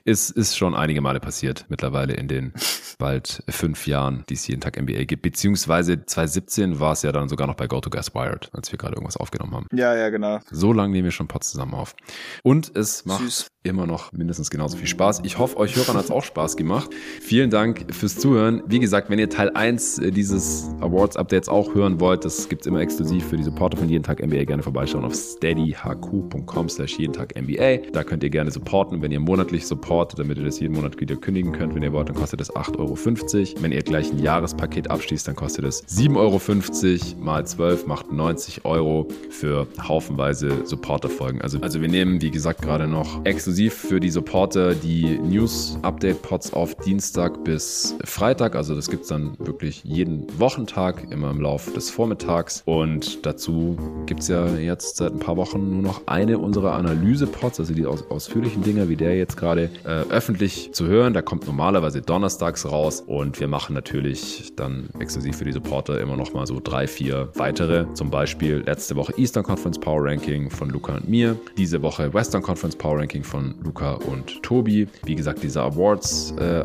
Ist, ist schon einige Male passiert mittlerweile in den [laughs] bald fünf Jahren, die es jeden Tag NBA gibt. Beziehungsweise 2017 war es ja dann sogar noch bei GoToGuys Wired, als wir gerade irgendwas aufgenommen haben. Ja, ja, genau. So lange nehmen wir schon Pod zusammen auf. Und es macht Süß. immer noch mindestens genauso viel Spaß. Ich hoffe, euch Hörern hat es auch Spaß gemacht. Vielen Dank fürs Zuhören. Wie gesagt, wenn ihr Teil 1 dieses Awards-Updates auch hören wollt, das gibt es immer exklusiv für die Supporter von Jeden Tag NBA. Gerne vorbeischauen auf steadyhq.com slash jeden Tag NBA. Da könnt ihr gerne supporten. Wenn ihr monatlich supportet, damit ihr das jeden Monat wieder kündigen könnt, wenn ihr wollt, dann kostet das 8,50 Euro. Wenn ihr gleich ein Jahrespaket abschließt, dann kostet es 7,50 Euro mal 12 macht 90 Euro für haufenweise Supporter-Folgen. Also, also wir nehmen, wie gesagt, gerade noch exklusiv für die Supporter die News-Update-Pods auf Dienstag bis Freitag. Also das gibt es dann wirklich jeden Wochentag, immer im Laufe des Vormittags. Und dazu gibt es ja jetzt seit ein paar Wochen nur noch eine unserer Analyse-Pods, also die aus, ausführlichen Dinge, wie der jetzt gerade äh, öffentlich zu hören. Da kommt normalerweise donnerstags raus und wir machen natürlich dann exklusiv für die Supporter immer noch mal so drei, vier weitere. Zum Beispiel letzte Woche Eastern Conference Power Ranking von Luca und mir. Diese Woche Western Conference Power Ranking von Luca und Tobi. Wie gesagt, dieser Awards äh,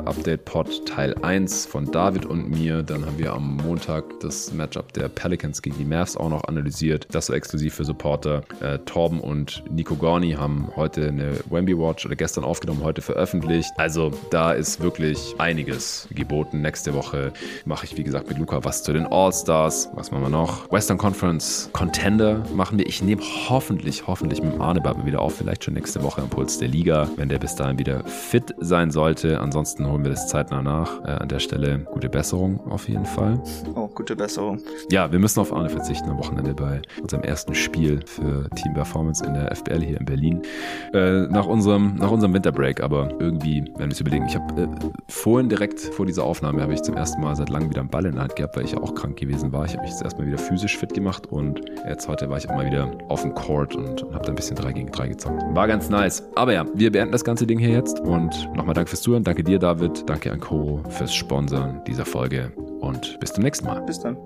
Pod Teil 1 von David und mir. Dann haben wir am Montag das Matchup der Pelicans gegen die Mavs auch noch analysiert. Das war exklusiv für Supporter. Äh, Torben und Nico Gorni haben heute eine Wemby Watch oder gestern aufgenommen, heute veröffentlicht. Also da ist wirklich einiges geboten. Nächste Woche mache ich, wie gesagt, mit Luca was zu den All-Stars. Was machen wir noch? Western Conference Contender machen wir. Ich nehme hoffentlich, hoffentlich mit Arne wieder auf. Vielleicht schon nächste Woche am Puls der Liga, wenn der bis dahin wieder fit sein sollte. Ansonsten holen wir das Zeit zeitnah nach. Äh, an der Stelle gute Besserung auf jeden Fall. Oh, gute Besserung. Ja, wir müssen auf Arne verzichten am Wochenende bei unserem ersten Spiel für Team Performance in der FBL hier in Berlin. Äh, nach, unserem, nach unserem Winterbreak, aber irgendwie werden wir es überlegen. Ich habe äh, vorhin direkt vor dieser Aufnahme habe ich zum ersten Mal seit langem wieder einen Ball in der Hand gehabt, weil ich ja auch krank gewesen war. Ich habe mich jetzt erstmal wieder physisch fit gemacht und jetzt heute war ich auch mal wieder auf dem Court und, und habe da ein bisschen 3 gegen 3 gezockt. War ganz nice. Aber ja, wir beenden das ganze Ding hier jetzt und nochmal danke fürs Zuhören. Danke dir, David. Danke an Coro fürs Sponsern dieser Folge und bis zum nächsten Mal. Bis dann.